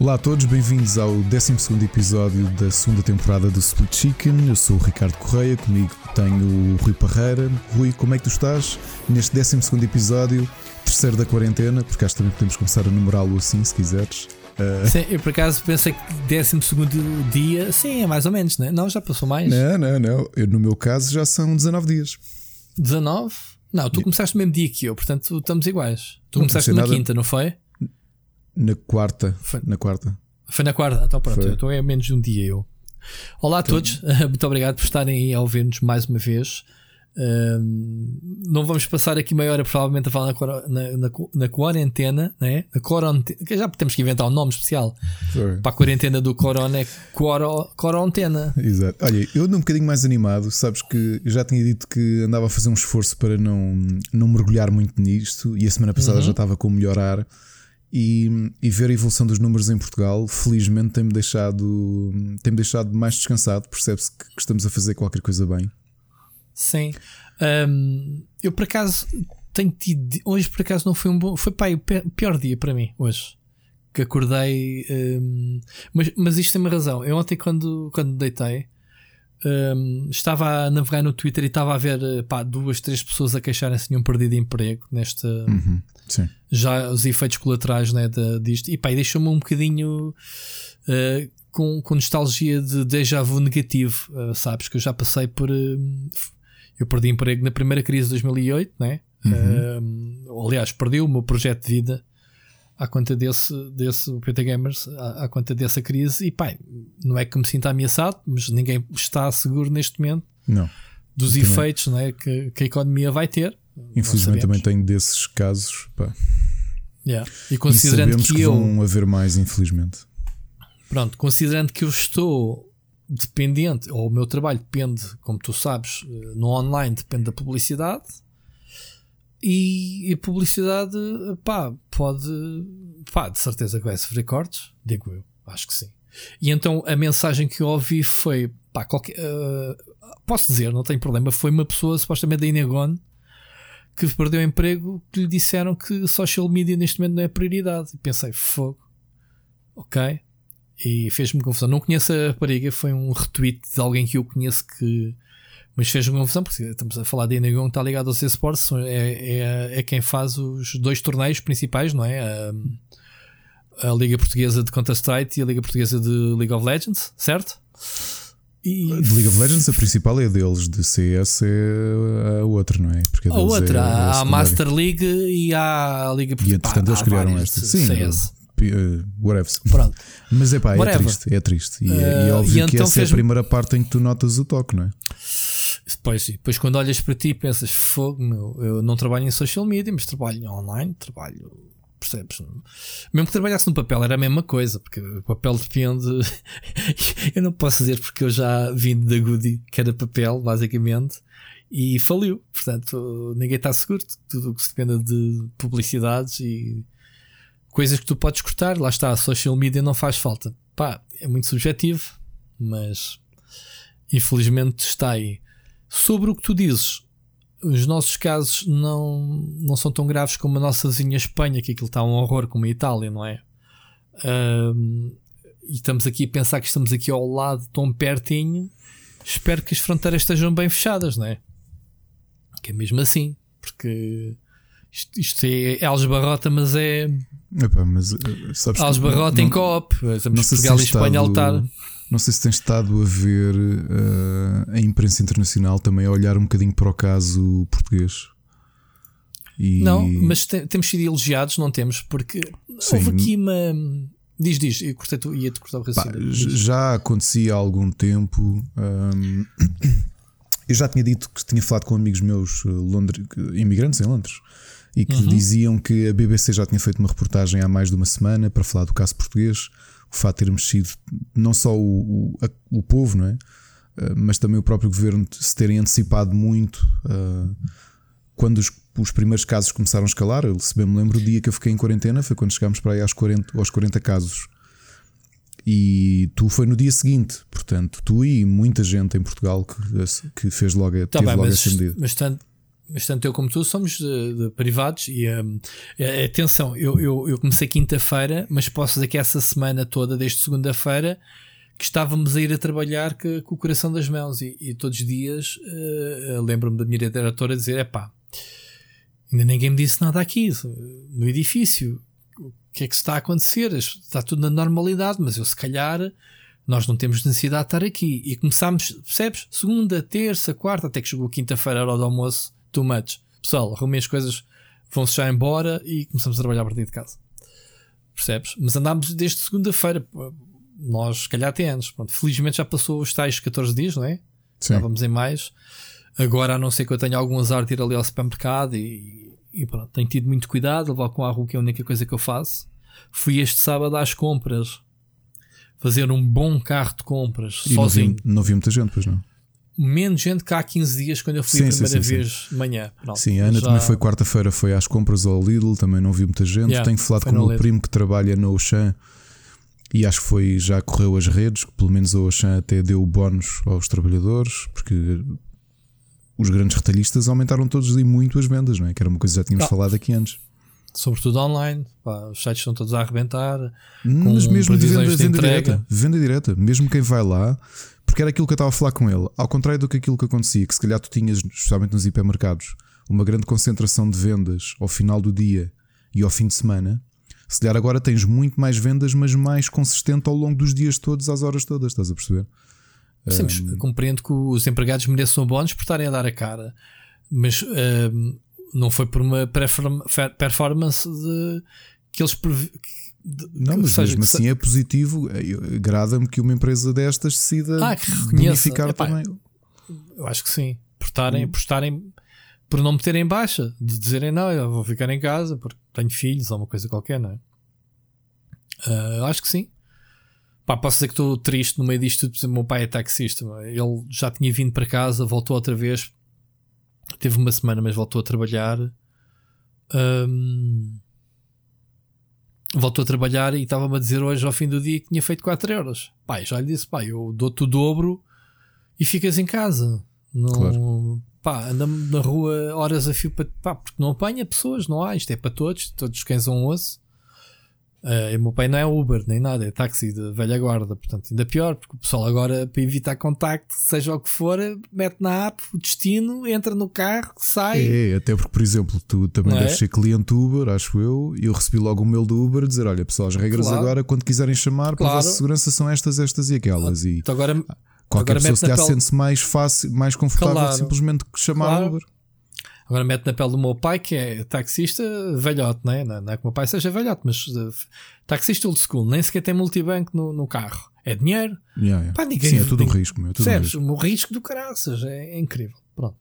Olá a todos, bem-vindos ao 12 episódio da segunda temporada do Split Chicken. Eu sou o Ricardo Correia, comigo tenho o Rui Parreira. Rui, como é que tu estás neste 12 episódio, terceiro da quarentena? Porque acho que também podemos começar a numerá-lo assim, se quiseres. Uh... Sim, eu por acaso pensei que 12 dia, sim, é mais ou menos, né? não? Já passou mais? Não, não, não. Eu, no meu caso já são 19 dias. 19? Não, tu começaste no mesmo dia que eu, portanto estamos iguais. Tu não começaste na nada... quinta, não foi? Na quarta. Foi na quarta. Foi na quarta, então pronto. Foi. Então é menos de um dia eu. Olá a então... todos, muito obrigado por estarem aí a ouvir-nos mais uma vez. não vamos passar aqui meia hora provavelmente a falar na, na, na quarentena, né? na quarentena, já temos que inventar um nome especial para a quarentena do corona é quarentena. Exato. Olha, eu ando um bocadinho mais animado, sabes que eu já tinha dito que andava a fazer um esforço para não, não mergulhar muito nisto e a semana passada uhum. já estava com melhorar e, e, ver a evolução dos números em Portugal, felizmente tem-me deixado, tem deixado mais descansado. Percebe-se que, estamos a fazer qualquer coisa bem. Sim, um, eu por acaso tenho tido. Hoje por acaso não foi um bom. Foi pai, o pior dia para mim hoje. Que acordei. Um, mas, mas isto tem uma razão. Eu ontem, quando, quando deitei, um, estava a navegar no Twitter e estava a ver pá, duas, três pessoas a queixarem-se de tinham perdido emprego nesta. Uhum, já os efeitos colaterais né, de, disto. E pá, deixou-me um bocadinho uh, com, com nostalgia de déjà vu negativo. Uh, sabes que eu já passei por. Uh, eu perdi emprego na primeira crise de 2008, né? Uhum. aliás, perdi o meu projeto de vida à conta desse, desse PT Gamers, à, à, conta dessa crise. E pá, não é que me sinta ameaçado, mas ninguém está seguro neste momento não. dos também. efeitos né, que, que, a economia vai ter. Infelizmente também tenho desses casos. Pá. Yeah. E considerando e que, que eu. vão haver mais, infelizmente. Pronto, considerando que eu estou dependente, ou o meu trabalho depende, como tu sabes, eh, no online depende da publicidade e, a publicidade, pá, pode, pá, de certeza que vai sofrer cortes, digo eu, acho que sim. E então a mensagem que eu ouvi foi, pá, qualquer, uh, posso dizer, não tem problema, foi uma pessoa supostamente da Inegon que perdeu emprego que lhe disseram que social media neste momento não é prioridade. E pensei, fogo, ok. E fez-me confusão. Não conheço a rapariga, foi um retweet de alguém que eu conheço que mas fez-me confusão, porque estamos a falar de Enagon que está ligado ao C-Sports, é, é, é, quem faz os dois torneios principais, não é? A, a Liga Portuguesa de Counter-Strike e a Liga Portuguesa de League of Legends, certo? E... De League of Legends a principal é deles, de CS é a outra, não é? Porque a, a outra, é a, a Master League e a Liga Portuguesa. E entretanto eles criaram esta. Sim, CS. Uh, whatever. Pronto. Mas epá, é triste, é triste. E, uh, é, é óbvio e que então essa é a primeira parte em que tu notas o toque, não é? Depois, depois quando olhas para ti pensas, fogo, meu, eu não trabalho em social media, mas trabalho online, trabalho, percebes? Mesmo que trabalhasse no papel era a mesma coisa, porque o papel depende. eu não posso dizer porque eu já vim da Goody, que era papel, basicamente, e faliu. Portanto, ninguém está seguro. Tudo o que se depende de publicidades e coisas que tu podes cortar, lá está, social media não faz falta. Pá, é muito subjetivo, mas infelizmente está aí. Sobre o que tu dizes, os nossos casos não, não são tão graves como a nossa vizinha Espanha, que aquilo está um horror como a Itália, não é? Um, e estamos aqui a pensar que estamos aqui ao lado, tão pertinho. Espero que as fronteiras estejam bem fechadas, não é? Que é mesmo assim, porque isto, isto é, é algebarrota, mas é. Epá, mas, eh, sabes algebarrota em coop. Estamos Portugal e Espanha a lutar. Não sei se tens estado a ver uh, a imprensa internacional também a olhar um bocadinho para o caso português. E... Não, mas te, temos sido elogiados, não temos, porque Sim. houve aqui uma. Diz, diz, eu cortei, ia-te cortar o raciocínio. Já acontecia há algum tempo. Um, eu já tinha dito que tinha falado com amigos meus eh, Londres, imigrantes em Londres e que uhum. diziam que a BBC já tinha feito uma reportagem há mais de uma semana para falar do caso português o fato de ter mexido não só o, o, a, o povo, não é? Uh, mas também o próprio governo se terem antecipado muito uh, quando os, os, primeiros casos começaram a escalar. Eu, se bem me lembro, o dia que eu fiquei em quarentena foi quando chegámos para aí aos 40, aos 40 casos. E tu foi no dia seguinte, portanto, tu e muita gente em Portugal que, que fez logo, tá teve bem, logo mas, essa medida. Mas tanto, mas tanto eu como tu somos de, de privados e um, atenção, eu, eu, eu comecei quinta-feira, mas posso dizer que essa semana toda, desde segunda-feira, que estávamos a ir a trabalhar com, com o coração das mãos e, e todos os dias uh, lembro-me da minha diretora dizer: é pá, ainda ninguém me disse nada aqui no edifício. O que é que está a acontecer? Está tudo na normalidade, mas eu se calhar nós não temos necessidade de estar aqui. E começámos, percebes? Segunda, terça, quarta, até que chegou quinta-feira, hora do almoço, too much. Pessoal, arrumei as coisas, vão-se já embora e começamos a trabalhar a partir de casa. Percebes? Mas andámos desde segunda-feira. Nós, se calhar, até anos. Pronto, felizmente já passou os tais 14 dias, não é? Sim. Estávamos em mais. Agora, a não ser que eu tenha algum azar de ir ali ao supermercado e, e pronto, tenho tido muito cuidado, levar com a rua, que é a única coisa que eu faço. Fui este sábado às compras fazer um bom carro de compras e sozinho. Não vi, não vi muita gente, pois não. Menos gente que há 15 dias quando eu fui sim, a primeira sim, vez de manhã. Pronto, sim, a Ana já... também foi quarta-feira, foi às compras ao Lidl, também não vi muita gente. Yeah, Tenho falado com o meu Lidl. primo que trabalha no Oxan e acho que foi já correu as redes, que pelo menos o Oxan até deu bónus aos trabalhadores, porque os grandes retalhistas aumentaram todos ali muito as vendas, não é? Que era uma coisa que já tínhamos ah. falado aqui antes sobretudo online. Pá, os sites estão todos a arrebentar. Mas mesmo de venda, de venda direta, venda direta, mesmo quem vai lá, porque era aquilo que eu estava a falar com ele, ao contrário do que aquilo que acontecia, que se calhar tu tinhas, especialmente nos hipermercados, uma grande concentração de vendas ao final do dia e ao fim de semana. Se calhar agora tens muito mais vendas, mas mais consistente ao longo dos dias todos, às horas todas, estás a perceber? Sim, um... compreendo que os empregados mereçam bónus por estarem a dar a cara, mas um, não foi por uma performance de que eles de, não, mas seja, mesmo assim é positivo. Agrada-me que uma empresa destas decida ah, bonificar Epá, também. Eu acho que sim. Por estarem, por estarem, por não meterem baixa, de dizerem não, eu vou ficar em casa porque tenho filhos ou uma coisa qualquer, não é? Uh, acho que sim. Pá, posso dizer que estou triste no meio disto tudo. Por exemplo, meu pai é taxista. Ele já tinha vindo para casa, voltou outra vez Teve uma semana, mas voltou a trabalhar. Um, voltou a trabalhar e estava-me a dizer hoje ao fim do dia que tinha feito 4 euros. Pai, já lhe disse, pai, eu dou-te o dobro e ficas em casa. Não, claro. pá, anda na rua horas a fio para, pá, porque não apanha pessoas, não há, isto é para todos, todos cães um osso. Uh, o meu pai não é Uber nem nada, é táxi de velha guarda, portanto, ainda pior, porque o pessoal agora, para evitar contacto, seja o que for, mete na app o destino, entra no carro, sai. É, até porque, por exemplo, tu também não deves é? ser cliente Uber, acho eu, e eu recebi logo um mail do Uber dizer: Olha, pessoal, as regras claro. agora, quando quiserem chamar, claro. para a vossa segurança são estas, estas e aquelas. E então agora, qualquer agora pessoa se calhar sente-se mais fácil, mais confortável claro. simplesmente chamar claro. Uber. Agora mete na pele do meu pai, que é taxista velhote, não é? Não, é que o meu pai seja velhote, mas uh, taxista old school, nem sequer tem multibanco no, no carro. É dinheiro. Yeah, yeah. Pá, ninguém, Sim, é tudo um risco. Meu, é tudo percebes? Um risco. O risco do caraças é, é, incrível. Pronto.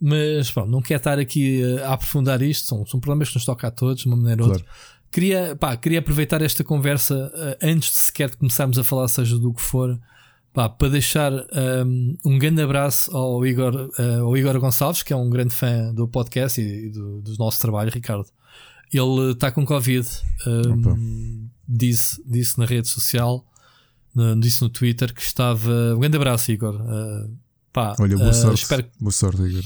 Mas pronto, não quero estar aqui uh, a aprofundar isto, são, são problemas que nos tocam a todos de uma maneira ou claro. outra. Queria, pá, queria aproveitar esta conversa uh, antes de sequer começarmos a falar, seja do que for Pá, para deixar um, um, grande abraço ao Igor, uh, ao Igor Gonçalves, que é um grande fã do podcast e, e do, do, nosso trabalho, Ricardo. Ele está com Covid, um, disse, disse na rede social, no, disse no Twitter que estava. Um grande abraço, Igor. Uh, pá, Olha, boa, uh, sorte, espero... boa sorte, Igor.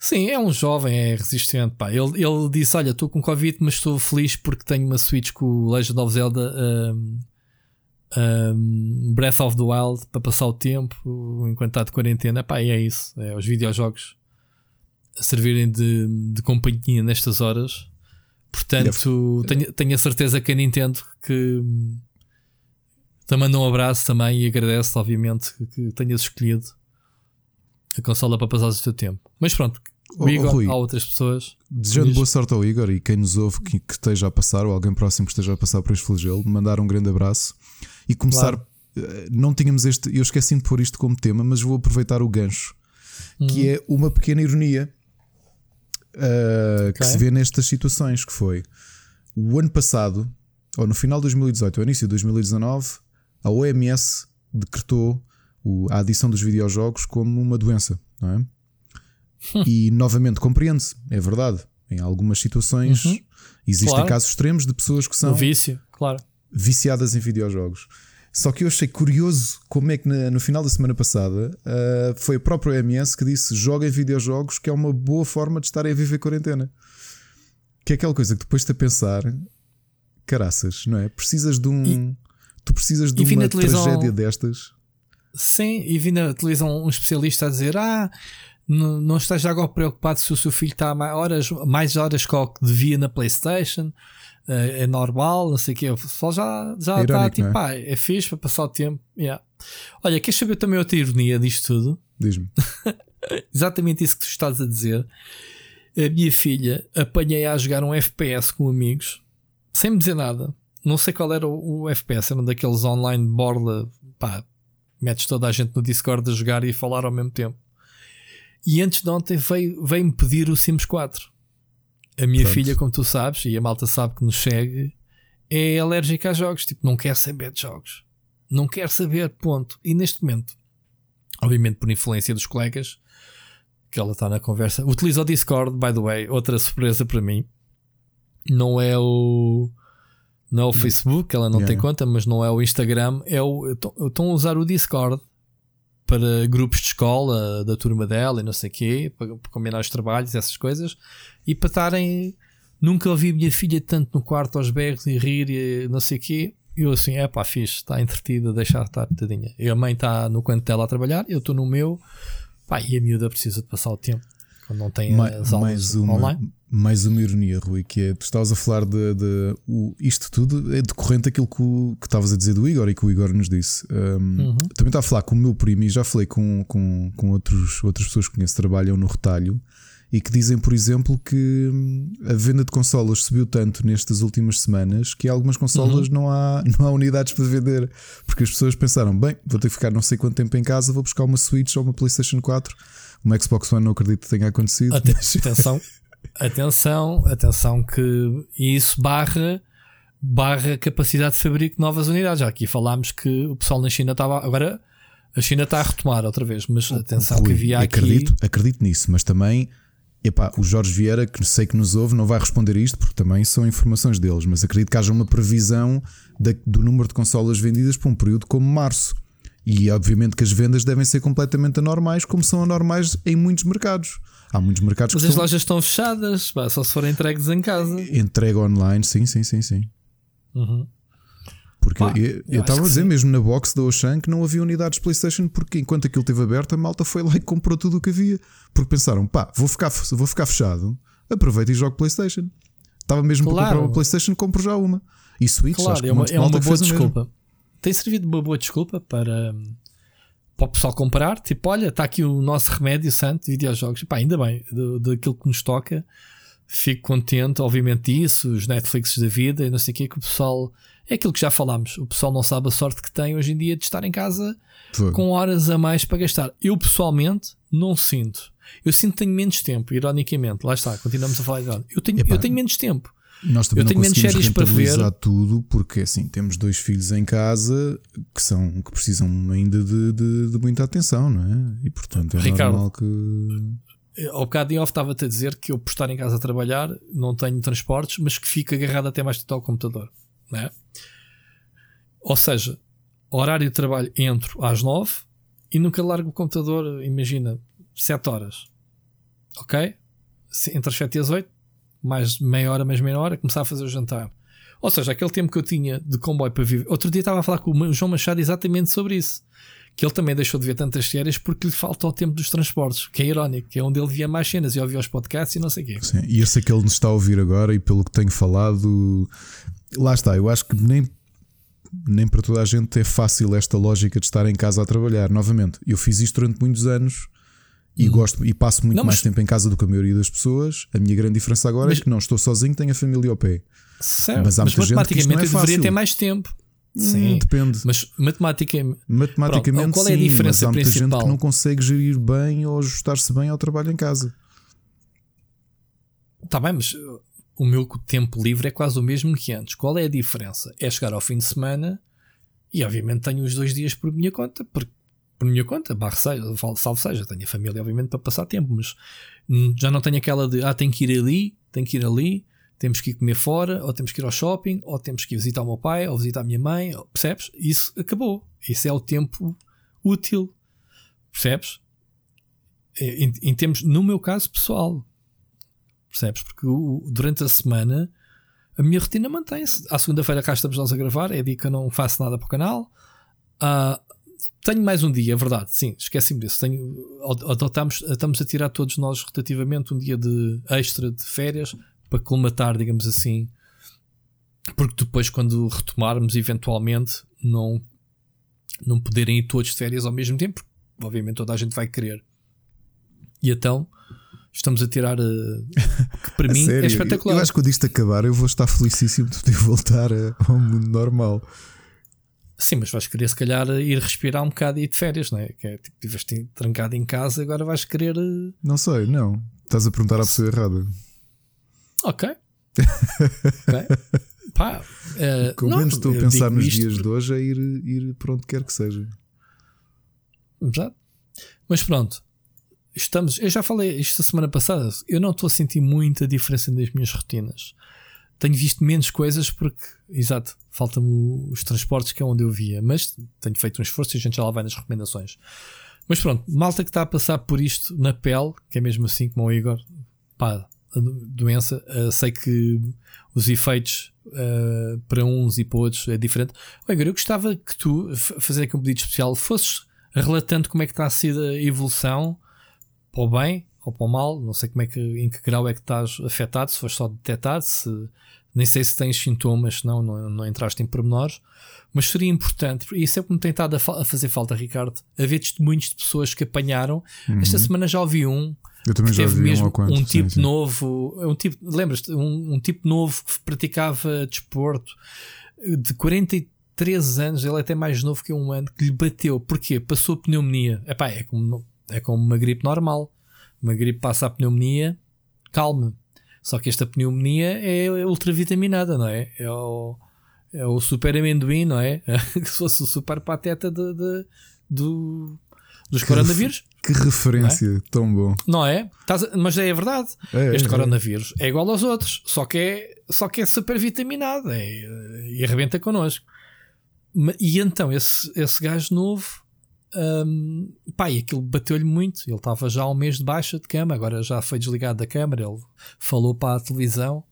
Sim, é um jovem, é resistente. Pá. Ele, ele disse: Olha, estou com Covid, mas estou feliz porque tenho uma Switch com o Legend of Zelda um, Breath of the Wild para passar o tempo enquanto está de quarentena. Pá, e é isso. É os videojogos a servirem de, de companhia nestas horas. Portanto, tenho, tenho a certeza que a Nintendo que te manda um abraço também e agradece, obviamente, que tenhas escolhido a consola para passar o teu tempo. Mas pronto, o oh, Igor, Rui, há outras pessoas. Desejando boa sorte ao Igor e quem nos ouve que, que, esteja a passar, ou alguém próximo que esteja a passar por este flagelo, mandar um grande abraço e começar. Claro. Eh, não tínhamos este, eu esqueci de pôr isto como tema, mas vou aproveitar o gancho, uhum. que é uma pequena ironia uh, okay. que se vê nestas situações, que foi o ano passado, ou no final de 2018, ou início de 2019, a OMS decretou a adição dos videojogos como uma doença, não é? e novamente compreende-se, é verdade. Em algumas situações uhum. existem claro. casos extremos de pessoas que são o vício, claro viciadas em videojogos. Só que eu achei curioso como é que no final da semana passada uh, foi a própria OMS que disse: joguem videojogos, que é uma boa forma de estarem a viver quarentena. Que é aquela coisa que depois de a pensar, caraças, não é? Precisas de um. E, tu precisas de uma tragédia destas. Sim, e vi na televisão um especialista a dizer: Ah, não, não esteja agora preocupado se o seu filho está mais horas, mais horas que o que devia na PlayStation. É, é normal, não sei o que. O pessoal já, já é está tipo, é? pá, é fixe para passar o tempo. Yeah. Olha, queres saber também outra ironia disto tudo? Diz-me. Exatamente isso que tu estás a dizer. A minha filha apanhei a jogar um FPS com amigos, sem me dizer nada. Não sei qual era o, o FPS, era um daqueles online borla, pá, metes toda a gente no Discord a jogar e a falar ao mesmo tempo. E antes de ontem veio-me veio pedir o Sims 4. A minha Pronto. filha, como tu sabes, e a malta sabe que nos segue, é alérgica a jogos. Tipo, não quer saber de jogos. Não quer saber, ponto. E neste momento, obviamente por influência dos colegas, que ela está na conversa, utiliza o Discord, by the way, outra surpresa para mim. Não é o. Não é o Facebook, ela não yeah. tem conta, mas não é o Instagram. É o. Estão a usar o Discord para grupos de escola da turma dela e não sei o quê, para, para combinar os trabalhos, essas coisas, e para estarem. Nunca ouvi minha filha tanto no quarto aos berros e rir e não sei o quê. Eu assim, é pá, fixe, está entretida, deixa estar tadinha. E a mãe está no canto dela a trabalhar, eu estou no meu, pá, e a miúda precisa de passar o tempo quando não tem mais, as aulas mais uma, online. Mais uma ironia, Rui, que é tu estavas a falar de, de o, isto tudo é decorrente daquilo que, que estavas a dizer do Igor e que o Igor nos disse. Um, uhum. Também estava a falar com o meu primo e já falei com, com, com outros, outras pessoas que conheço que trabalham no retalho e que dizem, por exemplo, que hum, a venda de consolas subiu tanto nestas últimas semanas que algumas consolas uhum. não, há, não há unidades para vender. Porque as pessoas pensaram: bem, vou ter que ficar não sei quanto tempo em casa, vou buscar uma Switch ou uma PlayStation 4 uma Xbox One não acredito que tenha acontecido. Atenção, atenção, atenção que isso barra barra capacidade de fabrico de novas unidades. Já aqui falámos que o pessoal na China estava. Agora a China está a retomar outra vez, mas atenção Rui, que havia aqui. Acredito, acredito nisso, mas também. Epá, o Jorge Vieira, que sei que nos ouve, não vai responder isto porque também são informações deles, mas acredito que haja uma previsão do número de consolas vendidas para um período como março. E obviamente que as vendas devem ser completamente anormais, como são anormais em muitos mercados. Há muitos mercados Mas que as estão... lojas estão fechadas, só se forem entregues em casa. Entrega online, sim, sim, sim, sim. Uhum. Porque Pá, eu, eu estava a dizer sim. mesmo na box da Ocean que não havia unidades PlayStation, porque enquanto aquilo esteve aberto, a malta foi lá e comprou tudo o que havia. Porque pensaram, pá, vou ficar, vou ficar fechado, aproveita e jogo PlayStation. Estava mesmo claro. para comprar uma PlayStation, compro já uma. E Switch, claro, acho que é uma, é uma boa desculpa tem servido uma boa desculpa para, para o pessoal comprar. Tipo, olha, está aqui o nosso remédio santo de videojogos. Pá, ainda bem, daquilo que nos toca. Fico contente, obviamente, disso, os Netflix da vida e não sei o que, que o pessoal. É aquilo que já falámos. O pessoal não sabe a sorte que tem hoje em dia de estar em casa Foi. com horas a mais para gastar. Eu, pessoalmente, não sinto. Eu sinto que tenho menos tempo, ironicamente. Lá está, continuamos a falar. Eu tenho, eu tenho menos tempo. Nós também eu não tenho conseguimos menos rentabilizar tudo porque assim temos dois filhos em casa que são que precisam ainda de, de, de muita atenção, não é? E portanto é Ricardo, normal que ao bocado de off estava-te a dizer que eu por estar em casa a trabalhar não tenho transportes, mas que fico agarrado até mais tempo ao computador, não é? Ou seja, horário de trabalho entro às nove e nunca largo o computador, imagina, sete horas. Ok? Entre as sete e as oito mais meia hora, mais meia hora, começar a fazer o jantar. Ou seja, aquele tempo que eu tinha de comboio para viver. Outro dia estava a falar com o João Machado exatamente sobre isso. Que ele também deixou de ver tantas séries porque lhe falta o tempo dos transportes, que é irónico, que é onde ele via mais cenas e ouvia os podcasts e não sei o quê. Sim, e eu sei que ele nos está a ouvir agora e pelo que tenho falado, lá está. Eu acho que nem, nem para toda a gente é fácil esta lógica de estar em casa a trabalhar. Novamente, eu fiz isto durante muitos anos e hum. gosto e passo muito não, mais tempo em casa do que a maioria das pessoas. A minha grande diferença agora é mas... é que não estou sozinho, tenho a família ao pé. Certo, mas, há mas matematicamente é eu deveria ter mais tempo. Hum, sim, hum, depende. Mas matematicamente, matematicamente Pronto, qual sim, é a diferença mas há muita principal? gente que não consegue gerir bem ou ajustar-se bem ao trabalho em casa. Está bem, mas uh, o meu tempo livre é quase o mesmo que antes. Qual é a diferença? É chegar ao fim de semana e, obviamente, tenho os dois dias por minha conta, porque por minha conta, barra seja, salvo seja, tenho a família obviamente para passar tempo, mas já não tenho aquela de ah, tenho que ir ali, tenho que ir ali, temos que ir comer fora, ou temos que ir ao shopping, ou temos que ir visitar o meu pai, ou visitar a minha mãe, percebes? Isso acabou. Isso é o tempo útil, percebes? Em, em termos, no meu caso pessoal, percebes? Porque durante a semana a minha rotina mantém-se. À segunda-feira cá estamos nós a gravar, é dia que eu não faço nada para o canal. Uh, tenho mais um dia, é verdade, sim, esqueci-me disso. Tenho, adotamos, estamos a tirar todos nós rotativamente um dia de extra de férias para colmatar, digamos assim, porque depois, quando retomarmos, eventualmente, não, não poderem ir todos de férias ao mesmo tempo, porque, obviamente toda a gente vai querer. E então estamos a tirar uh, que para mim é Sério? é espetacular. Eu acho que quando isto acabar eu vou estar felicíssimo de poder voltar ao mundo normal. Sim, mas vais querer se calhar ir respirar um bocado e ir de férias, não é? Que é tipo, estiveste trancado em casa, agora vais querer. Uh... Não sei, não. Estás a perguntar à pessoa errada. Ok. okay. Pá, uh, Como menos estou a pensar nos dias de hoje é ir, ir para onde quer que seja. Exato. Mas pronto, estamos. Eu já falei isto semana passada. Eu não estou a sentir muita diferença nas minhas rotinas. Tenho visto menos coisas porque, exato, faltam os transportes que é onde eu via. Mas tenho feito um esforço e a gente já lá vai nas recomendações. Mas pronto, malta que está a passar por isto na pele, que é mesmo assim como o Igor, pá, a doença, uh, sei que os efeitos uh, para uns e para outros é diferente. Oh, Igor, eu gostava que tu, fazer aqui um pedido especial, fosses relatando como é que está a ser a evolução para o bem ou para o mal, não sei como é que, em que grau é que estás afetado, se foste só detectado, se nem sei se tens sintomas, senão não, não entraste em pormenores, mas seria importante, e isso é como tem estado a, fa a, fazer falta, Ricardo, haver testemunhos de pessoas que apanharam. Uhum. Esta semana já ouvi um. Eu também já teve mesmo um, um tipo sim, sim. novo, um tipo, lembras-te, um, um, tipo novo que praticava desporto de 43 anos, ele é até mais novo que um ano, que lhe bateu. Porquê? Passou pneumonia. Epá, é como é como uma gripe normal. Uma gripe passa a pneumonia, calma. Só que esta pneumonia é ultravitaminada, não é? É o, é o super amendoim, não é? que se fosse o super pateta de, de, do, dos que coronavírus. Que referência, é? tão bom. Não é? Mas é verdade. É, este é, coronavírus é. igual aos outros, só que é, só que é super vitaminado é, e arrebenta connosco. E então, esse, esse gajo novo um, pá, e aquilo bateu-lhe muito. Ele estava já um mês de baixa de cama, agora já foi desligado da câmara. Ele falou para a televisão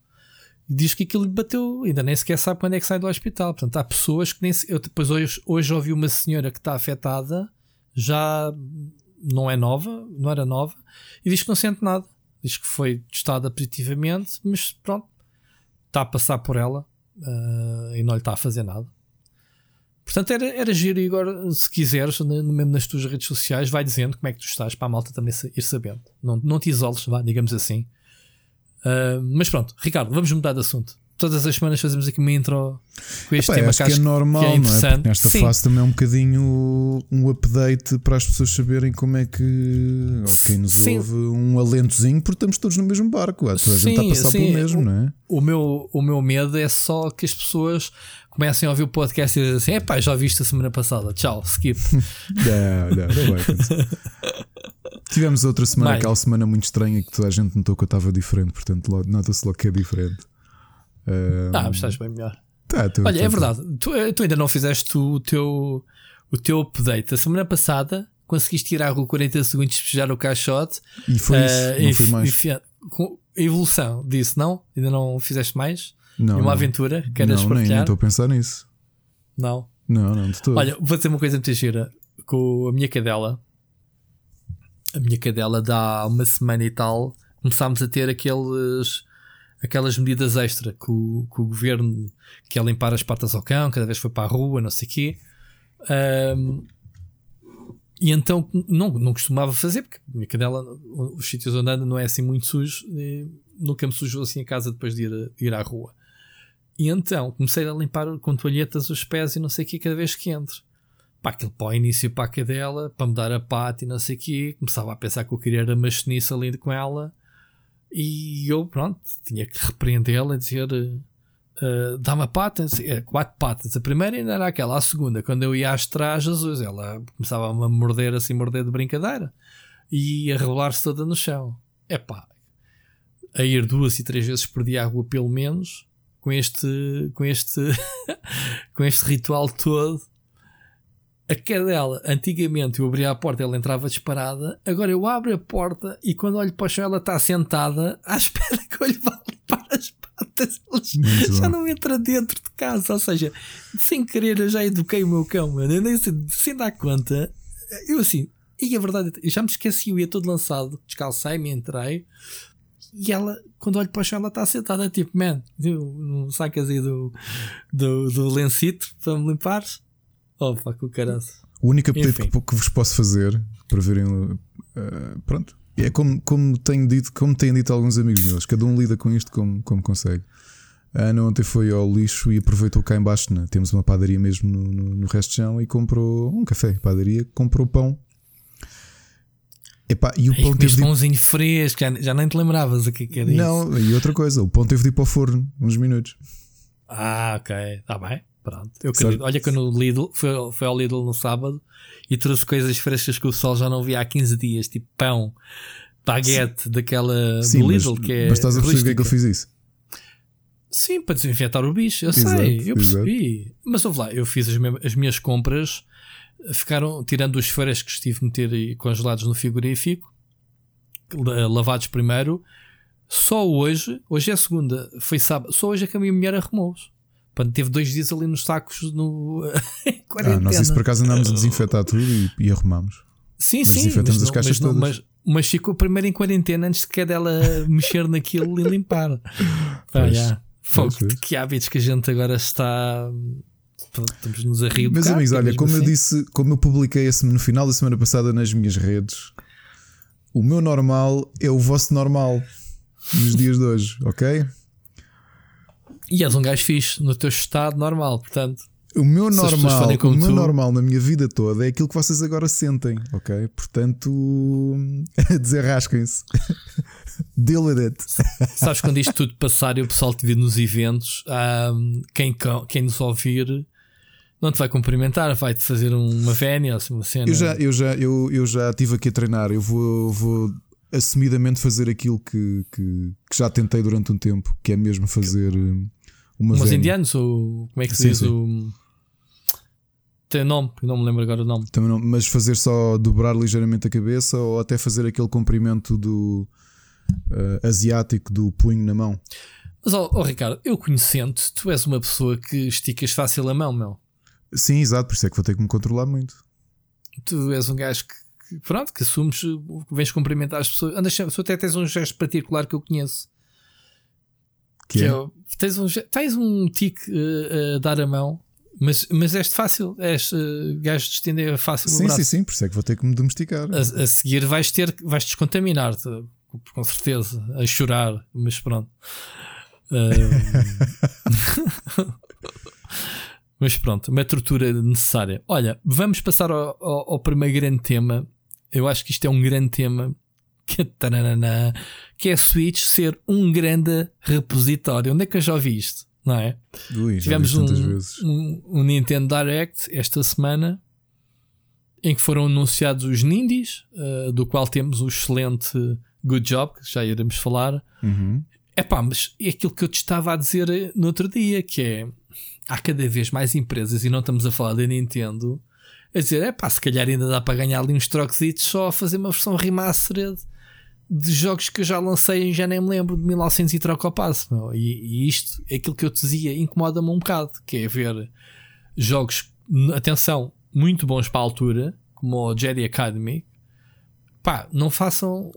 e diz que aquilo lhe bateu. Ainda nem sequer sabe quando é que sai do hospital. Portanto, há pessoas que nem. Se... Eu depois hoje, hoje ouvi uma senhora que está afetada, já não é nova, não era nova, e diz que não sente nada. Diz que foi testada positivamente, mas pronto, está a passar por ela uh, e não lhe está a fazer nada. Portanto, era, era giro, e agora, se quiseres, mesmo nas tuas redes sociais, vai dizendo como é que tu estás para a malta também ir sabendo. Não, não te isoles, vá, digamos assim. Uh, mas pronto, Ricardo, vamos mudar de assunto. Todas as semanas fazemos aqui uma intro com este Epá, tema acho que, acho que é normal, que é não é? Nesta Sim. fase também é um bocadinho um update para as pessoas saberem como é que, ou quem nos Sim. ouve, um alentozinho, porque estamos todos no mesmo barco. A toda a gente está a passar pelo mesmo, o, não é? O meu, o meu medo é só que as pessoas comecem a ouvir o podcast e dizem assim: epá, já viste a semana passada, tchau, skip. não, não, não vai Tivemos outra semana, Bem, aquela semana muito estranha que toda a gente notou que eu estava diferente, portanto nota-se logo que é diferente. Um, ah, mas estás bem melhor. Tá, Olha, é verdade, tu, eh, tu, ainda não fizeste o teu, o teu update. A semana passada conseguiste tirar com 40 segundos de despejar o caixote e foi isso, uh, não foi mais. com a evolução disso, não? Ainda não fizeste mais? Não. uma não. aventura? Queres não, partilhar? Nem estou a pensar nisso. Não. Não, não, de todo. Olha, vou dizer uma coisa muito gira. Com a minha cadela, a minha cadela dá uma semana e tal, começámos a ter aqueles aquelas medidas extra que o, que o governo quer limpar as patas ao cão, cada vez foi para a rua, não sei o quê. Um, e então não, não costumava fazer, porque a minha cadela, os sítios onde anda não é assim muito sujo, nunca me sujou assim a casa depois de ir, de ir à rua. E então comecei a limpar com toalhetas os pés e não sei o que cada vez que entro. Pá, para o início para a cadela, para me dar a pata e não sei o que. Começava a pensar que eu queria era uma cheniça ali com ela. E eu, pronto, tinha que repreendê-la e dizer: uh, dá-me a pata, é, quatro patas. A primeira ainda era aquela, a segunda, quando eu ia às trás, Jesus, ela começava a morder assim, morder de brincadeira e a rebolar-se toda no chão. É pá, a ir duas e três vezes por dia à rua, pelo menos, com este, com este, com este ritual todo. A cadela, antigamente eu abria a porta, ela entrava disparada. Agora eu abro a porta e quando olho para o chão, ela está sentada à espera que eu lhe vá limpar as patas. Ela já não entra dentro de casa. Ou seja, sem querer, eu já eduquei o meu cão, mano. Eu nem sei, sem dar conta. Eu assim, e a verdade, eu já me esqueci, eu ia todo lançado, descalcei-me, entrei. E ela, quando olho para o chão, ela está sentada, tipo, man, não sacas aí do, do, do lencito para me limpares? Opa, com o caraço. O único apetite que, que, vos posso fazer para verem. Uh, pronto. É como, como, tenho dito, como têm dito alguns amigos meus, cada um lida com isto como, como consegue. A Ana ontem foi ao lixo e aproveitou cá embaixo. Né? Temos uma padaria mesmo no, no, no resto de chão e comprou um café, padaria, comprou pão. Epá, e o pão teve de... pãozinho fresco, já, já nem te lembravas o que, que era Não, isso. e outra coisa, o pão teve de ir para o forno uns minutos. Ah, ok, está bem. Pronto, eu acredito. Olha que no Lidl, foi, foi ao Lidl no sábado e trouxe coisas frescas que o sol já não via há 15 dias, tipo pão, baguete daquela Sim, do Lidl, mas, que é. Mas estás a perceber que é que eu fiz isso? Sim, para desinfetar o bicho, eu exato, sei, eu percebi. Exato. Mas ouve lá, eu fiz as, as, minhas compras, ficaram, tirando os frescos que tive de meter congelados no frigorífico, lavados primeiro, só hoje, hoje é segunda, foi sábado, só hoje é que a minha mulher arrumou-os. Portanto, teve dois dias ali nos sacos no quarentena. Ah, nós isso por acaso andámos a desinfetar tudo e, e arrumamos. Sim, sim. Desinfetamos as caixas mas, todas. Mas, mas ficou primeiro em quarentena antes de que dela mexer naquilo e limpar. Ah, yeah. Fogo, que hábitos que a gente agora está. Estamos nos a rir. Meus amigos, olha, como assim. eu disse, como eu publiquei no final da semana passada nas minhas redes, o meu normal é o vosso normal nos dias de hoje, ok? E és um gajo fixe no teu estado normal, portanto. O meu normal, o meu tu... normal na minha vida toda é aquilo que vocês agora sentem, ok? Portanto, desenrasquem-se. Deal with it. Sabes quando isto tudo passar e o pessoal te vir nos eventos, um, quem, quem nos ouvir não te vai cumprimentar, vai-te fazer uma vénia, assim, uma cena. Eu já, eu já, eu, eu já estive aqui a treinar, eu vou, vou assumidamente fazer aquilo que, que, que, já tentei durante um tempo, que é mesmo fazer hum, uma Umas indianos ou como é que se sim, diz sim. o. Tem nome, não me lembro agora o nome. Também não, mas fazer só dobrar ligeiramente a cabeça ou até fazer aquele comprimento do uh, asiático do punho na mão. Mas, oh, oh Ricardo, eu conhecendo, tu és uma pessoa que esticas fácil a mão, meu. Sim, exato, por isso é que vou ter que me controlar muito. Tu és um gajo que pronto, que assumes, vens cumprimentar as pessoas. Andas, tu até tens um gesto particular que eu conheço. Que, que é? é tens, um, tens um tique uh, a dar a mão, mas, mas és fácil, és uh, gajo de estender fácil. Sim, sim, sim, por isso é que vou ter que me domesticar. A, a seguir vais ter, vais descontaminar-te, com certeza, a chorar, mas pronto. Uh, mas pronto, uma tortura necessária. Olha, vamos passar ao, ao, ao primeiro grande tema eu acho que isto é um grande tema que, taranana, que é a Switch ser um grande repositório. Onde é que eu já ouvi isto? Não é? Ui, Tivemos um, um, um, Nintendo Direct esta semana em que foram anunciados os Nindies, uh, do qual temos o excelente Good Job, que já iremos falar. Uhum. Epá, mas é aquilo que eu te estava a dizer no outro dia, que é há cada vez mais empresas, e não estamos a falar da Nintendo, a dizer, é pá, se calhar ainda dá para ganhar ali uns trocositos só a fazer uma versão remastered de jogos que eu já lancei e já nem me lembro de 1900 e troca o passo. E, e, isto é aquilo que eu te dizia, incomoda-me um bocado, que é ver jogos, atenção, muito bons para a altura, como o Jedi Academy, pá, não façam.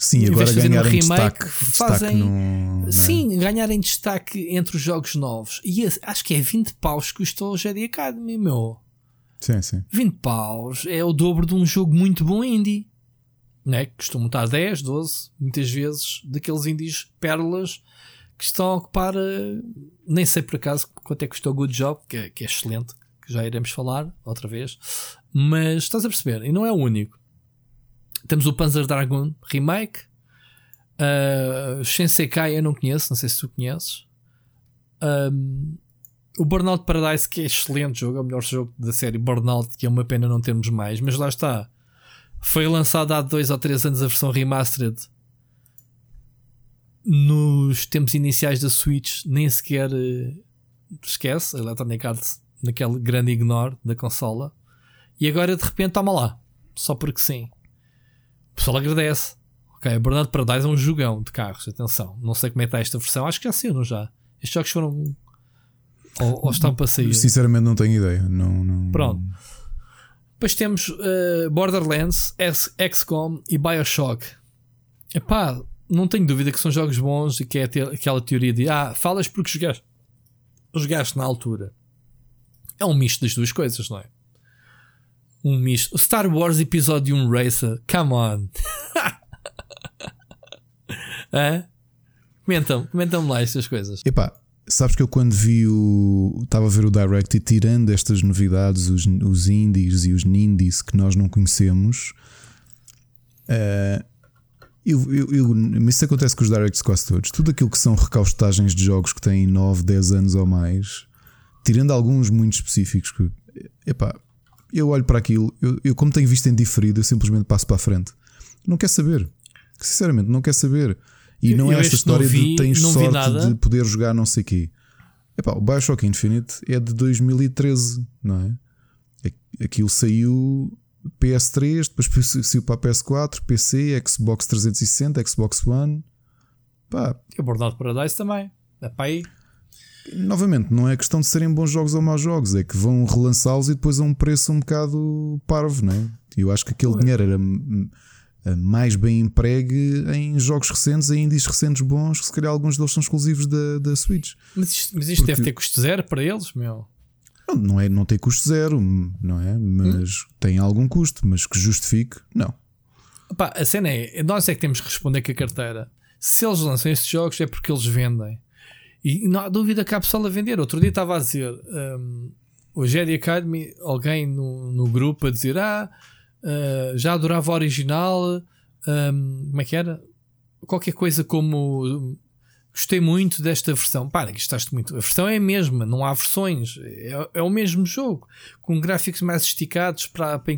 Sim, agora ganharem um remake, destaque, fazem, destaque no, sim, ganharem destaque entre os jogos novos. E acho que é 20 paus que custou o Jedi Academy, meu. Sim, sim. 20 paus é o dobro de um jogo muito bom indie. Né? Que costumam estar 10, 12, muitas vezes, daqueles indies pérolas que estão a ocupar. Uh, nem sei por acaso quanto é que custou o Good Job, que é, que é excelente, que já iremos falar outra vez. Mas estás a perceber, e não é o único. Temos o Panzer Dragon Remake. Uh, Shinsekai eu não conheço, não sei se tu conheces. Um, o Burnout Paradise, que é excelente jogo, é o melhor jogo da série Burnout, que é uma pena não termos mais, mas lá está. Foi lançado há dois ou três anos a versão remastered. nos tempos iniciais da Switch nem sequer uh, esquece a Electronic Arts naquele grande ignore da consola e agora de repente toma lá, só porque sim. O pessoal agradece. Ok, Burnout Paradise é um jogão de carros, atenção. Não sei como é que está esta versão, acho que já não já? Estes jogos foram. Ou, ou estão para sair? Sinceramente, não tenho ideia. Não, não... Pronto. Depois temos uh, Borderlands, XCOM e Bioshock. Epá, não tenho dúvida que são jogos bons e que é aquela teoria de ah, falas porque jogaste, jogaste na altura. É um misto das duas coisas, não é? Um misto. Star Wars Episódio 1 Racer, come on. é? Comentam-me comentam lá estas coisas. Epá, sabes que eu quando vi o. Estava a ver o Direct e tirando estas novidades, os, os indies e os nindies que nós não conhecemos. Uh, eu, eu, eu, isso acontece com os directs quase todos. Tudo aquilo que são recaustagens de jogos que têm 9, 10 anos ou mais, tirando alguns muito específicos, que, epá, eu olho para aquilo, eu, eu, como tenho visto em diferido, eu simplesmente passo para a frente. Não quer saber. Sinceramente, não quer saber. E não é esta história vi, de tens sorte de poder jogar não sei o quê. Epá, o Bioshock Infinite é de 2013, não é? Aquilo saiu PS3, depois saiu para PS4, PC, Xbox 360, Xbox One. Pá. E o Bordado Paradise também. É para aí. Novamente, não é questão de serem bons jogos ou maus jogos, é que vão relançá-los e depois a um preço um bocado parvo, não é? Eu acho que aquele Ué. dinheiro era mais bem empregue em jogos recentes, em indies recentes bons, que se calhar alguns deles são exclusivos da, da Switch. Mas isto, mas isto Porque... deve ter custo zero para eles, meu. Não, não, é, não tem custo zero, não é? Mas hum? tem algum custo, mas que justifique, não. Opa, a cena é, nós é que temos que responder com a carteira. Se eles lançam estes jogos é porque eles vendem. E não há dúvida que há pessoal a vender. Outro dia estava a dizer, um, o Jedi Academy, alguém no, no grupo a dizer: Ah, uh, já adorava o original. Um, como é que era? Qualquer coisa como gostei muito desta versão. Para, gostaste muito. A versão é a mesma, não há versões. É, é o mesmo jogo, com gráficos mais esticados para, para,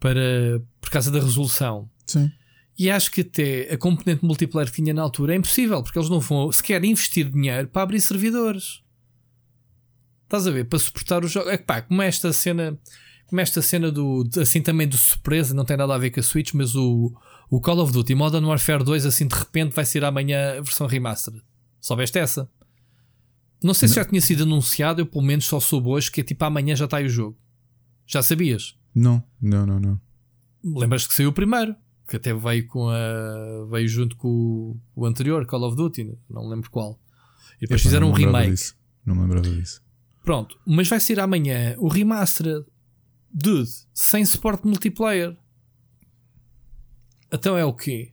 para, por causa da resolução. Sim. E acho que até a componente multiplayer que tinha na altura é impossível, porque eles não vão sequer investir dinheiro para abrir servidores. Estás a ver? Para suportar o jogo. É que pá, como esta cena. Como esta cena do. Assim também do surpresa, não tem nada a ver com a Switch, mas o, o Call of Duty Modern Warfare 2, assim de repente, vai ser amanhã a versão remastered. Soubeste essa? Não sei não. se já tinha sido anunciado, eu pelo menos só soube hoje que é tipo amanhã já está aí o jogo. Já sabias? Não, não, não, não. Lembras que saiu o primeiro? Que até veio com a veio junto com o, o anterior Call of Duty, não lembro qual. E depois Epa, fizeram um remake. Disso. Não me lembrava disso. Pronto, mas vai ser amanhã o remaster, dude, sem suporte multiplayer. Então é o quê?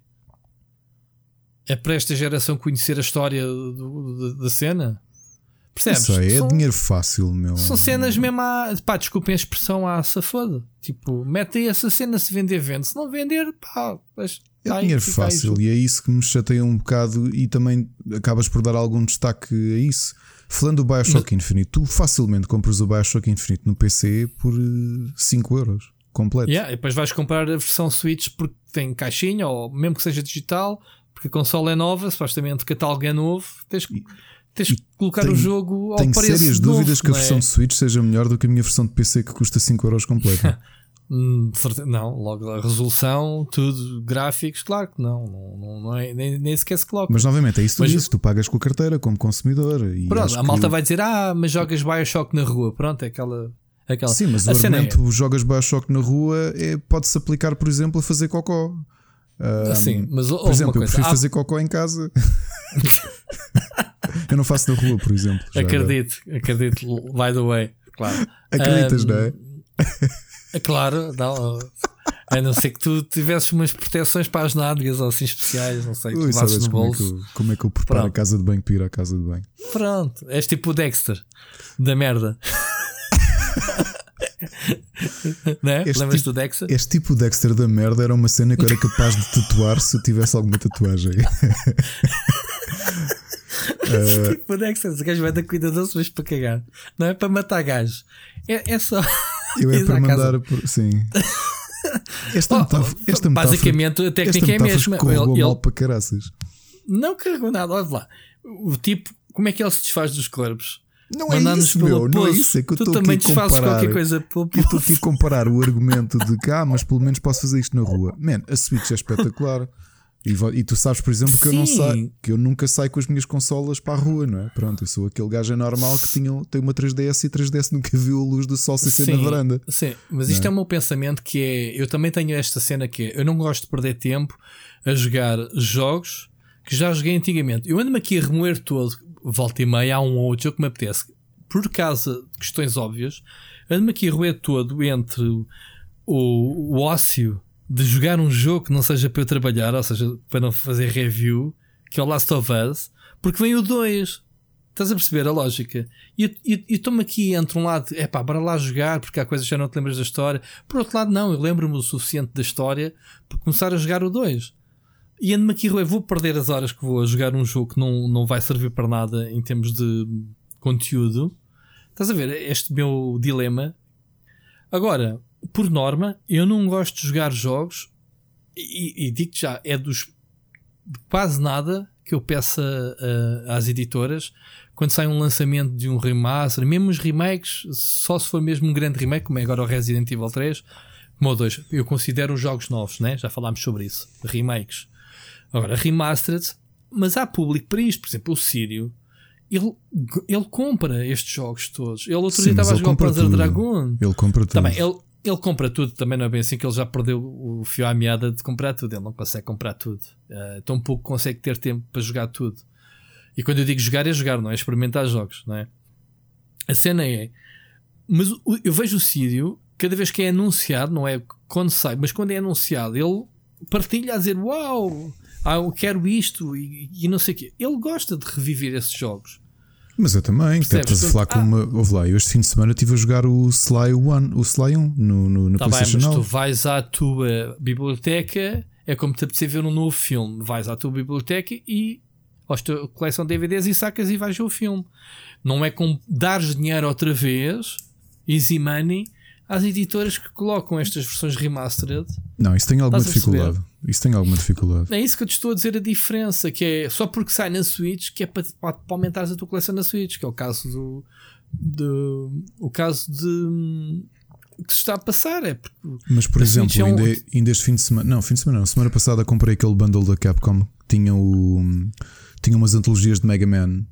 É para esta geração conhecer a história da cena? Percebes? Isso aí, é são, dinheiro fácil, meu. São cenas mesmo a. Pá, desculpem a expressão à safada. Tipo, metem essa cena se vender, vende. Se não vender, pá. Mas, é tá dinheiro fácil e é isso que me chateia um bocado e também acabas por dar algum destaque a isso. Falando do Bioshock Infinite, tu facilmente compras o Bioshock Infinite no PC por 5 eh, euros completo. Yeah, e depois vais comprar a versão Switch porque tem caixinha ou mesmo que seja digital, porque a console é nova, supostamente o catálogo é novo, tens que tens que colocar tenho, o jogo ao tenho preço sérias novo, dúvidas que a versão é? de Switch seja melhor do que a minha versão de PC que custa 5 euros completa. Hum, não, logo a resolução, tudo, gráficos, claro que não, não, não é, nem, nem sequer se coloca. Mas novamente é isso que tu tu pagas com a carteira como consumidor. E pronto, a malta vai dizer, ah, mas jogas Bioshock na rua, pronto, é aquela. aquela. Sim, mas a o argumento é... jogas Bioshock na rua é, pode-se aplicar, por exemplo, a fazer cocó. Uh, Sim, mas por exemplo, eu prefiro fazer cocó em casa. Eu não faço na rua, por exemplo. acredito, já. acredito, by the way, claro. Acreditas, um, não é? é? Claro, não. A não ser que tu tivesses umas proteções para as nádegas ou assim especiais, não sei, que levasses no bolso. Como é que eu, como é que eu preparo Pronto. a casa de banho para ir à casa de banho? Pronto, és tipo o Dexter da merda. né? Lembras tipo, do Dexter? Este tipo Dexter da merda era uma cena que eu era capaz de tatuar se eu tivesse alguma tatuagem. Uh... tipo Dexter, esse gajo vai dar cuidadoso, mas para cagar. Não é para matar gajo. É, é só. Eu é para mandar por. Sim. Esta, metáfora, esta metáfora, basicamente a técnica é a mesma. Ele, ele... para caraças. Não carregou nada, olha lá. O tipo, como é que ele se desfaz dos corpos? Não é isso, meu, não é isso. É que eu tu também desfazes qualquer coisa pelo Eu estou aqui a comparar o argumento de que, ah, mas pelo menos posso fazer isto na rua. Man, a Switch é espetacular. E, e, tu sabes, por exemplo, que eu não saio, que eu nunca saio com as minhas consolas para a rua, não é? Pronto, eu sou aquele gajo anormal que tinha, tem uma 3DS e 3DS nunca viu a luz do sol sem ser na varanda. Sim, mas isto é? é o meu pensamento que é. Eu também tenho esta cena que é, eu não gosto de perder tempo a jogar jogos que já joguei antigamente. Eu ando-me aqui a remoer todo, volta e meia, há um ou outro jogo que me apetece. Por causa de questões óbvias, ando-me aqui roer todo entre o, o ócio de jogar um jogo que não seja para eu trabalhar, ou seja, para não fazer review, que é o Last of Us, porque vem o 2. Estás a perceber a lógica? E estou-me aqui entre um lado, é pá, bora lá jogar, porque há coisas que já não te lembras da história. Por outro lado, não, eu lembro-me o suficiente da história para começar a jogar o 2. E ando-me aqui, vou perder as horas que vou a jogar um jogo que não, não vai servir para nada em termos de conteúdo. Estás a ver este meu dilema? Agora, por norma, eu não gosto de jogar jogos e, e digo já, é dos quase nada que eu peça uh, às editoras quando sai um lançamento de um remaster, mesmo os remakes, só se for mesmo um grande remake, como é agora o Resident Evil 3, como o 2, eu considero os jogos novos, né? já falámos sobre isso, remakes. Agora, remastered, mas há público para isto, por exemplo, o Sírio. Ele, ele compra estes jogos todos. Ele outro dia estava a jogar o Panzer Dragon. Ele compra tudo. Também, ele, ele compra tudo, também não é bem assim que ele já perdeu o fio à meada de comprar tudo. Ele não consegue comprar tudo. Uh, tão pouco consegue ter tempo para jogar tudo. E quando eu digo jogar, é jogar, não é experimentar jogos, não é? A cena é. Mas eu vejo o Sírio, cada vez que é anunciado, não é quando sai, mas quando é anunciado, ele partilha a dizer: Uau, ah, eu quero isto e, e não sei o quê. Ele gosta de reviver esses jogos. Mas eu também, estás a falar com uma. Ouve lá, eu este fim de semana estive a jogar o Sly One, o Sly 1 no, no, no tá PlayStation bem, mas 9. tu vais à tua biblioteca, é como te apetecer ver um novo filme. Vais à tua biblioteca e à tua coleção de DVDs e sacas e vais ver o filme. Não é com dares dinheiro outra vez, easy money, às editoras que colocam estas versões remastered. Não, isso tem alguma dificuldade. Isso tem alguma dificuldade. É isso que eu te estou a dizer a diferença, que é só porque sai na Switch que é para, para aumentares a tua coleção na Switch, que é o caso do. do o caso de. que se está a passar. É porque Mas por exemplo, é um... ainda, ainda este fim de semana. Não, fim de semana não. Semana passada comprei aquele bundle da Capcom que tinha o. tinha umas antologias de Mega Man.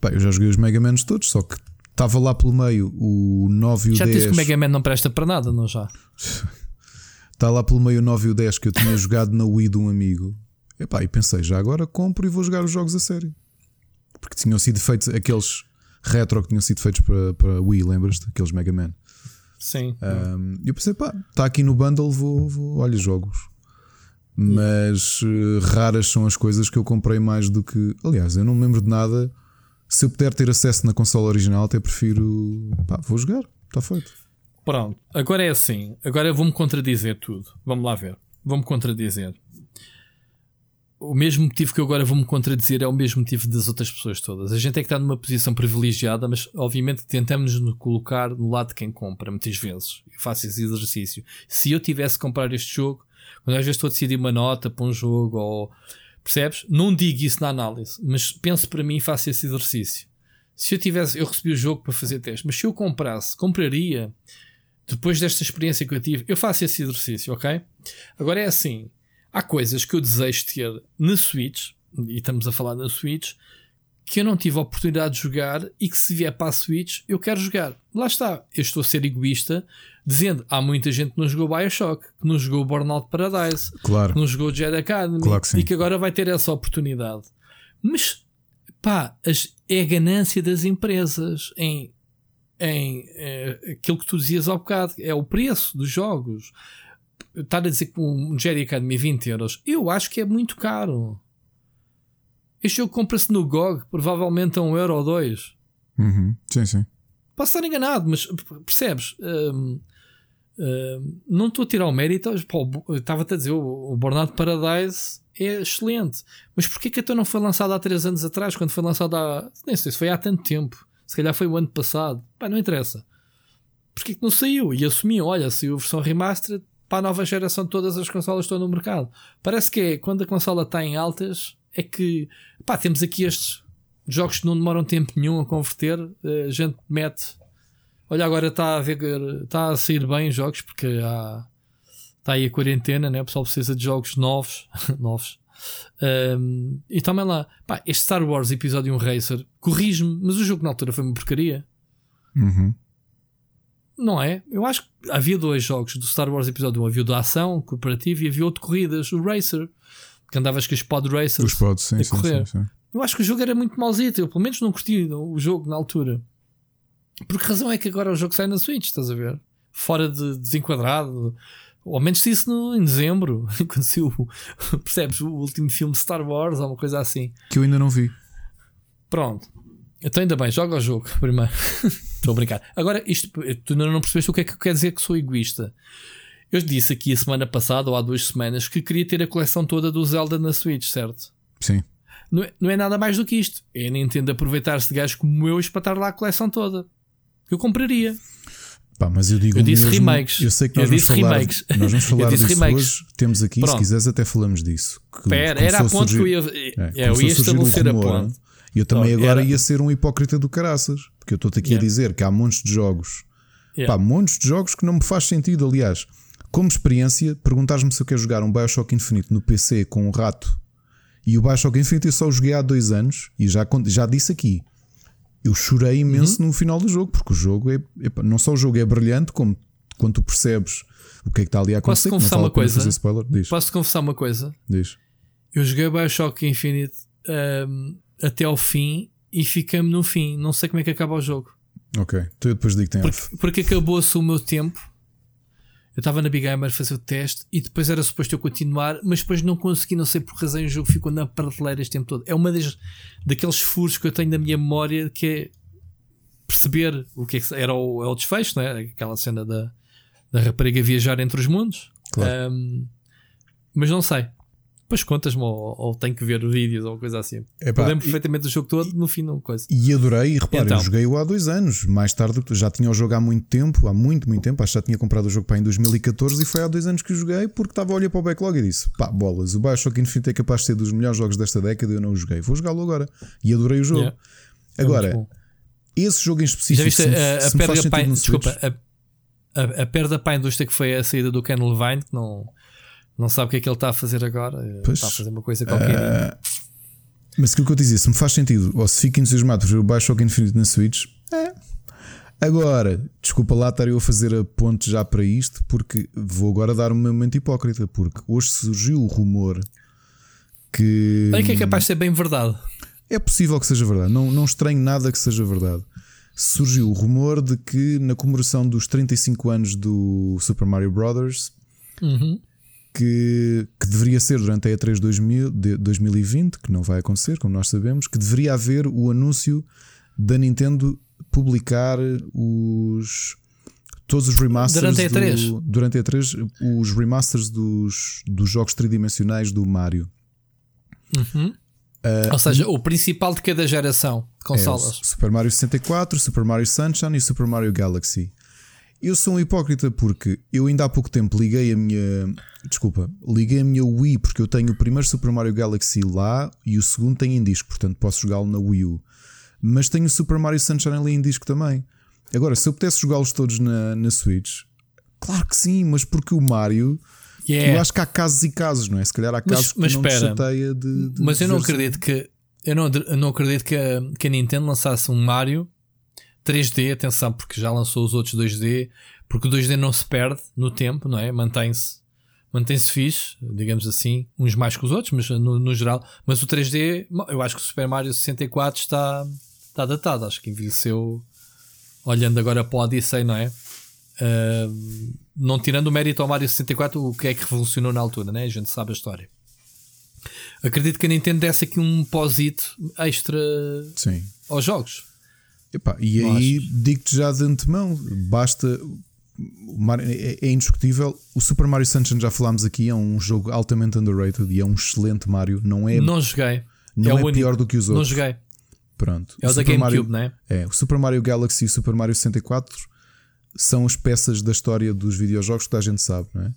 Pá, eu já joguei os Mega Mans todos, só que Estava lá pelo meio o 9 e o já 10. Já disse que o Mega Man não presta para nada, não já? Está lá pelo meio o 9 e o 10 que eu tinha jogado na Wii de um amigo. Epá, e pensei, já agora compro e vou jogar os jogos a sério. Porque tinham sido feitos aqueles retro que tinham sido feitos para, para Wii, lembras-te? Aqueles Mega Man. Sim. E eu pensei, pá, está aqui no bundle, vou, vou olha, jogos. Mas uh, raras são as coisas que eu comprei mais do que. Aliás, eu não me lembro de nada se eu puder ter acesso na consola original, até prefiro. Pá, vou jogar, está feito. Pronto, agora é assim. Agora vou-me contradizer tudo. Vamos lá ver. Vou-me contradizer. O mesmo motivo que eu agora vou-me contradizer é o mesmo motivo das outras pessoas todas. A gente é que está numa posição privilegiada, mas obviamente tentamos nos colocar no lado de quem compra, muitas vezes. Eu faço esse exercício. Se eu tivesse que comprar este jogo, quando às vezes estou a decidir uma nota para um jogo ou Percebes? Não digo isso na análise, mas penso para mim e faço esse exercício. Se eu tivesse, eu recebi o jogo para fazer teste, mas se eu comprasse, compraria depois desta experiência que eu tive, eu faço esse exercício, ok? Agora é assim: há coisas que eu desejo ter na Switch, e estamos a falar na Switch, que eu não tive a oportunidade de jogar e que se vier para a Switch eu quero jogar. Lá está, eu estou a ser egoísta, dizendo há muita gente que não jogou Bioshock, que não jogou Burnout Paradise, claro. que não jogou Jedi Academy claro que e que agora vai ter essa oportunidade. Mas pá, as, é a ganância das empresas em, em é, aquilo que tu dizias há bocado, é o preço dos jogos. Estar a dizer que um Jedi Academy é 20 euros, eu acho que é muito caro. Este jogo compra-se no GOG, provavelmente a um euro ou dois. Uhum. Sim, sim. Posso estar enganado, mas percebes? Um, um, não estou a tirar o mérito. Estava-te a dizer, o, o Burnout Paradise é excelente. Mas porquê que até não foi lançado há 3 anos atrás? Quando foi lançado há. Nem sei se foi há tanto tempo. Se calhar foi o ano passado. Pá, não interessa. Porquê que não saiu? E assumiam, olha, saiu a versão remastered, para a nova geração todas as consolas estão no mercado. Parece que é quando a consola está em altas, é que pá, temos aqui estes jogos que não demoram tempo nenhum a converter. Eh, a gente mete. Olha, agora está a ver, está a sair bem os jogos porque há, está aí a quarentena, né? o pessoal precisa de jogos novos. novos. Um, e também lá, pá, este Star Wars Episódio 1 Racer, corrige-me, mas o jogo na altura foi uma porcaria. Uhum. Não é? Eu acho que havia dois jogos do Star Wars Episódio 1. Havia o da ação, cooperativo, e havia outro de corridas, o Racer. Que andavas com os pod racers Os pods, sim, a sim, correr. sim. Eu acho que o jogo era muito mauzito. Eu pelo menos não curti o jogo na altura. Por que razão é que agora o jogo sai na Switch, estás a ver? Fora de desenquadrado. Ao menos isso no, em dezembro, quando saiu, percebes, o último filme de Star Wars ou uma coisa assim. Que eu ainda não vi. Pronto. Então ainda bem, joga o jogo primeiro. Estou a brincar. Agora, isto, tu ainda não percebeste o que é que quer dizer que sou egoísta. Eu disse aqui a semana passada, ou há duas semanas, que queria ter a coleção toda do Zelda na Switch, certo? Sim. Não é, não é nada mais do que isto. É a Nintendo aproveitar-se de gajos como eu e espatar lá a coleção toda. Eu compraria. Pá, mas eu digo Eu disse mesmo, remakes. Eu sei que Eu nós vamos disse falar, remakes. nós vamos Eu falar disse disso remakes. hoje. Temos aqui, Pronto. se quiseres, até falamos disso. Que Pera, era a ponto que eu surgir- ia. é, é, eu ia a surgir estabelecer a rumor, ponto. E eu também agora era- ia ser um hipócrita do caraças. Porque eu estou-te aqui Yeah. a dizer que há montes de jogos. Yeah. Pá, montes de jogos que não me faz sentido. Aliás, como experiência, perguntares-me se eu quero jogar um Bioshock Infinite no PC com um rato. E o Bioshock Infinite eu só joguei há dois anos. E já, já disse aqui. Eu chorei imenso Uhum. no final do jogo. Porque o jogo é. não só o jogo é brilhante, como quando tu percebes o que é que está ali a Posso acontecer. não confessar uma coisa? Spoiler. Diz, Posso-te confessar uma coisa? diz. Eu joguei Bioshock Infinite ahm, até ao fim e fiquei-me no fim. Não sei como é que acaba o jogo. Ok. Então eu depois digo que tem off. Porque, porque acabou-se o meu tempo. Eu estava na Big Gamer a fazer o teste e depois era suposto eu continuar, mas depois não consegui, não sei por razão, o jogo ficou na prateleira este tempo todo. É uma das, daqueles furos que eu tenho na minha memória que é perceber o que é que era o, é o desfecho, não é? Aquela cena da, da rapariga viajar entre os mundos. Claro. Ahm, mas não sei. Depois contas-me ou, ou tenho que ver vídeos ou coisa assim. Epá, eu lembro e- perfeitamente do jogo todo, no fim não coisa. E adorei, e repara, Então. eu joguei-o há dois anos. Mais tarde já tinha o jogo há muito tempo, há muito, muito tempo. Acho que já tinha comprado o jogo para em 2014 e foi há dois anos que o joguei porque estava a olhar para o backlog e disse: pá, bolas, o Bioshock Infinite é capaz de ser dos melhores jogos desta década eu não o joguei. Vou jogá-lo agora. E adorei o jogo. Yeah. É Agora, esse jogo em específico, Já viste se a, a se faz perda para a, no desculpa, a, a, a perda para a indústria que foi a saída do Ken Levine, que não, não sabe o que é que ele está a fazer agora. eh, Pois. está a fazer uma coisa qualquer. Ah, mas aquilo que eu te dizia, se me faz sentido, ou se fico entusiasmado por ver o Bioshock Infinite na Switch, é. Agora, desculpa lá estar eu a fazer a ponte já para isto, porque vou agora dar um momento hipócrita, porque hoje surgiu o rumor que Olha que é capaz de ser bem verdade. é possível que seja verdade, não, não estranho nada que seja verdade. Surgiu o rumor de que na comemoração dos 35 anos do Super Mario Brothers Uhum. Que, que deveria ser durante a E3 2000, de 2020, que não vai acontecer, como nós sabemos, que deveria haver o anúncio da Nintendo publicar os todos os remasters Durante a E3? do- durante a E3 os remasters dos, dos jogos tridimensionais do Mario. Uhum. Ou seja, o principal de cada geração de É, consolas. o Super Mario 64, Super Mario Sunshine e Super Mario Galaxy. Eu sou um hipócrita porque eu ainda há pouco tempo liguei a minha. Desculpa, liguei a minha Wii porque eu tenho o primeiro Super Mario Galaxy lá e o segundo tem em disco, portanto posso jogá-lo na Wii U. Mas tenho o Super Mario Sunshine ali em disco também. Agora, se eu pudesse jogá-los todos na, na Switch, claro que sim, mas porque o Mario. Yeah. Eu acho que há casos e casos, não é? Se calhar há É. Mas- casos que mas não espera. chateia de. de Mas eu não acredito que. Eu não, eu não acredito que a, que a Nintendo lançasse um Mario 3D, atenção, porque já lançou os outros 2D, porque o 2D não se perde no tempo, não é? Mantém-se mantém-se fixe, digamos assim, uns mais que os outros, mas no, no geral. Mas o 3D, eu acho que o Super Mario 64 está, está datado, acho que envelheceu. Olhando agora para o Odyssey, não é? Ah, não tirando o mérito ao Mario 64, o que é que revolucionou na altura, né? A gente sabe a história. Acredito que a Nintendo desse aqui um posito extra Sim. aos jogos. Epá, e Não aí digo-te já de antemão, basta. o Mario- é, é indiscutível. O Super Mario Sunshine já falámos aqui, é um jogo altamente underrated e é um excelente Mario. Não é, não não joguei. é, o único. pior do que os Não outros. joguei. Pronto. É o da Super Mario, GameCube, não é? é, o Super Mario Galaxy e o Super Mario 64 são as peças da história dos videojogos que a gente sabe, não é?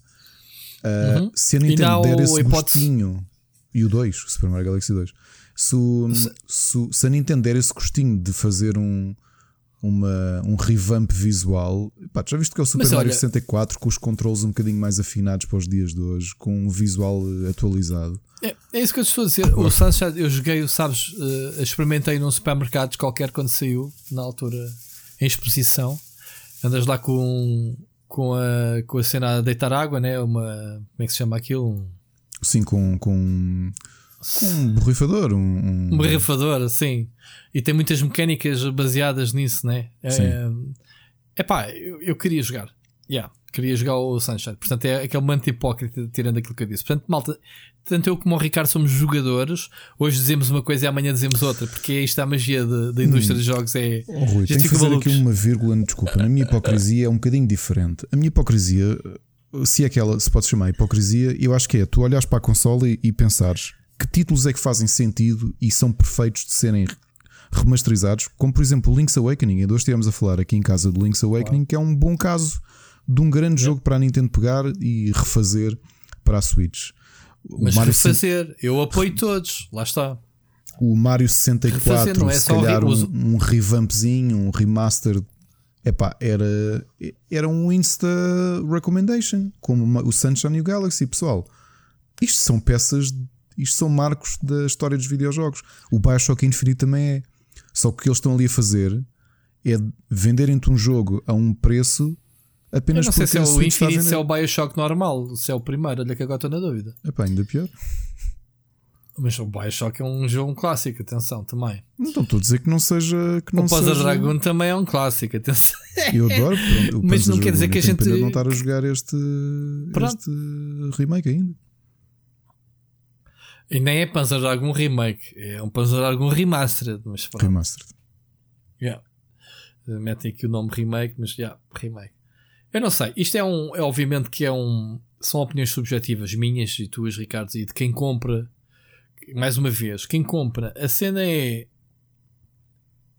Uh, uhum. Se a Nintendo der esse hipótese... gostinho, e o 2, o Super Mario Galaxy 2, se, se, se, se a Nintendo der esse gostinho de fazer um, uma, um revamp visual. Pá, já viste que é o Super Mas, Mario olha, 64 com os controles um bocadinho mais afinados para os dias de hoje, com um visual eh, atualizado. É, é isso que eu te estou a dizer. o Sunshine, eu joguei, sabes, uh, experimentei num supermercado qualquer quando saiu, na altura, em exposição. Andas lá com, com, a, com a cena a deitar água, né? Uma. Como é que se chama aquilo? Sim, com. com... Um borrifador. Um, um... um borrifador, sim. E tem muitas mecânicas baseadas nisso, né? É, é pá, eu, eu, queria jogar. Yeah, queria jogar o Sunshine. Portanto, é aquele manto hipócrita tirando aquilo que eu disse. Portanto, malta, tanto eu como o Ricardo somos jogadores. Hoje dizemos uma coisa e amanhã dizemos outra, porque é isto a magia da indústria hum. de jogos. É, oh, Rui, tenho que fazer malucos. aqui uma vírgula, desculpa. Na minha hipocrisia é um bocadinho diferente. A minha hipocrisia, se é aquela se pode chamar hipocrisia, eu acho que é tu olhares para a consola e, e pensares que títulos é que fazem sentido e são perfeitos de serem remasterizados, como por exemplo o Link's Awakening. Ainda hoje estivemos a falar aqui em casa do Link's Awakening, que é um bom caso de um grande jogo para a Nintendo pegar e refazer para a Switch. O Mas Mario refazer, eu apoio todos, lá está. O Mario 64, refazer, não é se calhar um, um revampzinho, um remaster Epá, era, era um Insta recommendation, como o Sunshine e o Galaxy, pessoal. Isto são peças isto são marcos da história dos videojogos. O Bioshock Infinite também é. Só que o que eles estão ali a fazer é venderem-te um jogo a um preço apenas Eu não sei se é o Infinite, se é o Bioshock normal, se é o primeiro, olha que agora estou na dúvida. Epá, ainda pior. Mas o Bioshock é um jogo clássico, atenção, também. Não estou a dizer que não seja. Que não o Panzer seja... Dragon também é um clássico, atenção. Eu adoro, pronto, mas não quer dizer que a gente. não estar a jogar este, este remake ainda. E nem é Panzer Dragon Remake, é um Panzer Dragon Remastered. Mas pronto. Remastered. Yeah. Metem aqui o nome Remake, mas já, yeah, Remake. Eu não sei, isto é um. É obviamente que é um. São opiniões subjetivas minhas e tuas, Ricardo, e de quem compra. Mais uma vez, quem compra, a cena é.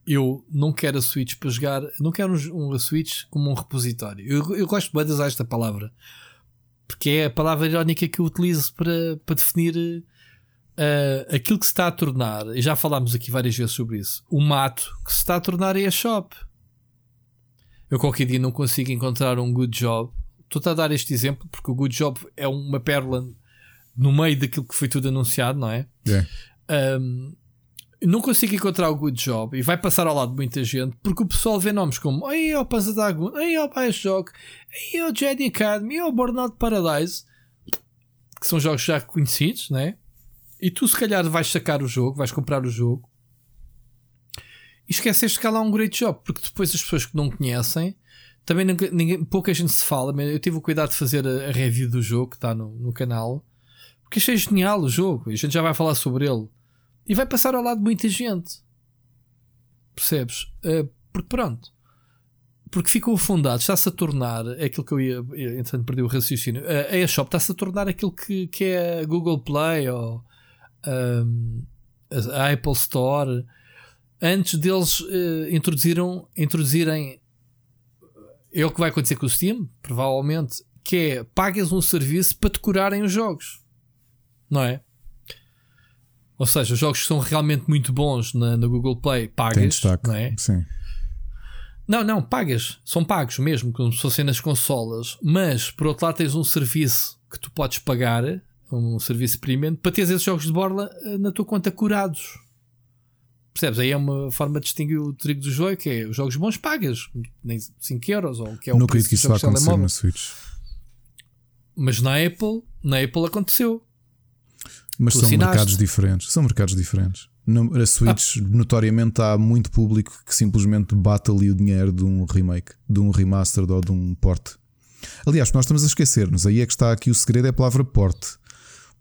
Eu não quero a Switch para jogar. Não quero um, um a Switch como um repositório. Eu, eu gosto bem de usar esta palavra. Porque é a palavra irónica que eu utilizo para, para definir uh, aquilo que se está a tornar, e já falámos aqui várias vezes sobre isso, o mato que se está a tornar é a shop. Eu qualquer dia não consigo encontrar um good job. Estou a dar este exemplo porque o good job é uma pérola no meio daquilo que foi tudo anunciado, não é? Yeah. Um, não consigo encontrar o good job e vai passar ao lado de muita gente porque o pessoal vê nomes como aí é o Panzadagon, aí é o Bioshock, aí é o Jedi Academy, é o Burnout Paradise, que são jogos já conhecidos, né? E tu, se calhar, vais sacar o jogo, vais comprar o jogo e esqueceste que há lá um great job, porque depois as pessoas que não conhecem também ninguém, pouca gente se fala. Eu tive o cuidado de fazer a, a review do jogo que está no, no canal porque achei genial o jogo e a gente já vai falar sobre ele e vai passar ao lado de muita gente, percebes? Uh, porque pronto, porque ficou afundado, está-se a tornar aquilo que eu ia, entretanto, perdi o raciocínio. A eShop está-se a tornar aquilo que, que é Google Play ou um, a Apple Store, antes deles uh, introduziram, introduzirem é o que vai acontecer com o Steam, provavelmente, que é pagas um serviço para decorarem os jogos, não é? Ou seja, os jogos que são realmente muito bons na, na Google Play, pagas, destaque, não é? Sim. Não, não, pagas, são pagos mesmo, como se fossem nas consolas, mas por outro lado tens um serviço que tu podes pagar um serviço premium, para teres esses jogos de borla eh, na tua conta curados. Percebes? Aí é uma forma de distinguir o trigo do joio, que é os jogos bons pagas, nem 5 euros, ou que é o Não acredito que isso vá acontecer na Switch. Mas na Apple, na Apple aconteceu. Mas tu são assinaste. mercados diferentes. São mercados diferentes. A Switch, ah. notoriamente, há muito público que simplesmente bate ali o dinheiro de um remake, de um remaster ou de um port. Aliás, nós estamos a esquecer-nos. Aí é que está aqui o segredo: é a palavra porte.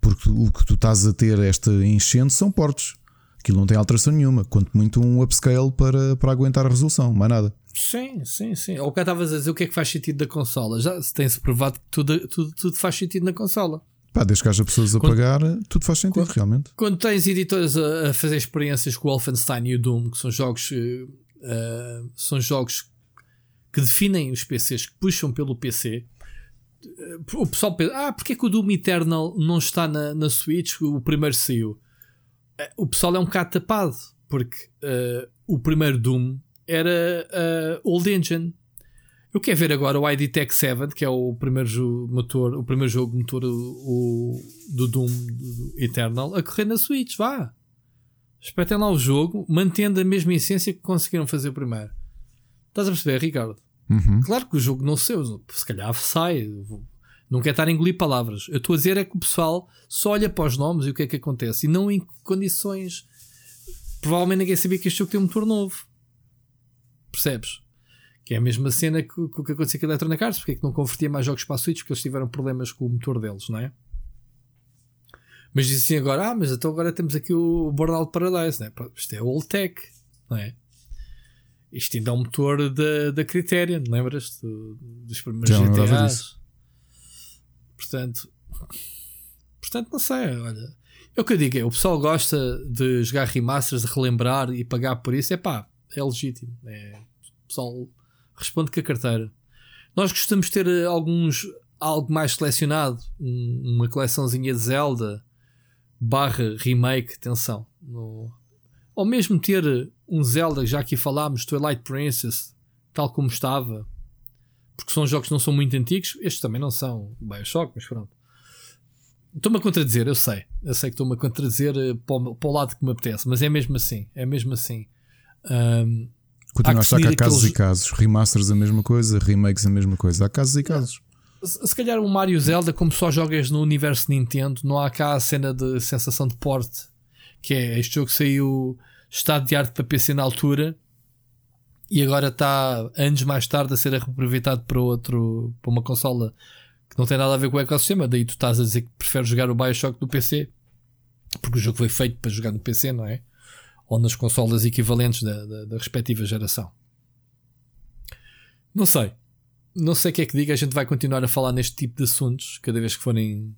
Porque o que tu estás a ter esta enchente são portos. Aquilo não tem alteração nenhuma. Quanto muito um upscale para, para aguentar a resolução, mais nada. Sim, sim, sim. Ou que estavas a dizer o que é que faz sentido da consola. Já tem-se provado que tudo, tudo, tudo faz sentido na consola. Pá, desde que haja pessoas a quando, pagar, tudo faz sentido, quando, realmente. Quando tens editores a, a, fazer experiências com o Wolfenstein e o Doom, que são jogos, uh, são jogos que definem os PCs, que puxam pelo PC, o pessoal pensa, ah, porque é que o Doom Eternal não está na, na Switch? O primeiro saiu. Eh, o pessoal é um bocado tapado, porque uh, o primeiro Doom era uh, Old Engine. Eu quero ver agora o ID Tech 7, que é o primeiro motor, o primeiro jogo motor o, o do Doom do Eternal, a correr na Switch, vá. Espetem lá o jogo, mantendo a mesma essência que conseguiram fazer primeiro. Estás a perceber, Ricardo? Uhum. Claro que o jogo não saiu, se calhar sai. Não quer estar a engolir palavras. Eu estou a dizer é que o pessoal só olha para os nomes e o que é que acontece. E não em condições. Provavelmente ninguém sabia que este jogo tem um motor novo. Percebes? Que é a mesma cena que, o que aconteceu com a Electronic Arts. Porque é que não convertia mais jogos para a Switch? Porque eles tiveram problemas com o motor deles, não é? Mas dizem agora, ah, mas então agora temos aqui o Burnout Paradise, né? Isto é old tech, não é? Isto ainda é um motor da, da Criterion, lembras-te? Dos primeiros Já GTAs. Portanto, portanto, não sei, olha. É o que eu digo, é, o pessoal gosta de jogar remasters, de relembrar e pagar por isso, é pá, é legítimo. É, o pessoal responde com a carteira. Nós gostamos de ter eh, alguns, algo mais selecionado, uma coleçãozinha de Zelda, barra remake, atenção. No... Ou mesmo ter um Zelda, já aqui falámos, Twilight Princess, tal como estava, porque são jogos que não são muito antigos, estes também não são Bioshock, mas pronto. Estou-me a contradizer, eu sei. Eu sei que estou-me a contradizer eh, para o, para o, lado que me apetece, mas é mesmo assim. É mesmo assim. Um, Continua a achar que há casos aqueles... e casos. Remasters a mesma coisa, remakes a mesma coisa. Há casos e casos se calhar o Mario Zelda, como só jogas no universo Nintendo, não há cá a cena de sensação de porte, que é este jogo saiu estado de arte para PC na altura e agora está anos mais tarde a ser reaproveitado para outro para uma consola que não tem nada a ver com o ecossistema. Daí tu estás a dizer que preferes jogar o Bioshock do PC porque o jogo foi feito para jogar no PC, não é? Ou nas consolas equivalentes da, da, da respectiva geração. Não sei não sei o que é que diga, a gente vai continuar a falar neste tipo de assuntos cada vez que forem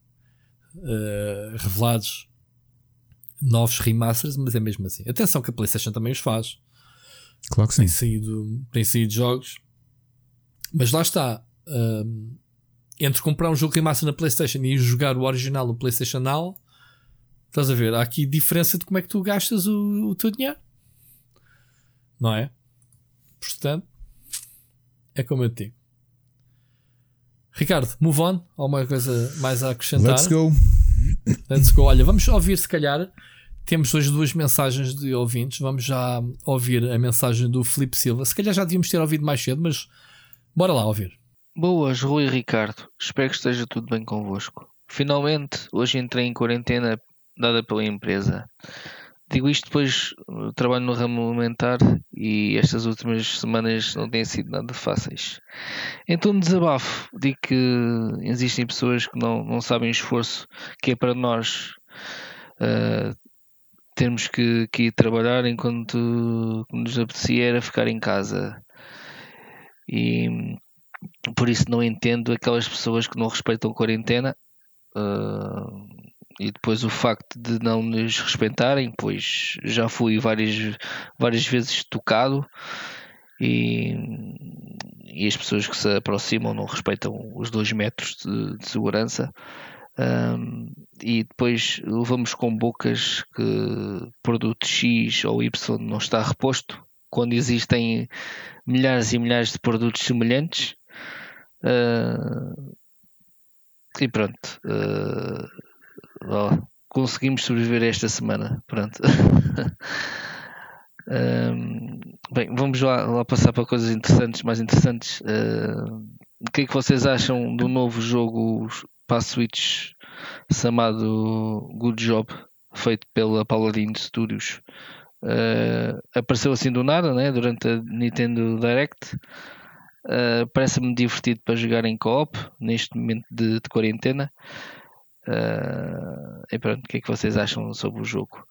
uh, revelados novos remasters, mas é mesmo assim. Atenção que a PlayStation também os faz. Claro que sim. Tem saído, tem saído jogos, mas lá está. Uh, entre comprar um jogo remaster na PlayStation e jogar o original no PlayStation Now, estás a ver? Há aqui diferença de como é que tu gastas o, o teu dinheiro, não é? Portanto, é como eu te digo. Ricardo, move on. Alguma coisa mais a acrescentar? Let's go. Let's go. Olha, vamos ouvir se calhar. Temos hoje duas mensagens de ouvintes. Vamos já ouvir a mensagem do Felipe Silva. Se calhar já devíamos ter ouvido mais cedo, mas bora lá ouvir. Boas, Rui e Ricardo. Espero que esteja tudo bem convosco. Finalmente, hoje entrei em quarentena dada pela empresa. Digo isto depois trabalho no ramo alimentar e estas últimas semanas não têm sido nada fáceis. Então desabafo, digo que existem pessoas que não, não sabem o esforço que é para nós uh, termos que, que ir trabalhar enquanto nos apetecia ficar em casa. E por isso não entendo aquelas pessoas que não respeitam a quarentena. Uh, e depois o facto de não nos respeitarem, pois já fui várias, várias vezes tocado e, e as pessoas que se aproximam não respeitam os dois metros de, de segurança. Um, e depois levamos com bocas que produto X ou Y não está reposto quando existem milhares e milhares de produtos semelhantes. Uh, e pronto, uh, oh, conseguimos sobreviver esta semana. Pronto. um, bem, vamos lá, lá, passar para coisas interessantes, mais interessantes. Uh, o que é que vocês acham do novo jogo para a Switch chamado Good Job, feito pela Paladin Studios? Uh, apareceu assim do nada, né? durante a Nintendo Direct. Uh, Parece-me divertido para jogar em co-op neste momento de, de quarentena. Uh, e pronto, o que é que vocês acham sobre o jogo?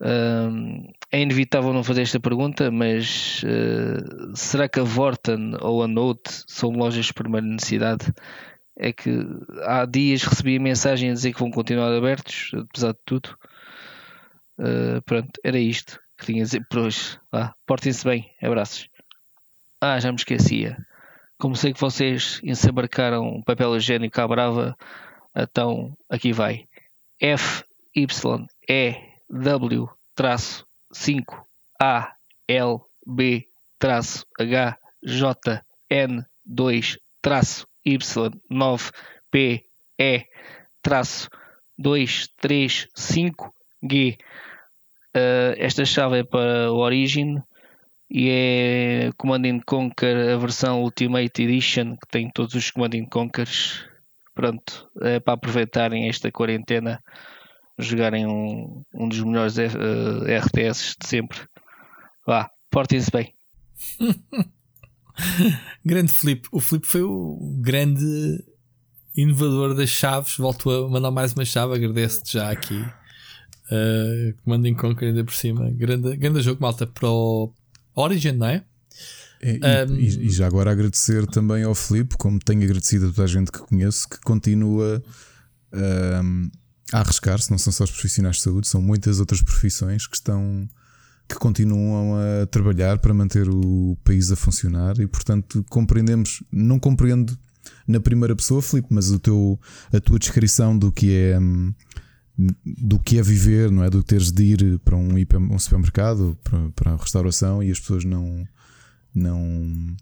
Uh, é inevitável não fazer esta pergunta, mas será que a Vorten ou a Note são lojas de primeira necessidade? É que há dias recebi a mensagem a dizer que vão continuar abertos, apesar de tudo. pronto, era isto que tinha a dizer por hoje. Portem-se bem, abraços. Ah, já me esquecia. Como sei que vocês ensabarcaram papel higiênico à brava, então aqui vai. F, Y, E, W, traço, 5, A, L, B, traço, H, J, N, 2, traço, Y, 9, P, E, traço, 2, 3, 5, G. Uh, esta chave é para o Origin e é Command Conquer a versão Ultimate Edition que tem todos os Command Conquers. Pronto, é para aproveitarem esta quarentena, jogarem um, um dos melhores uh, eh, RTS de sempre. Vá, portem-se bem. grande Flip. O Flip foi o grande inovador das chaves. Volto a mandar mais uma chave. Agradeço-te já aqui. Uh, Command Conquer ainda por cima. Grande, grande jogo, malta, para o Origin, não é? É, um, e, e, já agora agradecer também ao Filipe, como tenho agradecido a toda a gente que conheço, que continua um, a arriscar-se, não são só os profissionais de saúde, são muitas outras profissões que estão que continuam a trabalhar para manter o país a funcionar e portanto compreendemos, não compreendo na primeira pessoa, Filipe, mas o teu, a tua descrição do que é um, do que é viver, não é? Do teres de ir para um, um supermercado, para, para a restauração e as pessoas não não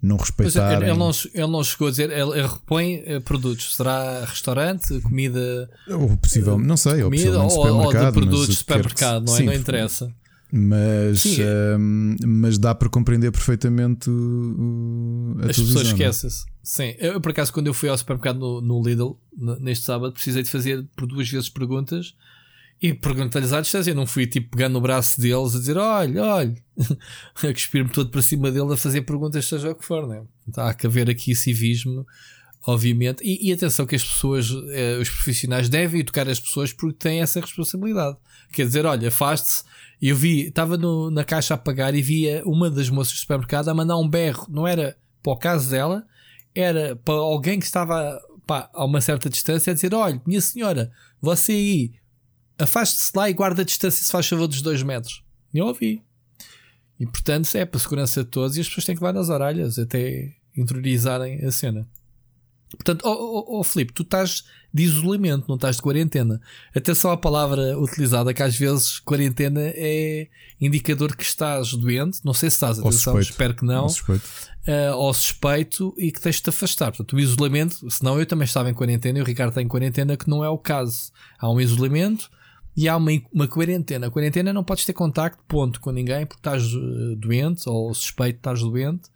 não respeitarem. Ele não, ele não chegou a dizer, ele, ele repõe eh, produtos. Será restaurante, comida? Ou possível, não sei, comida, ou, ou, ou de produtos de supermercado, não, é? Sim, não interessa. Mas, um, mas dá para compreender perfeitamente o, a As pessoas é? esquecem-se. Sim, eu por acaso, quando eu fui ao supermercado no, no Lidl neste sábado, precisei de fazer por duas vezes perguntas e perguntar-lhes à distância. Eu não fui tipo pegando no braço deles a dizer: olha, olha, a cuspir-me todo para cima dele a fazer perguntas, seja o que for, né? Há que haver aqui civismo, obviamente. E, e atenção, que as pessoas, eh, os profissionais devem educar as pessoas porque têm essa responsabilidade. Quer dizer, olha, afaste-se eu vi, estava na caixa a pagar e via uma das moças do supermercado a mandar um berro. Não era para o caso dela, era para alguém que estava pá, a uma certa distância a dizer: Olha, minha senhora, você aí, afaste-se lá e guarda a distância se faz favor dos dois metros. Eu ouvi. E portanto, é para a segurança de todos e as pessoas têm que levar nas orelhas até interiorizarem a cena. Portanto, oh, oh, oh, Filipe, tu estás de isolamento, não estás de quarentena. Atenção à palavra utilizada, que às vezes quarentena é indicador que estás doente. Não sei se estás, atenção, espero que não. Suspeito. Uh, ou suspeito e que tens de te afastar. Portanto, o isolamento, senão eu também estava em quarentena e o Ricardo está em quarentena, que não é o caso. Há um isolamento e há uma, uma quarentena. A quarentena não podes ter contacto, ponto, com ninguém, porque estás uh, doente ou suspeito que estás doente.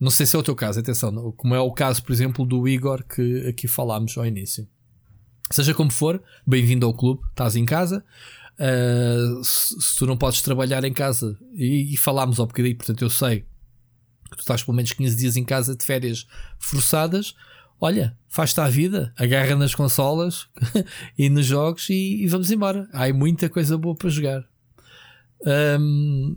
Não sei se é o teu caso, atenção, como é o caso, por exemplo, do Igor que aqui falámos ao início. Seja como for, bem-vindo ao clube, estás em casa. Uh, se, se, tu não podes trabalhar em casa, e, e falámos ao bocadinho, portanto eu sei que tu estás pelo menos 15 dias em casa de férias forçadas, olha, faz-te a vida, agarra nas consolas e nos jogos e, e, vamos embora. Há muita coisa boa para jogar. Um,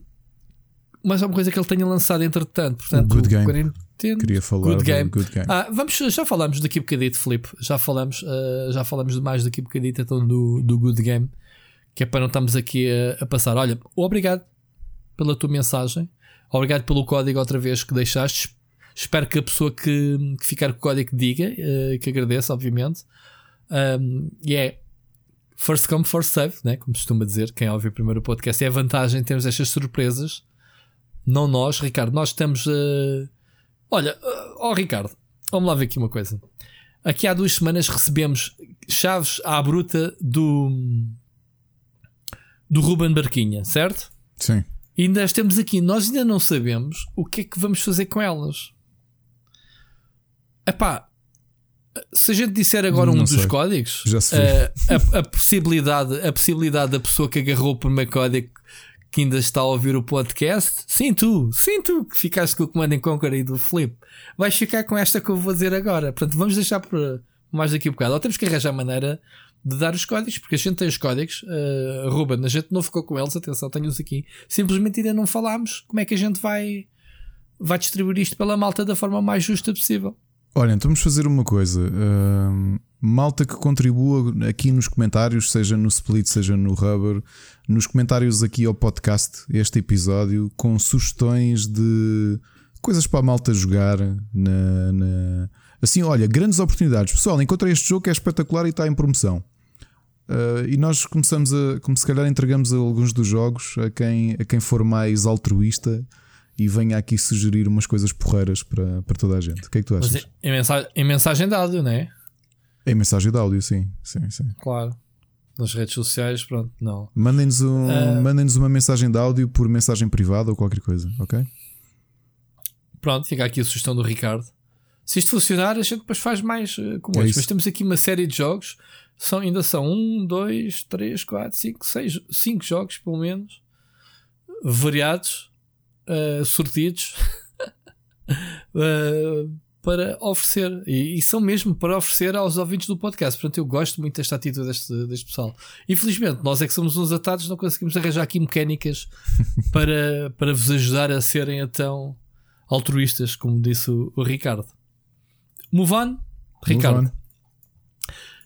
mais alguma coisa que ele tenha lançado entretanto, portanto, Good Game. Queria falar good game. good game. Ah, vamos, já falamos daqui a bocadito, Filipe. Já falamos, uh, já falamos mais daqui a bocadito então, do, do Good Game. Que é para não estarmos aqui a, a, passar. Olha, obrigado pela tua mensagem. Obrigado pelo código outra vez que deixaste. Espero que a pessoa que, que ficar com o código diga, uh, que agradeço, obviamente. Um, e é first come, first save, né? como costuma dizer. Quem ouve o primeiro podcast é a vantagem termos estas surpresas. Não nós, Ricardo, nós estamos. Uh, Olha, ó oh Ricardo, vamos lá ver aqui uma coisa. Aqui há duas semanas recebemos chaves à bruta do do Ruben Barquinha, certo? Sim. E ainda as temos aqui. Nós ainda não sabemos o que é que vamos fazer com elas. Epá, se a gente disser agora um não dos sei. códigos, a, a, a, possibilidade, a possibilidade da pessoa que agarrou o primeiro código que ainda está a ouvir o podcast, sim tu, sim tu que ficaste com o Command Conquer aí do Flip, vais ficar com esta que eu vou dizer agora. Portanto, vamos deixar por mais daqui a bocado. Ou temos que arranjar maneira de dar os códigos, porque a gente tem os códigos, uh, Ruben, a gente não ficou com eles, atenção, tenho-os aqui. Simplesmente ainda não falámos como é que a gente vai, vai distribuir isto pela malta da forma mais justa possível. Olha, então vamos fazer uma coisa. Uh, malta que contribua aqui nos comentários, seja no Split, seja no Rubber, nos comentários aqui ao podcast, este episódio, com sugestões de coisas para a malta jogar na, na, Assim, olha, grandes oportunidades. Pessoal, encontrei este jogo que é espetacular e está em promoção. Uh, e nós começamos a, como se calhar entregamos alguns dos jogos a quem, a quem for mais altruísta e venha aqui sugerir umas coisas porreiras para, para toda a gente. O que é que tu achas? Mas em, mensagem, em mensagem de áudio, não é? Em mensagem de áudio, sim. sim, sim. Claro. Nas redes sociais, pronto, não. Mandem-nos um, uh... mandem uma mensagem de áudio por mensagem privada ou qualquer coisa, ok? Pronto, fica aqui a sugestão do Ricardo. Se isto funcionar, a gente depois faz mais uh, como é Mas temos aqui uma série de jogos. São, ainda são um, dois, três, quatro, cinco, seis, cinco jogos, pelo menos, variados, uh, sortidos. uh, para oferecer. E, e, são mesmo para oferecer aos ouvintes do podcast. Portanto, eu gosto muito desta atitude deste, deste pessoal. Infelizmente, nós é que somos uns atados, não conseguimos arranjar aqui mecânicas para, para vos ajudar a serem então altruístas, como disse o, o Ricardo. Move on, Ricardo. Move on.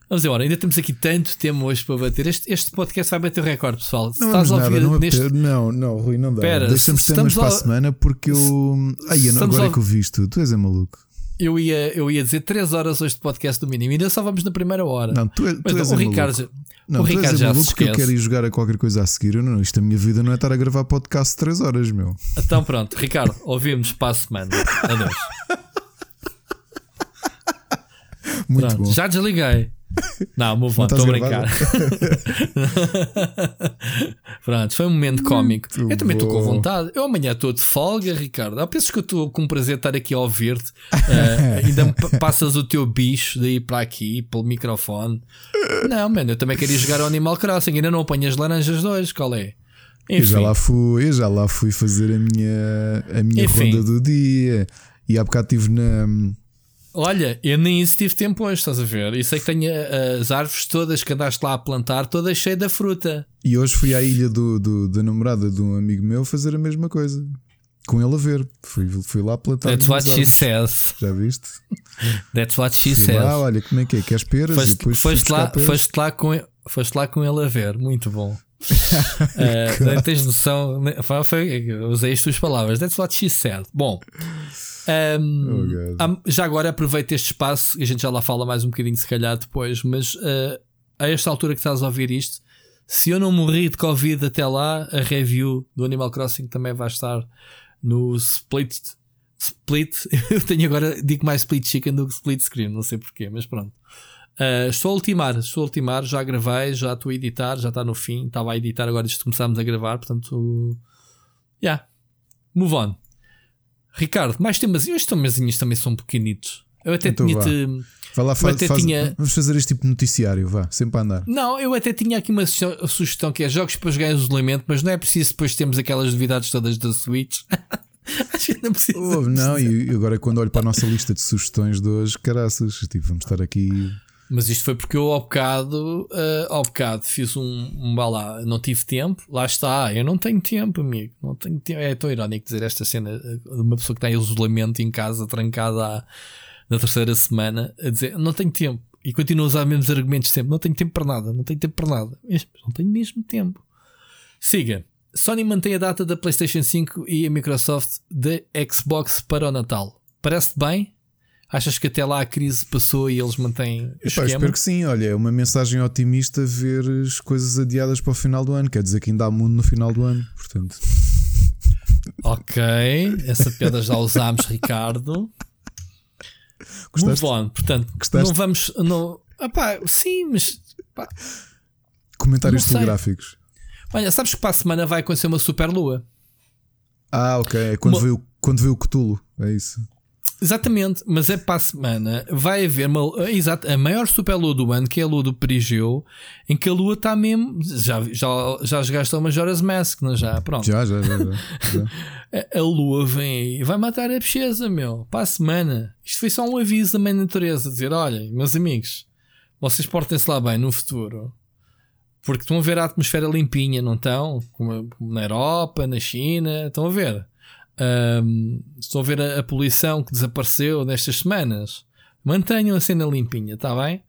Vamos embora, ainda temos aqui tanto tema hoje para bater. Este, este podcast vai bater o recorde, pessoal. Não estás a ouvir nada, neste... não, não, Rui, não dá. Deixa-me temas para a semana porque eu. Ai, agora é que eu vi isto, tu és é maluco. Eu ia, eu ia dizer 3 horas hoje de podcast do mínimo, ainda só vamos na primeira hora. Não, tu, é, tu Mas, és o Ricardo, não, o Ricardo já maluco se esquece. eu quero ir jogar a qualquer coisa a seguir. Não, isto a minha vida não é estar a gravar podcast 3 horas, meu. Então pronto, Ricardo, ouvimos para a semana. Adeus. Muito pronto, bom. Já desliguei. Não, move on, estou a brincar. Pronto, foi um momento cómico. Muito eu também estou com vontade. Eu amanhã estou de folga, Ricardo. Há penso que eu estou com prazer estar aqui a ouvir-te. Uh, ainda passas o teu bicho daí para aqui, pelo microfone. Não, mano, eu também queria jogar ao Animal Crossing. Ainda não apanhas laranjas dois, qual é? Enfim. Eu já lá fui, já lá fui fazer a minha, a minha ronda do dia. E há bocado estive na Olha, eu nem isso tive tempo hoje, estás a ver? E sei que tenho eh, as árvores todas que andaste lá a plantar, todas cheias da fruta. E hoje fui à ilha do, do, da namorada de um amigo meu fazer a mesma coisa. Com ele a ver. Fui, fui lá plantar. That's what she says. Já viste? That's what she fui says. Ah, olha, como é que é? Queres peras? Foste, depois foste, lá, foste, lá com, foste lá com ele a ver. Muito bom. uh, tens noção? Foi, usei as tuas palavras. That's what she said. Bom. Um, oh, já agora aproveito este espaço e a gente já lá fala mais um bocadinho, se calhar depois, mas uh, a esta altura que estás a ouvir isto, se eu não morri de Covid até lá, a review do Animal Crossing também vai estar no Split. Split, eu tenho agora, digo mais Split Chicken do que Split Screen, não sei porquê, mas pronto. Uh, estou a ultimar, estou a ultimar, já gravei, já estou a editar, já está no fim, estava a editar agora desde que começámos a gravar, portanto, yeah, move on. Ricardo, mais temas. E os temazinhos também são pequenitos. Eu até então tinha-te. Vai lá, faz, faz, tinha... Vamos fazer este tipo de noticiário, vá, sempre a andar. Não, eu até tinha aqui uma sugestão que é jogos para jogar em isolamento, mas não é preciso depois termos aquelas novidades todas da Switch. Acho que não precisa. Oh, não, e agora quando olho para a nossa lista de sugestões de hoje, caraças, tipo, vamos estar aqui mas isto foi porque eu ao bocado, uh, ao bocado fiz um, um balá, não tive tempo, lá está, eu não tenho tempo, amigo, não tenho tempo. É tão irónico dizer esta cena eh, de uma pessoa que está em isolamento em casa, trancada à, na terceira semana, a dizer não tenho tempo e continua a usar os mesmos argumentos sempre, não tenho tempo para nada, não tenho tempo para nada, não tenho mesmo tempo. Siga. Sony mantém a data da PlayStation 5 e a Microsoft da Xbox para o Natal. Parece bem? Achas que até lá a crise passou e eles mantêm o espero que sim. Olha, é uma mensagem otimista ver as coisas adiadas para o final do ano. Quer dizer que ainda há mundo no final do ano, portanto. Ok, essa piada já usámos, Ricardo. Gostaste? Move on. Portanto, Gostaste? não vamos. Não, epá, sim, mas. Comentários telegráficos. Olha, sabes que para a semana vai acontecer uma super lua? Ah, ok. É quando, uma... veio, quando veio o Cthulhu. É isso. Exatamente, mas é para a semana vai haver uma, exato, a maior superlua do ano, que é a lua do Perigeu, em que a lua está mesmo. Já, já, já jogaste a Majora's Mask, não já? Pronto. Já, já, já. já, a, a, lua vem aí e vai matar a pecheza, meu, para a semana. Isto foi só um aviso da mãe natureza: dizer, olhem, meus amigos, vocês portem-se lá bem no futuro. Porque estão a ver a atmosfera limpinha, não estão? Como na Europa, na China, estão a ver. Um, estou a ver a, a, poluição que desapareceu nestas semanas. Mantenham a cena limpinha, está bem?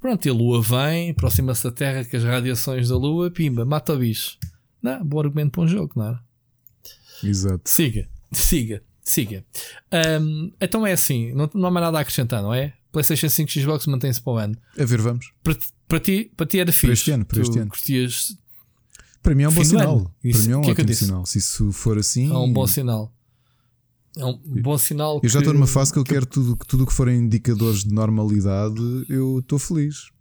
Pronto, e a lua vem, aproxima-se da Terra com as radiações da lua, pimba, mata o bicho. Não, bom argumento para um jogo, não é? Exato. Siga, siga. Siga. Um, então é assim, não, não há mais nada a acrescentar, não é? PlayStation 5 Xbox mantém-se para o ano. A ver, vamos. Para, para, ti, para ti era fixe. Para este ano, para tu este ano. Curtias... Para mim é um bom sinal. Isso- Para mim é um que é que ótimo sinal. Se isso for assim. É um bom sinal. É um bom sinal. Eu já que- estou numa fase que eu quero tudo tudo o que forem indicadores de normalidade, eu estou feliz.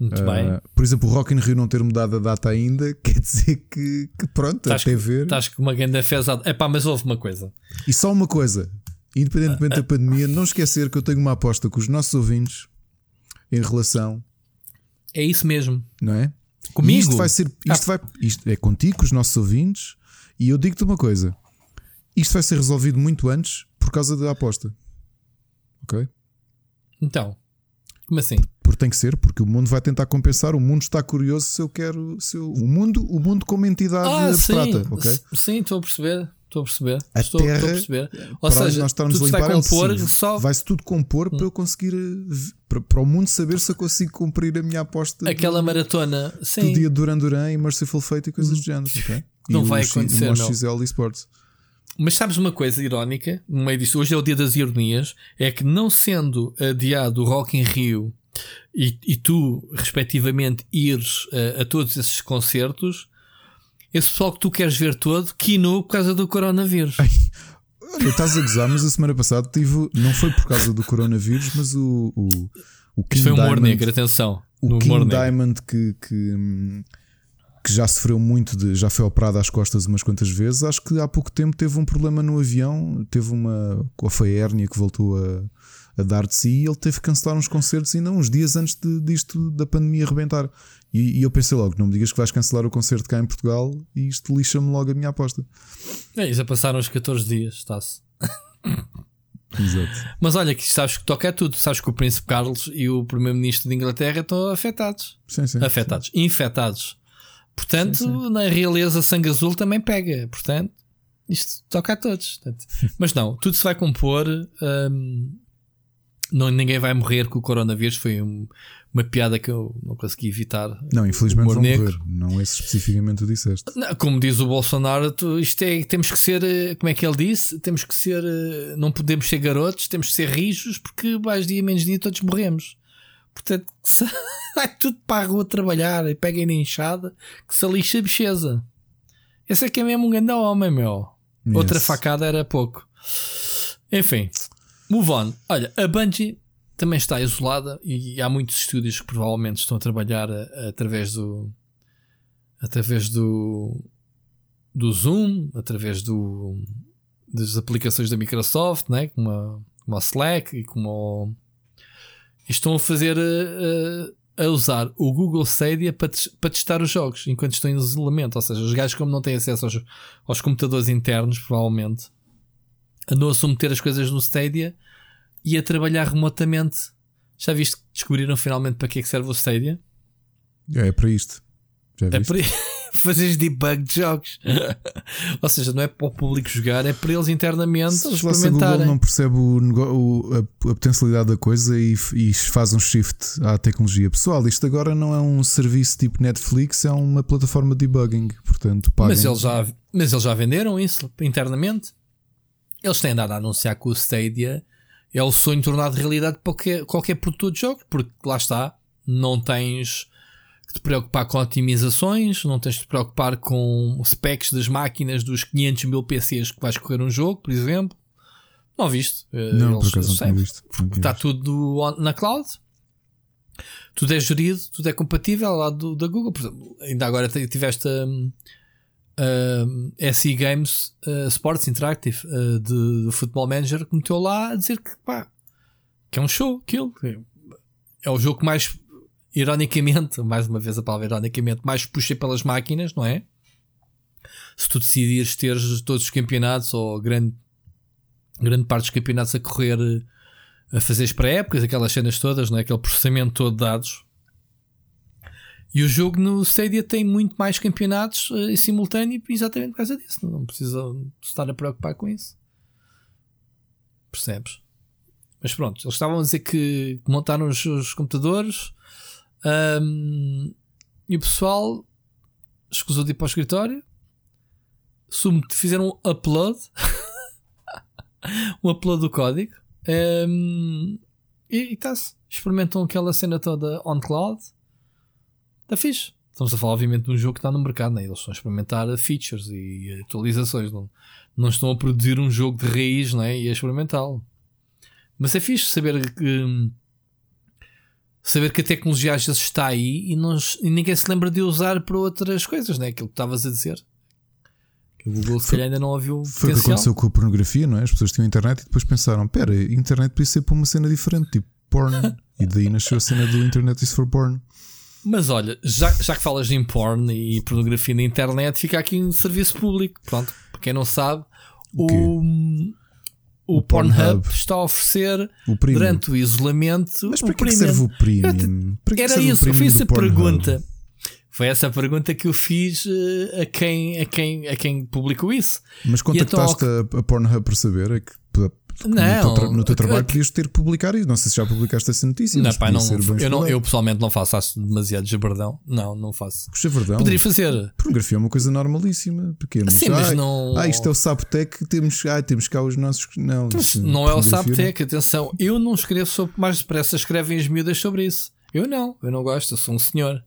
Muito Ah, bem. por exemplo, o Rock in Rio não ter mudado a data ainda quer dizer que, que pronto, Estás até ver. Estás com uma grande fezada. É pá, mas houve uma coisa. E só uma coisa, independentemente da pandemia, não esquecer que eu tenho uma aposta com os nossos ouvintes em relação, É isso mesmo. não é? Comigo? E isto vai ser, isto vai, isto é contigo, com os nossos ouvintes, e eu digo-te uma coisa: isto vai ser resolvido muito antes por causa da aposta. Ok? Então, como assim? Porque tem que ser, porque o mundo vai tentar compensar. O mundo está curioso se eu quero. Se eu, o, mundo, o mundo como entidade Ah, sim. abstrata, ok? S- Sim, estou a perceber. Estou a perceber. A estou, Terra, estou a perceber. Ou além de seja, nós estarmos tudo a se vai limpar, ele compor só vai-se tudo compor para eu conseguir. eh, Para, para o mundo saber se eu consigo cumprir a minha aposta. aquela do, maratona. do Sim. dia de Duran Duran e Merciful Fate e coisas do género, ok? Não e vai o, acontecer, O não. XL Esports. Mas sabes uma coisa irónica no meio disto? Hoje é o dia das ironias. É que não sendo adiado o Rock in Rio e, e tu, respectivamente, ires eh, a todos esses concertos, esse pessoal que tu queres ver todo quinou por causa do coronavírus. Olha, estás a gozar, mas a semana passada tive. Não foi por causa do coronavírus, mas o. o, o King foi um humor negro, atenção. O King. Diamond que, que, que já sofreu muito de. já foi operado às costas umas quantas vezes. Acho que há pouco tempo teve um problema no avião, teve uma. ou foi a hérnia que voltou a, a dar de si e ele teve que cancelar uns concertos ainda uns dias antes de, disto da pandemia arrebentar. E, e eu pensei logo: não me digas que vais cancelar o concerto cá em Portugal e isto lixa-me logo a minha aposta. É, já passaram os 14 dias, está-se. Exato. Mas olha, que sabes que toca a tudo. Sabes que o Príncipe Carlos e o Primeiro-Ministro de Inglaterra estão afetados. Sim, sim. afetados, infectados. Portanto, Sim, sim. na realeza sangue azul também pega. Portanto, isto toca a todos. Portanto, mas não, tudo se vai compor. hum, não, ninguém vai morrer com o coronavírus. Foi um- uma piada que eu não consegui evitar. Não, infelizmente vão negro. morrer. Não esse especificamente tu disseste. Não, como diz o Bolsonaro, tu- isto é, temos que ser, eh, como é que ele disse? Temos que ser, eh, não podemos ser garotos, temos que ser rijos, porque mais dia menos dia todos morremos. Portanto, vai tudo para a rua trabalhar e peguem na enxada, que se lixa a bicheza. Esse é que é mesmo um grande homem, meu. Outra Yes. facada era pouco. Enfim, move on. Olha, a Bungie também está isolada e há muitos estúdios que provavelmente estão a trabalhar a- através do através do do Zoom, através do das aplicações da Microsoft, né? como, a, como a Slack e como e estão a fazer eh, eh, a usar o Google Stadia para, para testar os jogos enquanto estão em isolamento. Ou seja, os gajos, como não têm acesso aos, aos computadores internos, provavelmente andam a submeter as coisas no Stadia e a trabalhar remotamente. Já viste que descobriram finalmente para que é que serve o Stadia? É, é para isto. Já É viste? para fazeres debug de jogos. Ou seja, não é para o público jogar, é para eles internamente se a Google experimentarem. não percebe o o- a, a potencialidade da coisa e, e faz um shift à tecnologia. Pessoal, isto agora não é um serviço tipo Netflix, é uma plataforma de debugging. Portanto, paguem. Mas eles, já, mas eles já venderam isso internamente. Eles têm andado a anunciar que o Stadia é o sonho tornado realidade para qualquer, qualquer produtor de jogos, porque lá está, não tens que te preocupar com otimizações, não tens de te preocupar com specs das máquinas dos 500 mil PCs que vais correr um jogo, por exemplo. Não viste? Eh, Não, por eles acaso não visto. Tinha Está tudo na cloud. Tudo é gerido, tudo é compatível lá do, da Google. Por exemplo, ainda agora te- tiveste um, SE Games uh, Sports Interactive uh, de, do Football Manager que meteu lá a dizer que, pá, que é um show aquilo. É o jogo que mais, ironicamente, mais uma vez a palavra ironicamente, mais puxa pelas máquinas, não é? Se tu decidires ter todos os campeonatos ou grande, grande parte dos campeonatos a correr eh, a fazer as pré-épocas, aquelas cenas todas, não é? aquele processamento todo de dados. E o jogo no Stadia tem muito mais campeonatos eh, em simultâneo exatamente por causa disso. Não precisa estar a preocupar com isso. Percebes? Mas pronto, eles estavam a dizer que montaram os, os computadores ahm, e o pessoal escusou de ir para o escritório, fizeram um upload um upload do código um, e está-se. Experimentam aquela cena toda on cloud. Está fixe. Estamos a falar, obviamente, de um jogo que está no mercado, né? eles estão a experimentar features e atualizações. Não, não estão a produzir um jogo de raiz né? e a experimentá-lo. Mas é fixe saber que. Saber que a tecnologia às vezes está aí e, não, e ninguém se lembra de usar para outras coisas, né? Aquilo que estavas a dizer. O Google se calhar ainda não ouviu Foi o que aconteceu com a pornografia, não é? As pessoas tinham internet e depois pensaram: pera, internet podia ser para uma cena diferente, tipo porn. e daí nasceu a cena do Internet is for porn. Mas olha, já, já que falas em porn e pornografia na internet, fica aqui um serviço público. Pronto, para quem não sabe, o, o, o Pornhub, está a oferecer o durante o isolamento. Mas para que, que serve o premium? Era isso, foi essa a pergunta. Foi essa a pergunta que eu fiz uh, a, quem, a, quem, a quem publicou isso. Mas contactaste então, a, a Pornhub para saber? É que não, no teu, no teu trabalho podias ter publicar isso. Não sei se já publicaste essa notícia. Não, pá, não, eu, não, eu pessoalmente não faço, acho demasiado jabardão. Não, não faço. Jabardão? Poderia fazer. Pornografia é uma coisa normalíssima. Pequena. Sim, mas ai, não. Ah, isto é o Saptec, temos, ai, temos cá os nossos. Não, isso, não é o Saptec, atenção. Eu não escrevo sobre. Mais depressa escrevem as miúdas sobre isso. Eu não, eu não gosto, eu sou um senhor.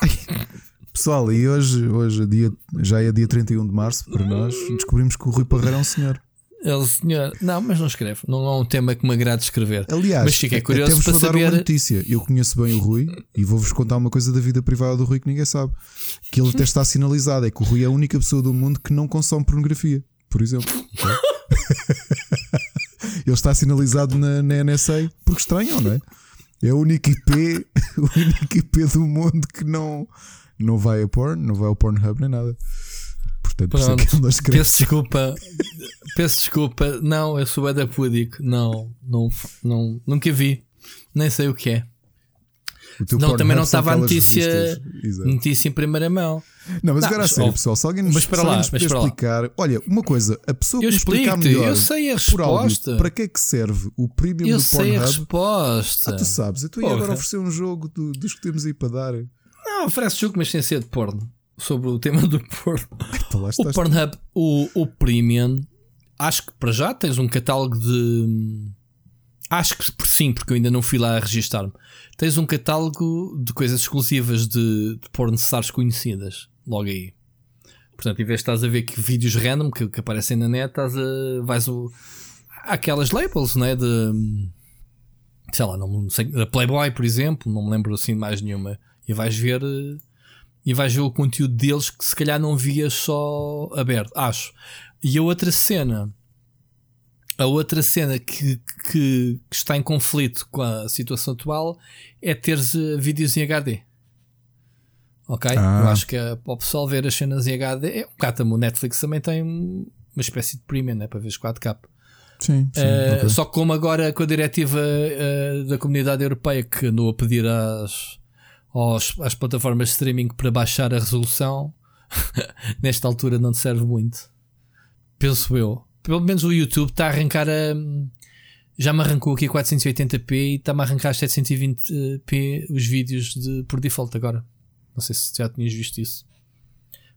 Pessoal, e hoje, hoje dia, já é dia 31 de março para nós, descobrimos que o Rui Parreira é um senhor. Ele, senhor, não, mas não escreve. Não é um tema que me agrade escrever. Aliás, mas fiquei curioso para saber. Dar uma notícia. Eu conheço bem o Rui e vou-vos contar uma coisa da vida privada do Rui que ninguém sabe. Que ele até está sinalizado. É que o Rui é a única pessoa do mundo que não consome pornografia, por exemplo. ele está sinalizado na, na NSA porque estranham, não é? É o único IP, o único IP do mundo que não, não vai a porn, não vai ao Pornhub nem nada. Portanto, Pronto, é peço desculpa, peço desculpa. Não, eu sou Pudic. Não, não, não, nunca vi. Nem sei o que é. O não, também não estava a notícia, notícia em primeira mão. Não, mas não, agora a sério, pessoal, se alguém nos, mas para lá, nos mas para explicar, lá. olha, uma coisa, a pessoa que eu explicar melhor eu sei a resposta. Áudio, para que é que serve o premium eu do Pornhub? Eu sei a resposta. Ah, tu sabes, eu estou agora a oferecer um jogo do, dos que temos aí para dar. Não, oferece jogo, mas sem ser de porno sobre o tema do porno. o Pornhub, o, o Premium, acho que para já tens um catálogo de. Acho que por sim, porque eu ainda não fui lá a registar-me. Tens um catálogo de coisas exclusivas de, de porn stars conhecidas. Logo aí. Portanto, em vez de estás a ver que vídeos random que, que aparecem na net, estás a. vais o. aquelas labels, né? De. Sei lá, não sei. Da Playboy, por exemplo, não me lembro assim de mais nenhuma. E vais ver eh, e vais ver o conteúdo deles que se calhar não vias só aberto, acho. E a outra cena, a outra cena que, que, que está em conflito com a situação atual é teres uh, vídeos em HD. Ok? Ah. Eu acho que é, para o pessoal ver as cenas em HD é um bocado o Netflix também tem uma espécie de premium né, para ver os 4K. Sim, sim uh, okay. Só que como agora com a diretiva uh, da comunidade europeia que andou a pedir às, aos, às plataformas de streaming para baixar a resolução, nesta altura não serve muito. Penso eu. Pelo menos o YouTube está a arrancar a. Já me arrancou aqui 480p e está-me a arrancar 720p os vídeos de, por default agora. Não sei se já tinhas visto isso.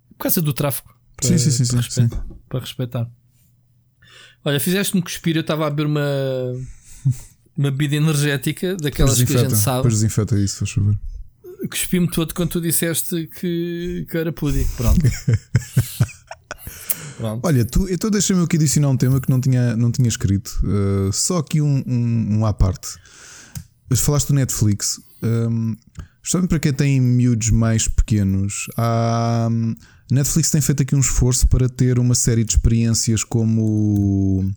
Por causa do tráfego. Para, sim, sim, sim, para, sim, sim. para respeitar. Olha, fizeste-me cuspir, eu estava a beber uma, uma bebida energética daquelas que a gente sabe. Depois desinfeta isso, faz favor cuspi-me todo quando tu disseste que, que era pudding. Pronto. Pronto. Olha, tu, então deixa-me aqui adicionar um tema que não tinha, não tinha escrito. Uh, só aqui um, um, um à parte. Falaste do Netflix. Um, Justamente para quem tem miúdos mais pequenos, a Netflix tem feito aqui um esforço para ter uma série de experiências como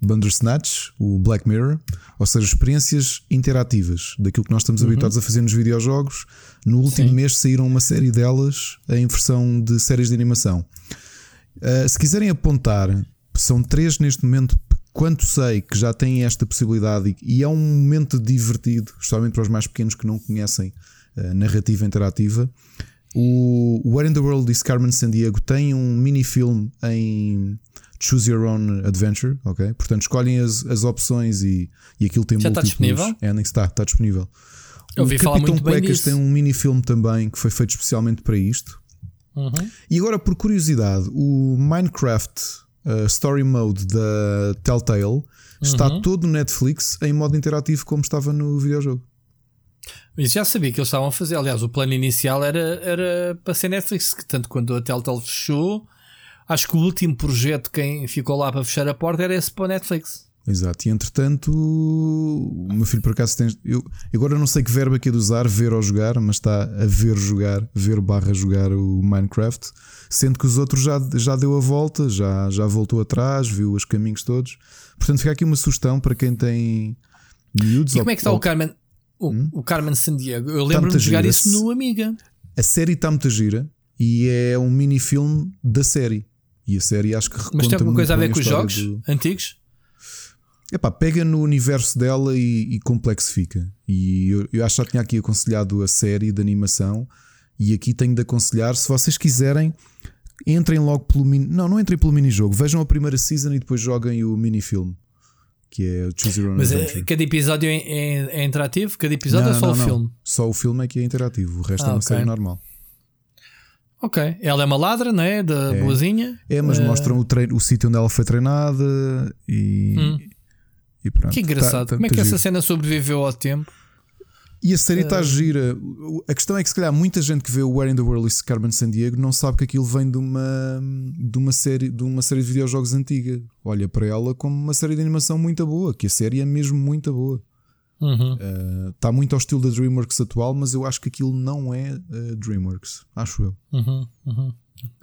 Bandersnatch, o Black Mirror, ou seja, experiências interativas daquilo que nós estamos uhum. habituados a fazer nos videojogos. No último Sim. mês saíram uma série delas em versão de séries de animação. Uh, se quiserem apontar, são três neste momento, quanto sei que já têm esta possibilidade e é um momento divertido, especialmente para os mais pequenos que não conhecem a narrativa interativa. O Where in the World is Carmen Sandiego tem um mini filme em Choose Your Own Adventure, ok? Portanto, escolhem as, as opções e, e aquilo tem Já está disponível? Endings, está, está disponível. Eu ouvi o falar Capitão muito Cuecas tem um mini filme também que foi feito especialmente para isto. Uhum. E agora, por curiosidade, o Minecraft uh, Story Mode da Telltale está Uhum. todo no Netflix em modo interativo como estava no videojogo. Mas já sabia que eles estavam a fazer. Aliás, o plano inicial era, era para ser Netflix, que tanto quando a Telltale fechou, acho que o último projeto, quem ficou lá para fechar a porta, era esse para a Netflix. Exato, e entretanto, o meu filho por acaso tem. Eu, agora não sei que verbo aqui de usar, ver ou jogar, mas está a ver jogar, ver barra jogar o Minecraft, sendo que os outros já, já deu a volta, já, já voltou atrás, viu os caminhos todos. Portanto, fica aqui uma sugestão para quem tem miúdos. E como é que está ou- o Carmen? O, o Carmen Sandiego? Eu Tá lembro-me de jogar giro, isso no Amiga. A série está muito gira e é um mini-filme da série. E a série acho que Mas tem alguma coisa a ver com os jogos do- antigos? Epá, pega no universo dela e, e complexifica. E eu, eu acho que já tinha aqui aconselhado a série de animação. E aqui tenho de aconselhar, se vocês quiserem, entrem logo pelo mini. Não, não entrem pelo mini-jogo. Vejam a primeira season e depois joguem o mini-filme. Que é Choose Your Own Mas é, Adventure. cada episódio é, é- é interativo? Cada episódio Não, ou só não, o não. filme? Só o filme é que é interativo. O resto Ah, é uma ok. série normal. Ok. Ela é uma ladra, não é? Da É. boazinha. É, mas Eh, mostram o, treino, o sítio onde ela foi treinada e. Hum. E pronto. Que engraçado. Tá- tá- Como é tá que essa giro. cena sobreviveu ao tempo? E a série Eh, está gira. O- A questão é que, se calhar, muita gente que vê o Where in the World is Carmen Sandiego não sabe que aquilo vem de uma, de uma, série, de uma série de videojogos antiga. Olha para ela como uma série de animação muito boa, que a série é mesmo muito boa. Uhum. Está muito ao estilo da Dreamworks atual, mas eu acho que aquilo não é eh, Dreamworks. Acho eu. Uhum, uhum.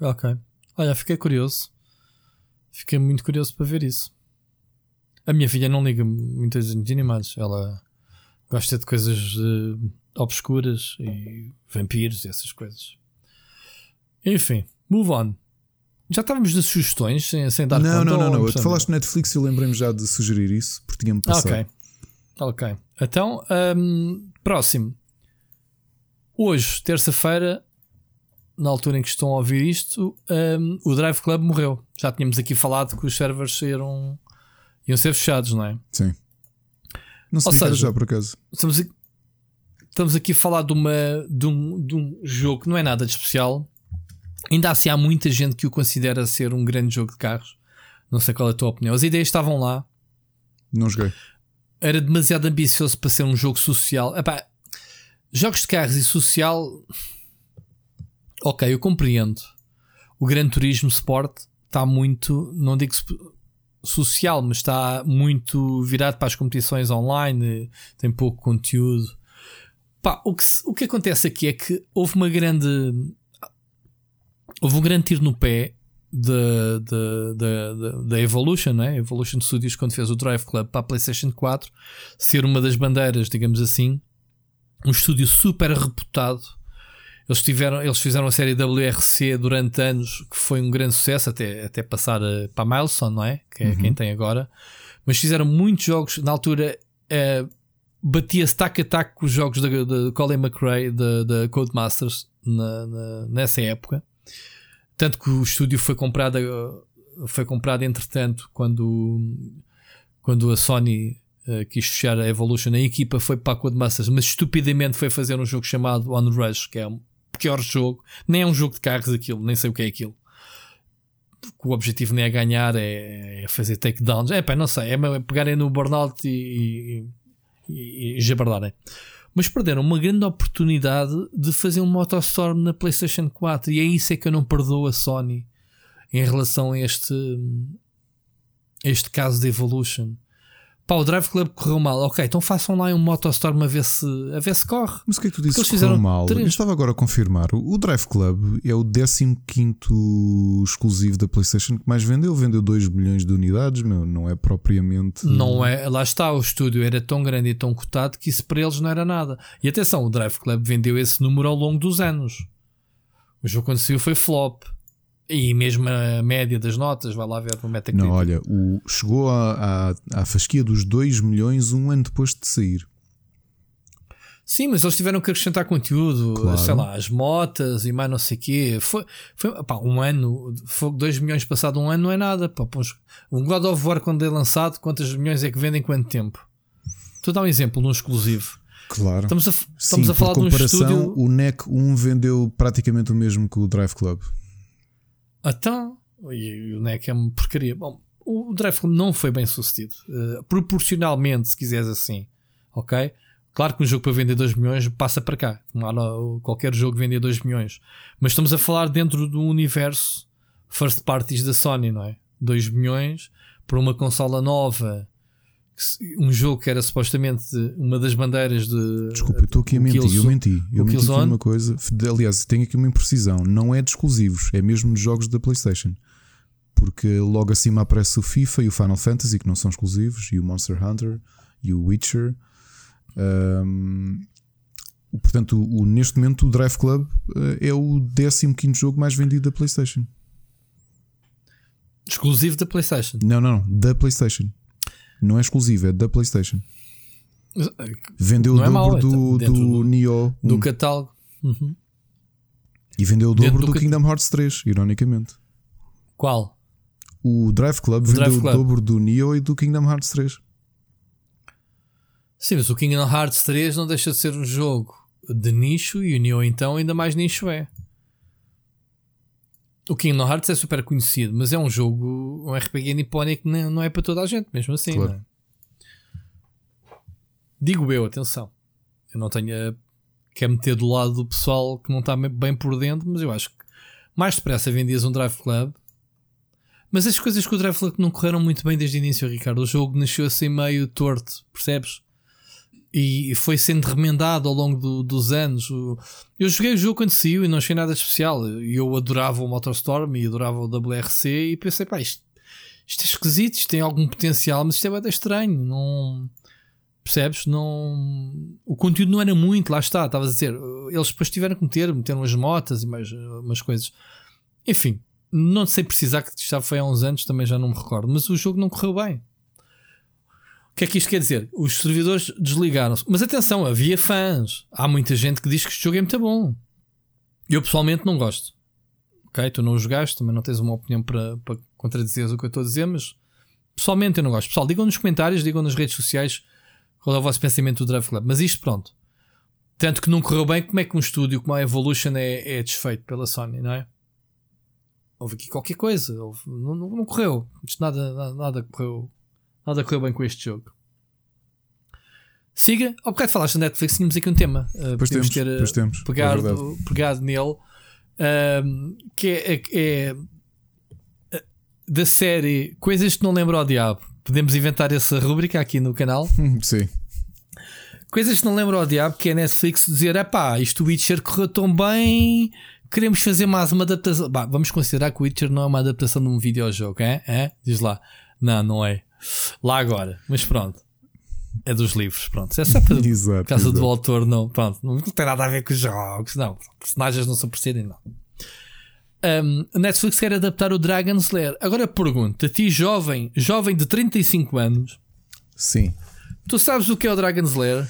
Ok. Olha, fiquei curioso. Fiquei muito curioso para ver isso. A minha filha não liga muito desenhos animados. Ela gosta de coisas eh, obscuras e vampiros e essas coisas. Enfim, move on. Já estávamos de sugestões sem, sem dar não, conta. não, não, não. Tu falaste Netflix e eu lembrei-me já de sugerir isso, porque tinha-me Ah, passado. ok. Ok. Então, hum, próximo. Hoje, terça-feira, na altura em que estão a ouvir isto, hum, o Drive Club morreu. Já tínhamos aqui falado que os servers eram, iam ser fechados, não é? Sim. Não sei Ou seja, já por acaso. Estamos aqui, estamos aqui a falar de, uma, de, um, de um jogo que não é nada de especial. Ainda assim há muita gente que o considera ser um grande jogo de carros. Não sei qual é a tua opinião. As ideias estavam lá. Não joguei. Era demasiado ambicioso para ser um jogo social. Epá, jogos de carros e social. Ok, eu compreendo. O Gran Turismo Sport está muito, não digo social, mas está muito virado para as competições online, tem pouco conteúdo. Pá, o, que, o que acontece aqui é que houve uma grande. Houve um grande tiro no pé da, da, da, Evolution, né? Evolution Studios, quando fez o Drive Club para a PlayStation 4, ser uma das bandeiras, digamos assim, um estúdio super reputado. Eles, tiveram, eles fizeram a série WRC durante anos, que foi um grande sucesso, até, até passar eh, para a Milestone, não é? Que é quem tem agora. Mas fizeram muitos jogos, na altura eh, batia-se tac a tac com os jogos da, da Colin McRae, da, da Codemasters, na, na- nessa época. Tanto que o estúdio foi comprado, eh, foi comprado entretanto, quando, quando a Sony eh, quis fechar a Evolution, a equipa foi para a Codemasters, mas estupidamente foi fazer um jogo chamado On Rush, que é um pior jogo. Nem é um jogo de carros aquilo, nem sei o que é aquilo. O objetivo nem é ganhar, é, é fazer takedowns. É pá, não sei, é pegarem no burnout e, e, e, e jabardarem. Mas perderam uma grande oportunidade de fazer um Motostorm na PlayStation 4 e é isso é que eu não perdoo a Sony em relação a este, a este caso de Evolution. Pá, o Drive Club correu mal. Ok, então façam lá um Motostorm a ver se, a ver se corre. Mas o que é que tu eles que correu fizeram mal? três. Eu estava agora a confirmar. O o Drive Club é o 15 exclusivo da PlayStation que mais vendeu. Vendeu 2 milhões de unidades, meu. Não é propriamente. Não é, lá está, o estúdio era tão grande e tão cotado que isso para eles não era nada. E atenção, o Drive Club vendeu esse número ao longo dos anos. O jogo quando saiu foi flop. E mesmo a média das notas, vai lá ver no Metacritic. Não, olha, o, chegou à, à, à fasquia dos 2 milhões um ano depois de sair. Sim, mas eles tiveram que acrescentar conteúdo, Claro. sei lá, as motas e mais não sei o quê. Foi, foi pá, um ano, foi 2 milhões passado um ano não é nada. Pá, pô, uns- um God of War quando é lançado, quantos milhões é que vendem em quanto tempo? Estou a dar um exemplo num exclusivo. Claro. Estamos a, estamos Sim, a falar de um comparação, estúdio. o NEC 1 vendeu praticamente o mesmo que o Drive Club. Então, E o NEC é uma porcaria. Bom, o Drive não foi bem sucedido. Uh, proporcionalmente, se quiseres assim. Ok? Claro que um jogo para vender 2 milhões passa para cá. Qualquer jogo vender 2 milhões. Mas estamos a falar dentro do universo first parties da Sony, não é? 2 milhões para uma consola nova. Um jogo que era supostamente uma das bandeiras de. Desculpa, eu estou aqui a mentir. eu menti. Eu menti aqui uma coisa. Aliás, tenho aqui uma imprecisão. Não é de exclusivos, é mesmo de jogos da PlayStation. Porque logo acima aparece o FIFA e o Final Fantasy, que não são exclusivos, e o Monster Hunter e o Witcher. Um, portanto, o, neste momento o Drive Club uh, é o 15 jogo mais vendido da PlayStation. Exclusivo da PlayStation? Não, não, não, da PlayStation. Não é exclusivo, é da PlayStation. Vendeu não o é dobro é do, do, do Neo do catálogo. Uhum. E vendeu o dobro do, do Kingdom Hearts 3, ironicamente. Qual? O Drive Club o vendeu Drive Club. o dobro do Neo e do Kingdom Hearts 3. Sim, mas o Kingdom Hearts 3 não deixa de ser um jogo de nicho e o Neo então ainda mais nicho é. O Kingdom Hearts é super conhecido, mas é um jogo, um RPG nipónico que não é para toda a gente, mesmo assim. Claro. É? Digo eu, atenção. Eu não tenho. Quer meter do lado do pessoal que não está bem por dentro, mas eu acho que mais depressa vendias um Drive Club. Mas as coisas com o Drive Club não correram muito bem desde o início, Ricardo. O jogo nasceu assim meio torto, percebes? E foi sendo remendado ao longo do, dos anos. Eu joguei o jogo quando saiu e não achei nada especial. Eu adorava o Motorstorm e adorava o WRC e pensei, pá, isto, isto é esquisito, isto tem algum potencial, mas isto é bem estranho. Não percebes? Não o conteúdo não era muito, lá está, estavas a dizer. Eles depois tiveram que meter, meteram umas motas e mais umas coisas. Enfim, não sei precisar que já foi há uns anos, também já não me recordo, mas o jogo não correu bem. O que é que isto quer dizer? Os servidores desligaram-se. Mas atenção, havia fãs. Há muita gente que diz que este jogo é muito bom. Eu pessoalmente não gosto. Ok? Tu não o jogaste, também não tens uma opinião para, para contradizer o que eu estou a dizer, mas pessoalmente eu não gosto. Pessoal, digam nos comentários, digam nas redes sociais qual é o vosso pensamento do Drive Club. Mas isto, pronto. Tanto que não correu bem, como é que um estúdio como a Evolution é, é desfeito pela Sony, não é? Houve aqui qualquer coisa. Houve, não, não, não correu. Isto nada, nada, nada correu Nada correu bem com este jogo. Siga, ao bocado falaste da Netflix, tínhamos aqui um tema. Uh, pois temos, ter pois temos, pegado, é pegado nele, uh, que é, é, é, da série Coisas que não lembro ao diabo. Podemos inventar essa rubrica aqui no canal. Sim. Coisas que não lembro ao diabo, que é a Netflix dizer: é pá, isto o Witcher correu tão bem, queremos fazer mais uma adaptação. Bah, vamos considerar que o Witcher não é uma adaptação de um videojogo, é? é? Diz lá. Não, não é. Lá agora, mas pronto. É dos livros, pronto. É só para exato, casa exato. do autor, não. Pronto, não tem nada a ver com os jogos, não. Personagens não se percebem, não. Um, a Netflix quer adaptar o Dragon's Lair. Agora pergunto a ti, jovem, jovem de 35 anos. Sim. Tu sabes o que é o Dragon's Lair?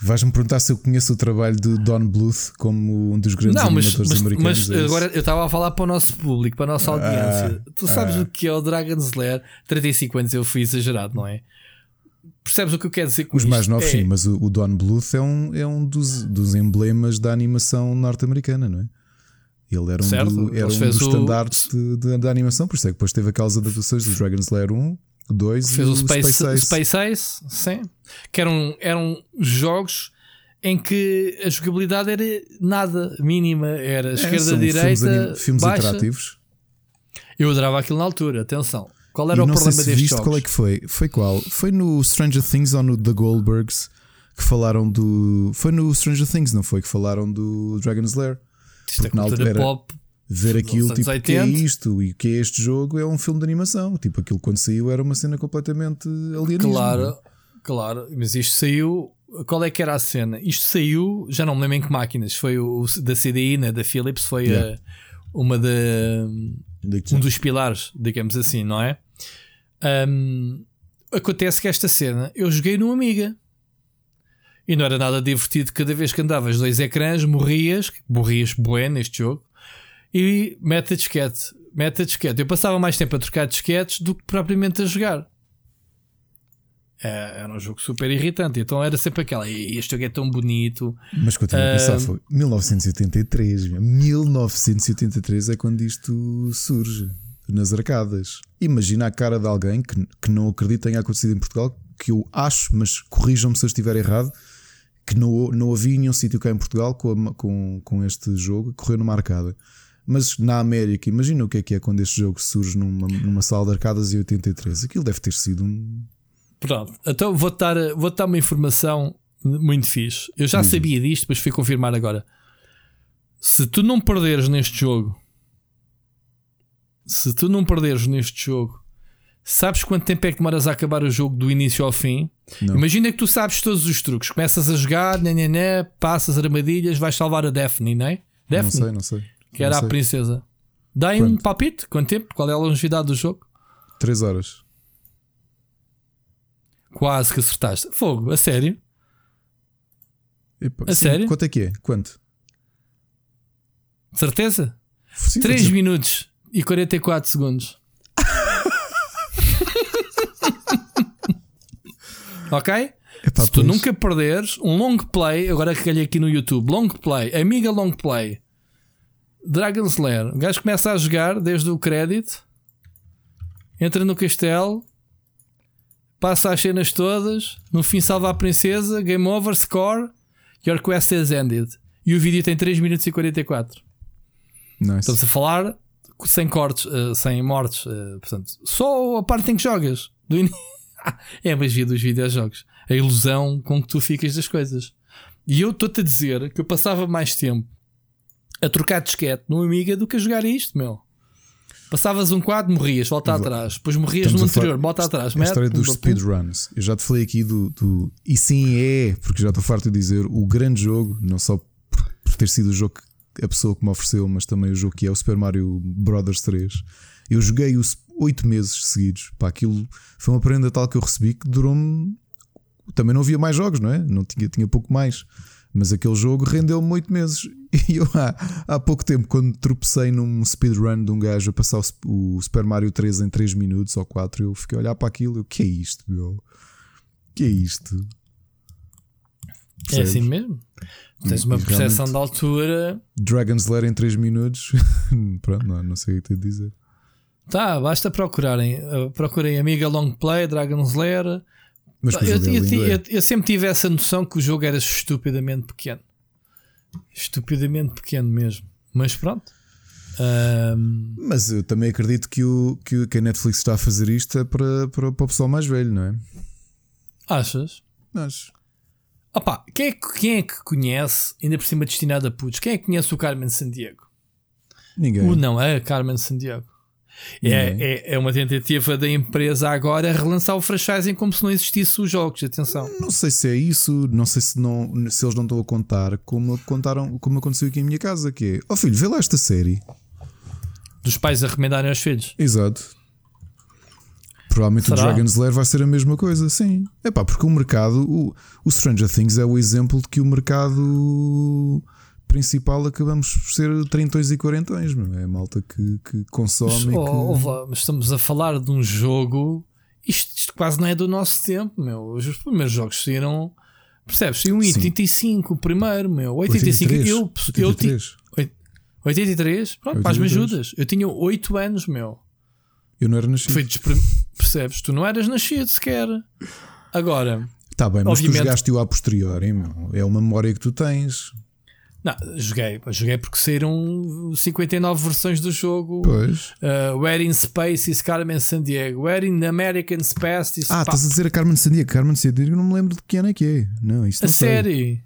Vais-me perguntar se eu conheço o trabalho de Don Bluth como um dos grandes não, mas, animadores mas, americanos. Mas é agora eu estava a falar para o nosso público, para a nossa audiência. Ah, tu sabes ah. o que é o Dragon's Lair? 35 anos eu fui exagerado, não é? Percebes o que eu quero dizer com Os isto? mais novos, é... sim, mas o, o, Don Bluth é um, é um dos, dos emblemas da animação norte-americana, não é? Ele era um, certo, do, era um dos o... estandartes de, de, animação, por isso é que depois teve aquelas adaptações do Dragon's Lair 1, 2 Fez e o Space, Space Ace. Space Ace, sim. Que eram, eram jogos em que a jogabilidade era nada, mínima, era é, esquerda, direita, filmes, filmes baixa. interativos. Eu adorava aquilo na altura, atenção. Qual era e o problema se destes jogos? Qual é que foi? Foi qual? Foi no Stranger Things ou no The Goldbergs que falaram do. Foi no Stranger Things, não foi? Que falaram do Dragon's Lair. Isto é era pop. Ver aquilo, tipo, o que é isto e o que é este jogo é um filme de animação. Tipo, aquilo quando saiu era uma cena completamente alienígena. Claro, claro, mas isto saiu qual é que era a cena? Isto saiu, já não me lembro em que máquinas, foi o, da CDI, né, da Philips, foi yeah. a, uma da um dos pilares, digamos assim, não é? Um, acontece que esta cena eu joguei no Amiga e não era nada divertido. Cada vez que andavas dois ecrãs, morrias, morrias bué neste jogo e mete a disquete, mete a disquete. Eu passava mais tempo a trocar disquetes do que propriamente a jogar. É, era um jogo super irritante. Então era sempre aquela. Este jogo é tão bonito. Mas continua a pensar, foi 1983. 1983 é quando isto surge. nas arcadas. Imagina a cara de alguém que, que não acredita tenha acontecido em Portugal, que eu acho, mas corrijam-me se eu estiver errado, que não, não havia nenhum sítio cá em Portugal com, a, com, com este jogo correr numa arcada. Mas na América, imagina o que é que é quando este jogo surge numa, numa sala de arcadas em 83. Aquilo deve ter sido um. Pronto, então vou-te dar, vou dar uma informação muito fixe. Eu já sabia disto, mas fui confirmar agora. Se tu não perderes neste jogo, se tu não perderes neste jogo, sabes quanto tempo é que demoras a acabar o jogo do início ao fim? Não. Imagina que tu sabes todos os truques. Começas a jogar, né, né, né, passas armadilhas, vais salvar a Daphne, não é? Não Daphne, sei, não sei. que era Não a princesa. Dá aí um palpite? Quanto tempo? Qual é a longevidade do jogo? 3 horas. Quase que acertaste. Fogo, a sério? Epá, A sim, sério? Quanto é que é? Quanto? De certeza? Sim, 3 vou dizer- minutos e 44 segundos. ok? Epá, Se tu pois. nunca perderes um long play, agora que calhei aqui no YouTube, long play, amiga long play, Dragon's Lair, o gajo começa a jogar desde o crédito, entra no castelo, passa as cenas todas, no fim salva a princesa, game over, score, your quest is ended. E o vídeo tem 3 minutos e 44. Nice. Estamos a falar sem cortes, eh, sem mortes. eh, portanto, só a parte em que jogas. Do in... é a magia dos videojogos. A ilusão com que tu ficas das coisas. E eu estou-te a dizer que eu passava mais tempo a trocar disquete no Amiga do que a jogar isto, meu. Passavas um quadro, morrias, volta atrás. Depois morrias Estamos no anterior, volta atrás. A história dos speedruns. Eu já te falei aqui do, do- E sim, é, porque já estou farto de dizer, o grande jogo, não só por ter sido o jogo que a pessoa que me ofereceu, mas também o jogo que é o Super Mario Brothers 3. Eu joguei os 8 meses seguidos. Pá, aquilo foi uma prenda tal que eu recebi que durou-me. Também não havia mais jogos, não é? Não tinha, tinha pouco mais. Mas aquele jogo rendeu-me 8 meses. E eu há, há pouco tempo, quando tropecei num speedrun de um gajo a passar o, o Super Mario 3 em 3 minutos ou 4, eu fiquei a olhar para aquilo e eu, que é isto, meu? Que é isto? É Percebes? assim mesmo. Tens uma percepção de altura. Dragon's Lair em 3 minutos. Pronto, não, não sei o que de dizer. Tá, basta procurarem. Uh, procurem Amiga Long Play, Dragon's Lair. Mas eu, eu- eu- eu sempre tive essa noção que o jogo era estupidamente pequeno. Estupidamente pequeno mesmo. Mas pronto. Ahm, Mas eu também acredito que, o, que, o- que a Netflix está a fazer isto é para, para, para o pessoal mais velho, não é? achas? Mas Opa, quem é, que- quem é que conhece, ainda por cima destinado a putos, quem é que conhece o Carmen Sandiego? ninguém. O não é Carmen Sandiego. É, Ninguém. é, é uma tentativa da empresa agora relançar o franchising como se não existisse os jogos. Atenção. Não sei se é isso, não sei se, não, se eles não estão a contar como contaram, como aconteceu aqui em minha casa, que é, ó filho, vê lá esta série. Dos pais a recomendarem aos filhos. Exato. Provavelmente Será? o Dragon's Lair vai ser a mesma coisa, sim. É pá, porque o mercado, o, o Stranger Things é o exemplo de que o mercado principal acabamos por ser trintões e quarentões, meu. é a malta que, que consome. Mas, e que... oh, lá, mas estamos a falar de um jogo. Isto, isto quase não é do nosso tempo, meu. Os primeiros jogos saíram. Percebes? Em Sim. 85, o primeiro, meu. 85. 83, Eu, eu, ti- 83. 83? Pronto, para as 83. ajudas. Eu tinha 8 anos, meu. Eu não era nascido. Foi Percebes? Tu não eras nascido sequer. Agora, Tá bem, mas Obviamente- tu jogaste-o a posteriori, meu. é uma memória que tu tens. Não, joguei. Joguei porque saíram 59 versões do jogo. Pois. Uh, Where in Space is Carmen Sandiego. Where in American Space is. Ah, estás a dizer a Carmen Sandiego. Carmen Sandiego, não me lembro de que ano é que é. Não, isso A não sei. série.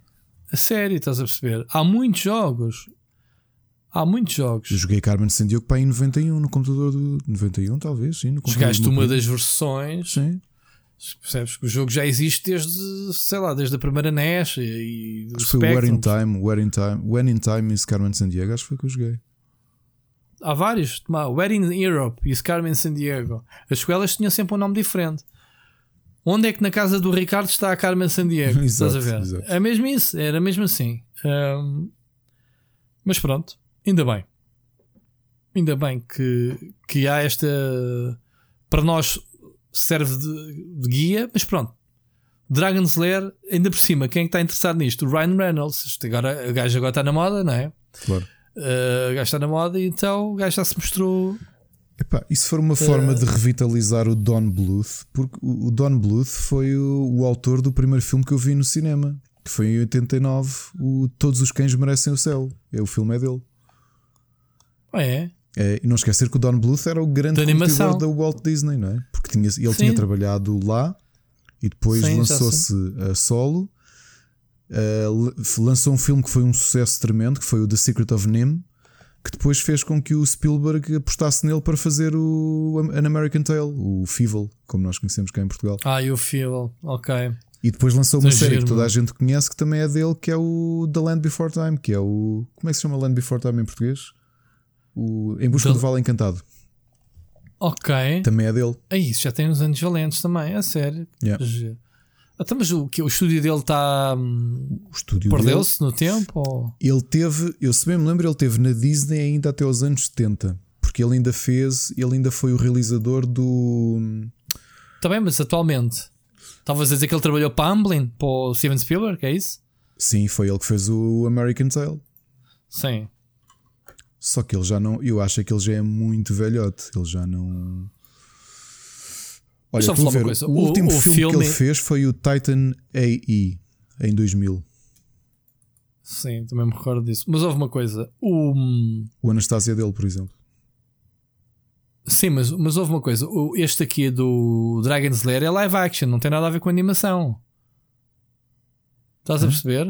A série, estás a perceber? Há muitos jogos. Há muitos jogos. Eu joguei Carmen Sandiego para em 91 no computador do 91, talvez, sim. No Jogaste uma das versões. Sim. Percebes que o jogo já existe desde, sei lá, desde a primeira NES e, e Acho que foi Where in. Time, Where in Time, When in Time is Carmen Sandiego, acho que foi que eu joguei. Há vários. Where in Europe e Carmen Sandiego. As escolas tinham sempre um nome diferente. Onde é que na casa do Ricardo está a Carmen Sandiego? Exato, Estás a ver? exato. É mesmo isso, era mesmo assim. Ahm, mas pronto, ainda bem. Ainda bem que, que há esta. Para nós serve de, de guia, mas pronto. Dragon's Lair, ainda por cima, quem é está interessado nisto? O Ryan Reynolds. Agora, o gajo agora está na moda, não é? Claro. Uh, o gajo está na moda e então o gajo já se mostrou Epá, se for uma forma Uh, de revitalizar o Don Bluth, porque o o Don Bluth foi o, o autor do primeiro filme que eu vi no cinema, que foi em 89, o Todos os Cães Merecem o Céu. É o filme é dele. Ah, é? É, e não esquecer que o Don Bluth era o grande competidor da Walt Disney, não é? Porque tinha, ele Sim. tinha trabalhado lá e depois lançou-se a solo. Uh, lançou um filme que foi um sucesso tremendo, que foi o The Secret of Nim, que depois fez com que o Spielberg apostasse nele para fazer o An American Tale, o Fievel, como nós conhecemos cá em Portugal. Ah, e o Feel, ok. E depois lançou uma série que toda a gente conhece, que também é dele, que é o The Land Before Time, que é o. Como é que se chama Land Before Time em português? O Em Busca The- do Vale Encantado. Ok. Também é dele. É isso, já tem uns anos valentes também, a sério. Yeah. Giro. Então, mas o, que, o estúdio dele está. hum, O estúdio dele. Perdeu-se no tempo? Ou... Ele teve, eu se bem me lembro, ele teve na Disney ainda até aos anos 70, porque ele ainda fez, ele ainda foi o realizador do. Está bem, mas atualmente. Estavas a dizer que ele trabalhou para Amblin, para o Steven Spielberg, é isso? Sim, foi ele que fez o American Tale. Sim. Só que ele já não, eu acho que ele já é muito velhote, ele já não. Olha, Só ver, coisa, o, último o filme, que filme- ele fez foi o Titan AE em 2000. Sim, também me recordo disso. Mas houve uma coisa. O, hum, O Anastasia dele, por exemplo. sim, mas, mas houve uma coisa. Este aqui do Dragon's Lair é live action, não tem nada a ver com animação. Estás a perceber?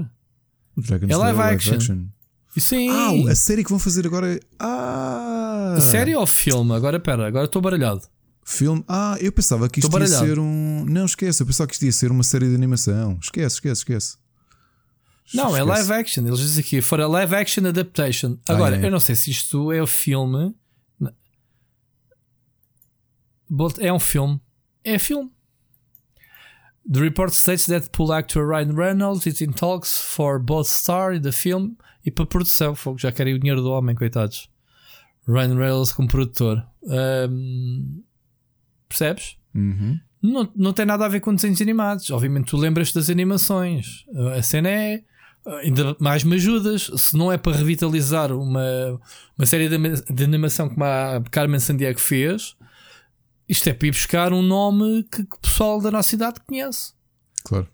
O Dragon's É Lair live action. Sim. Ah, a série que vão fazer agora é. Ah! Série ou filme? Agora pera, agora estou baralhado. Filme. Ah, eu pensava que isto ia ser um. Não, esquece. Eu pensava que isto ia ser uma série de animação. Esquece, esquece, esquece. Não, é Esquece. live action. Eles dizem aqui, for a live action adaptation. Agora, é. eu não sei se isto é o filme. É um filme. É filme. The report states that pool actor Ryan Reynolds is in talks for both star in the film e para produção. Fogo, já querem o dinheiro do homem, coitados. Ryan Reynolds como produtor. Ahm, percebes? Uhum. Não, não tem nada a ver com desenhos animados. Obviamente, tu lembras das animações. A cena é. Ainda mais me ajudas. Se não é para revitalizar uma, uma série de, de animação como a Carmen Sandiego fez, isto é para ir buscar um nome que, que o pessoal da nossa idade conhece. Claro.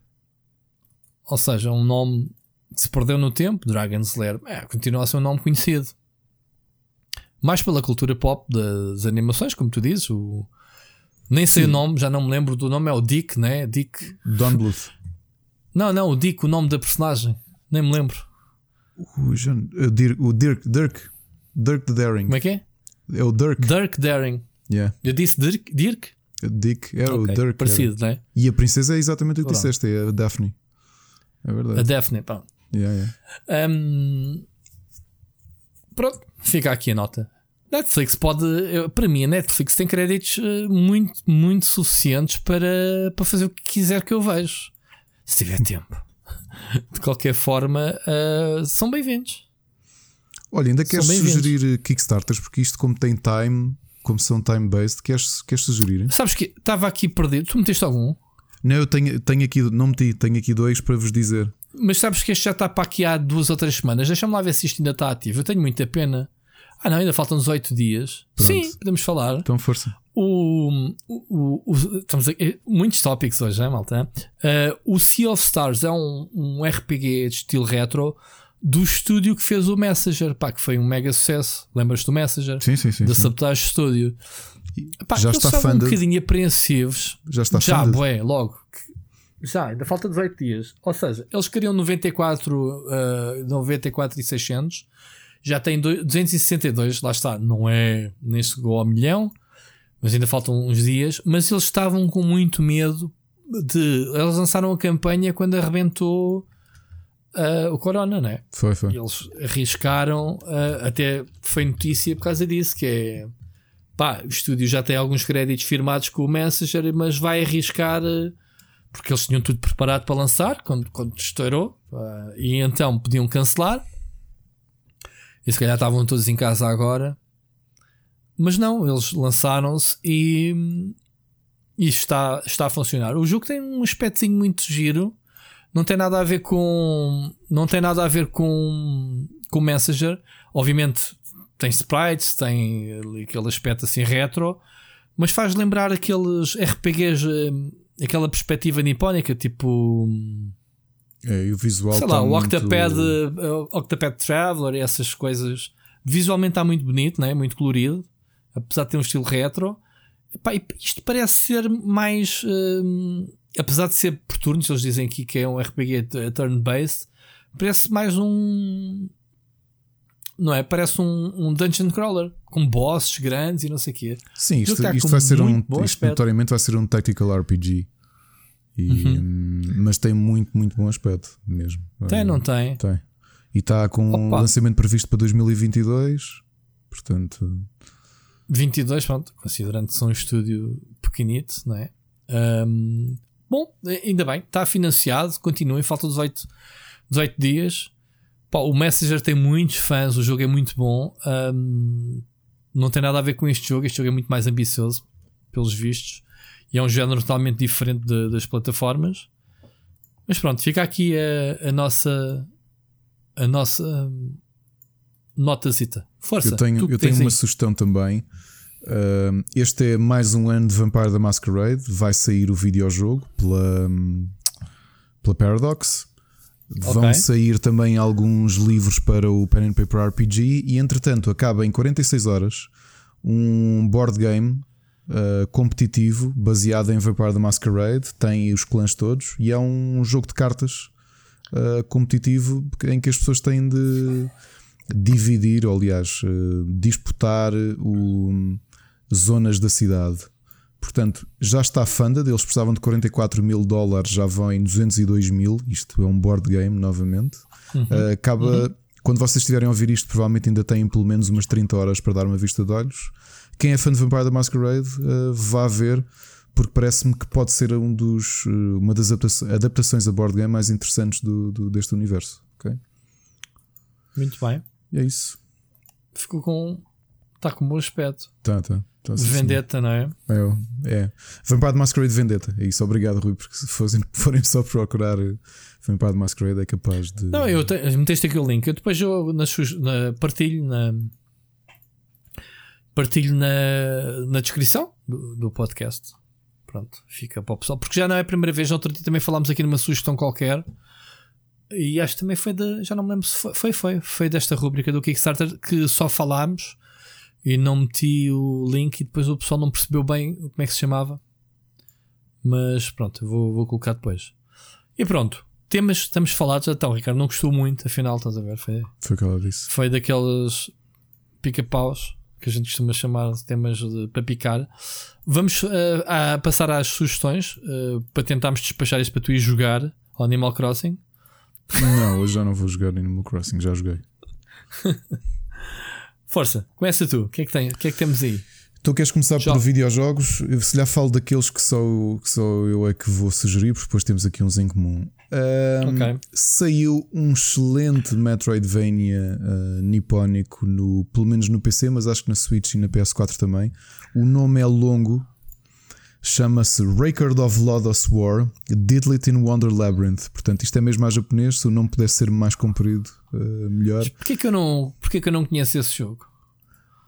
Ou seja, um nome se perdeu no tempo, Dragon's Lair, é, continua a ser um nome conhecido. Mais pela cultura pop das animações, como tu dizes. O... Nem sei o nome, já não me lembro do nome, é o Dick, né? Dick. Don Bluth. Não, não, o Dick, o nome da personagem. Nem me lembro. O, John, o, Dirk, o Dirk. Dirk. Dirk the Daring. Como é que é? É o Dirk. Dirk Daring. Yeah. Eu disse Dirk? Dirk? Dick era Ok, o Dirk. Parecido, era. né? E a princesa é exatamente o que Pronto. disseste, é a Daphne. É A verdade. Daphne, pá. Yeah, yeah. Hum, pronto, fica aqui a nota. Netflix pode, para mim, a Netflix tem créditos eh, muito, muito suficientes para, para fazer o que quiser que eu vejo, se tiver tempo. De qualquer forma, eh, são bem-vindos. Olha, ainda queres sugerir eh, Kickstarters, porque isto, como tem time, como são time-based, queres, queres sugerir? Sabes que estava aqui perdido. Tu meteste algum? Não, eu tenho, tenho aqui, não meti, tenho aqui dois para vos dizer. Mas sabes que este já está para aqui há duas ou três semanas. Deixa-me lá ver se isto ainda está ativo. Eu tenho muita pena. Ah, não, ainda faltam uns oito dias. Pronto. Sim, podemos falar. Então, força. O, o, o- estamos aqui, muitos tópicos hoje, hein, malta? Uh, o Sea of Stars é um, um RPG de estilo retro do estúdio que fez o Messenger, pá, que foi um mega sucesso. Lembras do Messenger? Sim, sim, sim. Da. Sabotage Studio. Pá, Já está estavam um bocadinho apreensivos. Já está Já, bué, logo. Já, ainda falta 18 dias. Ou seja, eles queriam 94, uh, 94 e 600. Já tem do- 262, lá está. Não é, nem chegou ao milhão, mas ainda faltam uns dias. Mas eles estavam com muito medo de. Eles lançaram a campanha quando arrebentou uh, o Corona, né? Foi, foi. E eles arriscaram, uh, até foi notícia por causa disso, que é pá, o estúdio já tem alguns créditos firmados com o Messenger, mas vai arriscar uh, porque eles tinham tudo preparado para lançar quando, quando estourou, uh, e então podiam cancelar. E se calhar estavam todos em casa agora. Mas não, eles lançaram-se e, e está, está a funcionar. O jogo tem um aspectozinho muito giro. Não tem nada a ver com. Não tem nada a ver com, com Messenger. Obviamente tem sprites, tem aquele aspecto assim retro, mas faz lembrar aqueles RPGs, eh, aquela perspectiva nipónica, tipo. É, e o visual sei lá, tá o muito- Octapad, eh, Octapad Traveler, essas coisas. Visualmente está muito bonito, né? muito colorido, apesar de ter um estilo retro. Epá, isto parece ser mais. hum, apesar de ser por turnos, eles dizem aqui que é um RPG t- turn-based, parece mais um. Não é? Parece um, um dungeon crawler com bosses grandes e não sei o quê. Sim, isto, isto vai ser um. Isto notoriamente vai ser um tactical RPG. E, Uhum. hum, mas tem muito, muito bom aspecto mesmo. Tem, não tem? Tem. E está com um Opa. lançamento previsto para 2022. Portanto, 22, pronto, considerando que são um estúdio pequenito, não é? Ahm, bom, ainda bem, está financiado, continuem, faltam 18, 18 dias. Pá, o Messenger tem muitos fãs, o jogo é muito bom. ahm, não tem nada a ver com este jogo, este jogo é muito mais ambicioso, pelos vistos, e é um género totalmente diferente de- das plataformas. Mas pronto, fica aqui a, a nossa a nossa hum, notazita. Força, eu tenho, eu tenho uma aí. sugestão também. Um, este é mais um ano de Vampire da Masquerade. Vai sair o videojogo pela, pela Paradox. Vão Ok. sair também alguns livros para o Pen and Paper RPG. E entretanto, acaba em 46 horas um board game uh, competitivo baseado em Vampire da Masquerade. Tem os clãs todos e é um jogo de cartas uh, competitivo em que as pessoas têm de dividir, ou aliás, eh, disputar o, zonas da cidade. Portanto, já está funded, eles precisavam de 44 mil dólares, já vão em 202 mil. Isto é um board game, novamente. Eh, acaba, quando vocês estiverem a ouvir isto, provavelmente ainda têm pelo menos umas 30 horas para dar uma vista de olhos. Quem é fã de Vampire the Masquerade, eh, vá ver, porque parece-me que pode ser um dos, eh, uma das adapta- adaptações a board game mais interessantes do, do- deste universo. ok? Muito bem. E é isso. Ficou com. Está com um bom aspecto. Tá, tá. tá sim. Vendetta, não é? É, é. Vampire Masquerade Vendetta. É isso, obrigado, Rui, porque se fossem, forem só procurar Vampire Masquerade é capaz de. Não, eu te, meteste aqui o link. Eu depois eu suas- na, partilho na. Partilho na, na descrição do, do podcast. Pronto, fica para o pessoal. Porque já não é a primeira vez, outro dia também falámos aqui numa sugestão qualquer. E acho que também foi da. Já não me lembro se foi. Foi, foi, foi desta rubrica do Kickstarter que só falámos e não meti o link e depois o pessoal não percebeu bem como é que se chamava. Mas pronto, eu vou, vou colocar depois. E pronto, temas, estamos falados. Então, Ricardo, não gostou muito, afinal, estás a ver? Foi, Foi o que ela disse. foi daqueles pica-paus que a gente costuma chamar de temas de, para picar. Vamos eh, a passar às sugestões eh, para tentarmos despachar isso para tu ir jogar ao Animal Crossing. Não, hoje já não vou jogar Animal Crossing, já joguei. Força, começa tu. O que é que, tem, o que, é que temos aí? Então queres começar Jogo. por videojogos? Eu se lhe falo daqueles que só, que só eu é que vou sugerir, porque depois temos aqui uns em comum. Ahm, Ok. Saiu um excelente Metroidvania ah, nipónico, no, pelo menos no PC, mas acho que na Switch e na PS4 também. O nome é longo, chama-se Record of Lodos War Diddlit in Wonder Labyrinth. Portanto, isto é mesmo a japonês. Se o nome pudesse ser mais comprido, ah, melhor. Porquê que, eu não, porquê que eu não conheço esse jogo?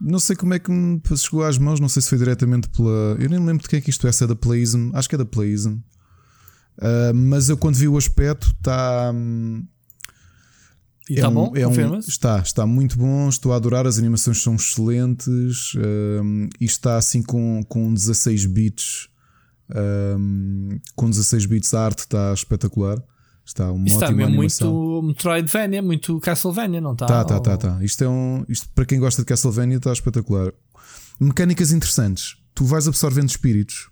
Não sei como é que me chegou às mãos, não sei se foi diretamente pela. Eu nem me lembro de quem é que isto é, se é da Playism, acho que é da Playism. Ah, mas eu quando vi o aspecto está. E está um- bom? é um- está, está muito bom, estou a adorar, as animações são excelentes um, e está assim com, com 16 bits. um, com 16 bits a arte está espetacular. Está uma Isso está mesmo animação. muito Metroidvania, muito Castlevania, não está? Tá, tá, Ou- tá, tá. Isto é um. Isto, para quem gosta de Castlevania está espetacular. Mecânicas interessantes. Tu vais absorvendo espíritos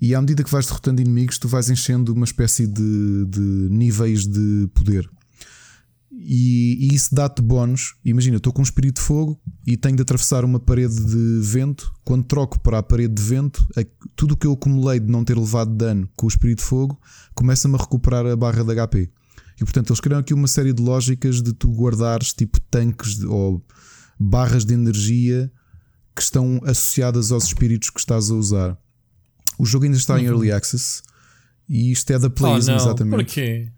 e à medida que vais derrotando inimigos, tu vais enchendo uma espécie de, de níveis de poder. E, e isso dá-te bónus. Imagina, estou com um espírito de fogo e tenho de atravessar uma parede de vento. Quando troco para a parede de vento, tudo o que eu acumulei de não ter levado dano com o espírito de fogo começa-me a recuperar a barra de HP. E portanto, eles criam aqui uma série de lógicas de tu guardares tipo tanques de- ou barras de energia que estão associadas aos espíritos que estás a usar. O jogo ainda está em Early Access e isto é da Oh, Playism, não. exatamente. Porquê?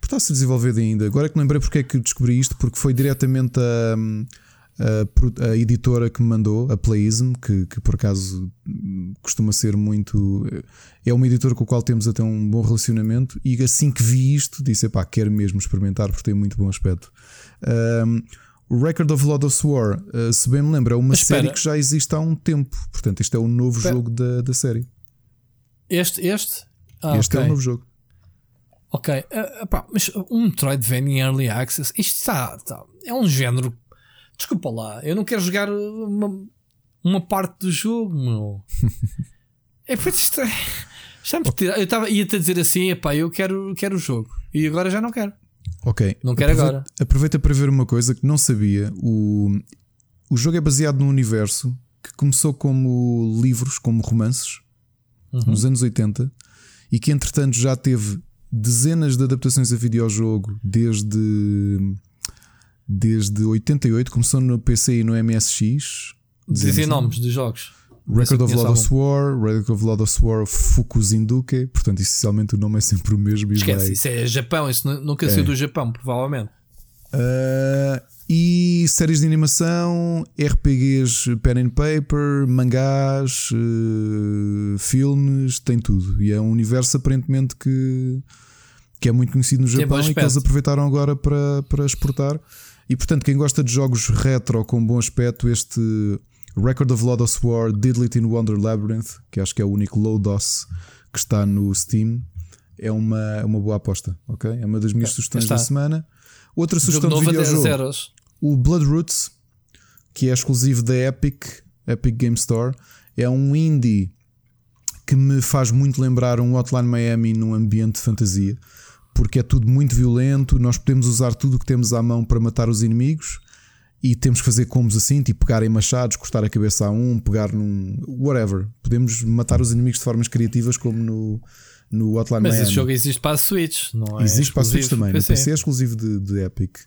Porque está a ser desenvolvido ainda. Agora é que me lembrei porque é que descobri isto, porque foi diretamente a, a, a, editora que me mandou, a Playism, que, que por acaso costuma ser muito. É uma editora com a qual temos até um bom relacionamento. E assim que vi isto, disse: pá, quero mesmo experimentar porque tem muito bom aspecto. Um, o Record of Lord of War, uh, se bem me lembro, é uma série que já existe há um tempo. Portanto, este é o novo espera. jogo da, da série. Este? Este? Ah, este okay. é o novo jogo. Ok, uh, pá, mas um Metroidvania em Early Access, isto está, está, é um género Desculpa lá, eu não quero jogar uma, uma parte do jogo, meu. é. Já me Eu estava ia-te dizer assim, epá, eu quero, quero o jogo. E agora já não quero. Ok. Não quero aproveita, agora. Aproveita para ver uma coisa que não sabia. O, o jogo é baseado num universo que começou como livros, como romances, uhum. nos anos 80, e que entretanto já teve dezenas de adaptações a videojogo, desde desde 88, começou no PC e no MSX. Dizem nomes de jogos. Record of Lord of War, Record of Lord of War Fukuzinduke, portanto, essencialmente o nome é sempre o mesmo. Esquece, vai... isso é Japão, isso nunca é. saiu do Japão, provavelmente. Uh, e séries de animação, RPGs, pen and paper, mangás, uh, filmes, tem tudo. E é um universo aparentemente que, que é muito conhecido no Japão e que eles aproveitaram agora para, para exportar. E portanto, quem gosta de jogos retro com bom aspecto, este Record of Lord of War Diddly in Wonder Labyrinth, que acho que é o único low DOS que está no Steam, é uma, uma boa aposta, ok? É uma das minhas sugestões da semana. Outra sugestão de videojogo, o Blood Roots, que é exclusivo da Epic, Epic Game Store, é um indie que me faz muito lembrar um Hotline Miami num ambiente de fantasia porque é tudo muito violento. Nós podemos usar tudo o que temos à mão para matar os inimigos e temos que fazer combos assim, tipo pegar em machados, cortar a cabeça a um, pegar num. whatever. Podemos matar os inimigos de formas criativas, como no, no Hotline Mas Miami. esse jogo existe para a Switch, não é? Existe para a Switch também. PC. No PC é exclusivo de, de Epic.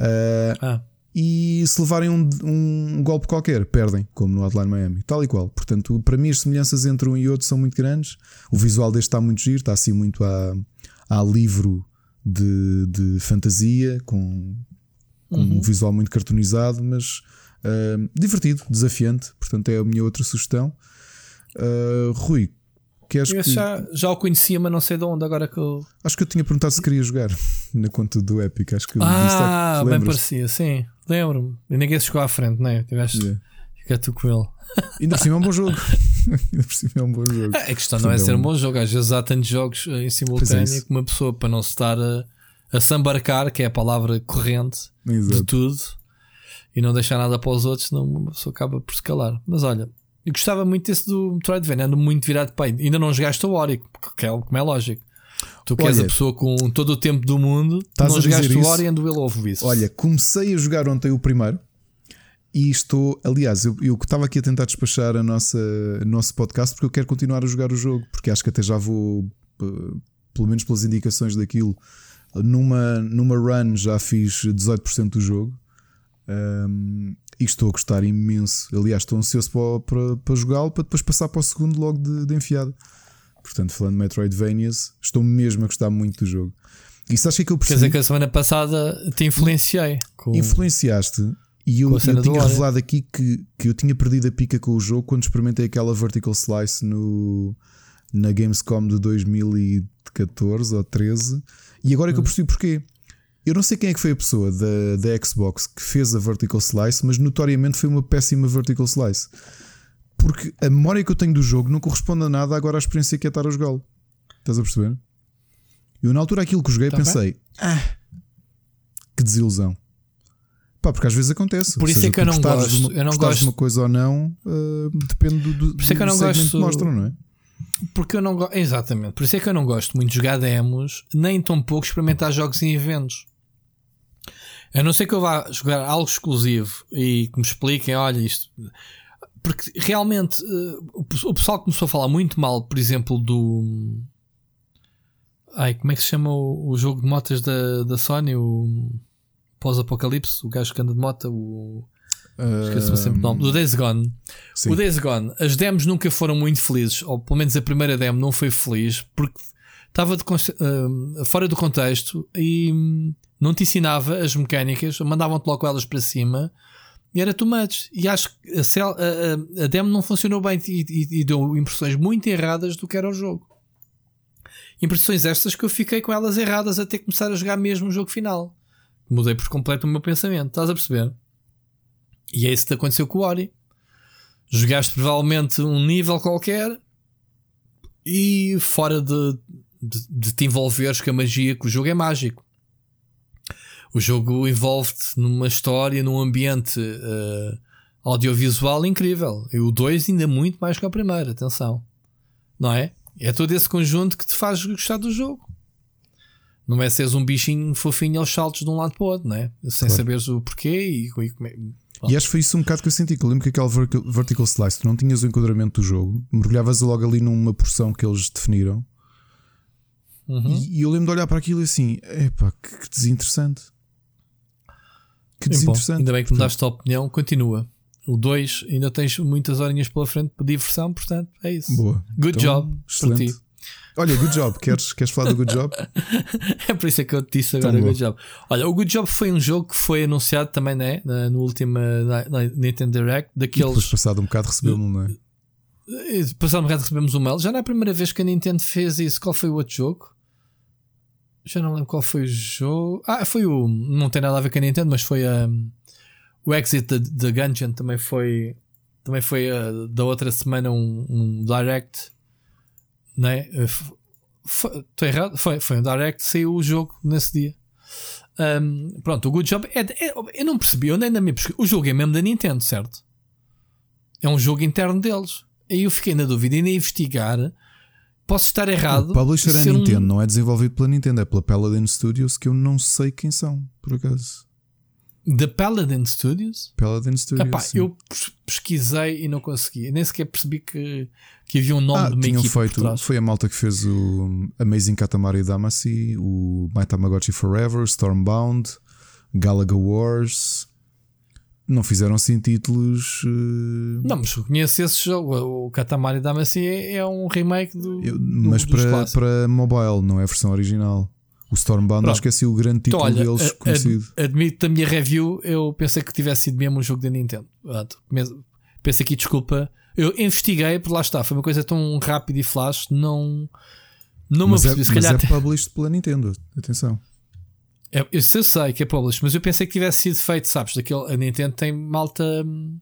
Uh, ah. E se levarem um, um golpe qualquer, perdem, como no Hotline Miami, tal e qual. Portanto, para mim, as semelhanças entre um e outro são muito grandes. O visual deste está muito giro, está assim muito a há livro de, de fantasia com, com uhum. um visual muito cartoonizado, mas uh, divertido, desafiante. Portanto, é a minha outra sugestão. Uh, Rui, queres eu que... já, já o conhecia, mas não sei de onde. Agora que eu... Acho que eu tinha perguntado se queria jogar na conta do Epic. Acho que ah, bem parecia, sim, lembro-me. E ninguém se chegou à frente, não é? Tiveste. Yeah. Fica tu com ele. Ainda por cima é um bom jogo. Ainda por cima é um bom jogo. A questão não é ser um bom jogo. Às vezes há tantos jogos eh, em é simultâneo é que uma pessoa, para não se estar a, a sambarcar, que é a palavra corrente Exato. de tudo, e não deixar nada para os outros, não, uma pessoa acaba por se calar. Mas olha, eu gostava muito desse do Metroidvania, ando muito virado para. Ainda não jogaste o Ori, que é, como é lógico. Tu que és a pessoa com todo o tempo do mundo, não jogaste o Ori and Will of Beasts. Olha, comecei a jogar ontem o primeiro e estou, aliás, eu, eu estava aqui a tentar despachar a nossa, o nosso podcast porque eu quero continuar a jogar o jogo, porque acho que até já vou, eh, pelo menos pelas indicações daquilo, numa, numa run já fiz 18% do jogo. Um, e estou a gostar imenso. Aliás, estou ansioso para, para, para jogá-lo para depois passar para o segundo logo de, de enfiada. Portanto, falando de Metroidvanias, estou mesmo a gostar muito do jogo. E sabes que é que eu percebi? Quer dizer que a semana passada te influenciei. Com... Influenciaste e eu, eu tinha revelado aqui que, que eu tinha perdido a pica com o jogo quando experimentei aquela vertical slice no, na Gamescom de 2014 ou 13. E agora é que eu hum. percebi porquê. Eu não sei quem é que foi a pessoa da, da Xbox que fez a vertical slice, mas notoriamente foi uma péssima vertical slice. Porque a memória que eu tenho do jogo não corresponde a nada agora à experiência que é estar a jogá-lo. Estás a perceber? Eu na altura aquilo que joguei tá pensei, bem? ah, que desilusão. Pá, porque às vezes acontece. Por isso seja, é que eu não gosto. De uma, eu não gosto de uma coisa ou não, uh, depende do, do, por isso é que eu não gosto, que mostram, não é? Porque eu não gosto. Exatamente. Por isso é que eu não gosto muito de jogar demos, nem tão pouco experimentar jogos em eventos. A não ser que eu vá jogar algo exclusivo e que me expliquem, olha isto. Porque realmente uh, o pessoal começou a falar muito mal, por exemplo, do. Ai, como é que se chama o, o jogo de motas da, da Sony? O pós-apocalipse, o gajo que anda de moto, o. Esqueci-me sempre o nome. O Days Gone. Sim. O Days Gone. As demos nunca foram muito felizes, ou pelo menos a primeira demo não foi feliz, porque estava uh, fora do contexto e não te ensinava as mecânicas, mandavam-te logo elas para cima e era too much. E acho que a, a, a demo não funcionou bem e, e, e, deu impressões muito erradas do que era o jogo. Impressões estas que eu fiquei com elas erradas até começar a jogar mesmo o jogo final. Mudei por completo o meu pensamento, estás a perceber? E é isso que aconteceu com o Ori. Jogaste provavelmente um nível qualquer e fora de, de, de te envolveres com a magia, que o jogo é mágico. O jogo envolve-te numa história, num ambiente uh, audiovisual incrível. E o 2 ainda muito mais que o primeiro, atenção. Não é? É todo esse conjunto que te faz gostar do jogo. Não é seres um bichinho fofinho aos saltos de um lado para o outro, não é? Sem claro. saberes o porquê e, e como é. E acho que foi isso um bocado que eu senti. Que eu lembro que aquele vertical slice, tu não tinhas o enquadramento do jogo, mergulhavas logo ali numa porção que eles definiram. Uhum. E, e, eu lembro de olhar para aquilo e assim, epá, que, que desinteressante. Que desinteressante. Bom, ainda bem que mudaste a opinião, continua. O 2 ainda tens muitas horinhas pela frente para diversão, portanto é isso. Boa. Good então, job excelente. ti. Olha, good job. Queres, queres falar do good job? é por isso é que eu te disse agora Tão good job. Olha, o good job foi um jogo que foi anunciado também, né? No último na, na Nintendo Direct. Daqueles. Depois passado um bocado recebemos, não é? Passado um bocado recebemos um mail. Já não é a primeira vez que a Nintendo fez isso. Qual foi o outro jogo? Já não lembro qual foi o jogo. Ah, foi o. Não tem nada a ver com a Nintendo, mas foi um, o Exit da Gungeon também foi. Também foi uh, da outra semana um, um Direct. Né? Estou errado? Foi, foi um Direct, saiu o jogo nesse dia. Um, pronto, o Good Job é, é, eu não percebi, eu ainda me percebi. O jogo é mesmo da Nintendo, certo? É um jogo interno deles. Aí eu fiquei na dúvida e nem investigar Posso estar errado. O publisher é Nintendo, um... não é desenvolvido pela Nintendo, é pela Paladin Studios, que eu não sei quem são, por acaso. The Paladin Studios? Paladin Studios. Epá, eu pesquisei e não consegui. Nem sequer percebi que, que havia um nome ah, de uma equipe feito, Foi a malta que fez o Amazing Katamari Damacy, o My Tamagotchi Forever, Stormbound, Galaga Wars, não fizeram assim títulos. Uh... Não, mas conheço esse jogo. O Katamari Damacy é, é um remake do. Eu, mas do, para, para mobile, não é a versão original. O Stormbound, Pronto. acho que é assim o grande título então, olha, deles conhecido. Admito a minha review, eu pensei que tivesse sido mesmo um jogo da Nintendo. Pensei aqui, desculpa. Eu investiguei, por lá está, foi uma coisa tão rápida e flash, não. Não me apercebi. É, se calhar. Mas é published pela Nintendo, atenção. É, eu, eu sei que é publish, mas eu pensei que tivesse sido feito, sabes? Daquele, a Nintendo tem malta hum,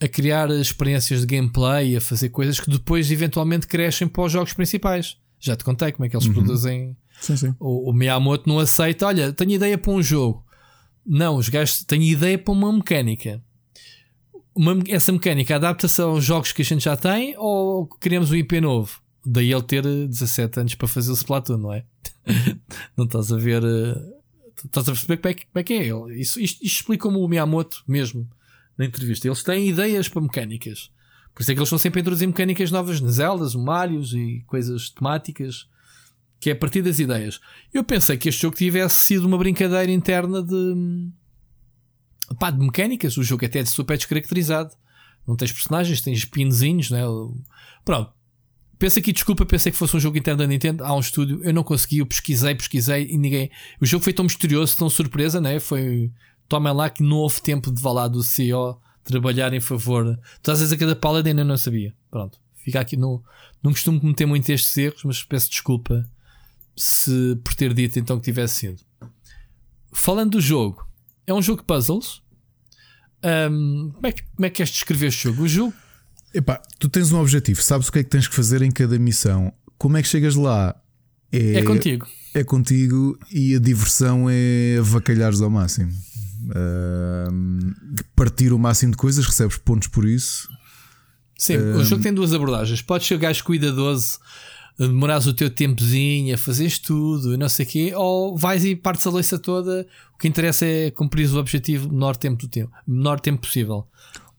a criar experiências de gameplay, a fazer coisas que depois eventualmente crescem para os jogos principais. Já te contei como é que eles uhum. produzem. Sim, sim. O, o Miyamoto não aceita, olha, tenho ideia para um jogo. Não, os gajos têm ideia para uma mecânica. Uma, essa mecânica adapta-se aos jogos que a gente já tem ou queremos um IP novo? Daí ele ter 17 anos para fazer o Splatoon, não é? não estás a ver. Uh, estás a perceber como é que, como é, que é ele. Isso, isto, isto explica-me o Miyamoto mesmo na entrevista. Eles têm ideias para mecânicas. Por isso é que eles estão sempre a introduzir mecânicas novas nas Zeldas, Marios e coisas temáticas. Que é a partir das ideias. Eu pensei que este jogo tivesse sido uma brincadeira interna de. Pá, de mecânicas. O jogo até é super descaracterizado. Não tens personagens, tens pinzinhos, né? Pronto. Pensa aqui, desculpa, pensei que fosse um jogo interno da Nintendo. Há um estúdio, eu não consegui, eu pesquisei, pesquisei e ninguém. O jogo foi tão misterioso, tão surpresa, né? Foi. Tomem lá que não houve tempo de falar do CEO trabalhar em favor. Tu às vezes a cada Paladin eu não sabia. Pronto. Fica aqui no. Não costumo cometer muito estes erros, mas peço desculpa se por ter dito então que tivesse sido. Falando do jogo, é um jogo de puzzles. Um, como, é que, como é que queres descrever este jogo? O jogo Epá, tu tens um objetivo, sabes o que é que tens que fazer em cada missão. Como é que chegas lá? É, é contigo. É contigo e a diversão é avacalhares ao máximo. Uh, partir o máximo de coisas, recebes pontos por isso. Sim, uh, o jogo tem duas abordagens. Podes ser gajo cuidadoso, demorares o teu tempozinho a fazeres tudo, não sei o quê, ou vais e partes a louça toda. O que interessa é cumprir o objetivo no menor tempo do tempo, menor tempo possível.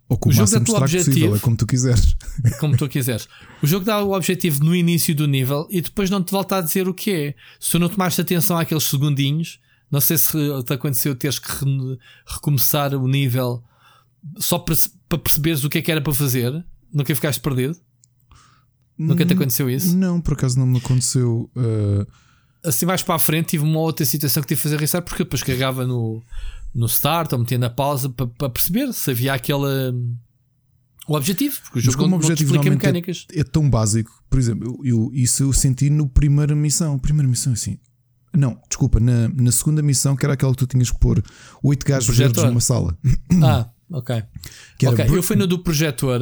Ou com o, o jogo dá o objetivo, possível, é como tu quiseres. Como tu quiseres. O jogo dá o objetivo no início do nível e depois não te volta a dizer o que é. Se tu não tomaste atenção àqueles segundinhos, não sei se te aconteceu teres que re recomeçar o nível só para, para perceberes o que é que era para fazer. Nunca ficaste perdido? Nunca te aconteceu isso? Não, por acaso não me aconteceu. Uh... Assim mais para a frente tive uma outra situação que tive que fazer reset porque depois carregava no no start ou metia na pausa para, para perceber se havia aquele o objetivo, porque o jogo como não, objetivo não normalmente mecânicas. É, é tão básico. Por exemplo, eu, eu- isso eu senti no primeira missão. Primeira missão assim. Não, desculpa, na, na segunda missão, que era aquela que tu tinhas que pôr oito gajos verdes numa sala. Ah, ok. Que era Ok, br- eu fui no do projetor.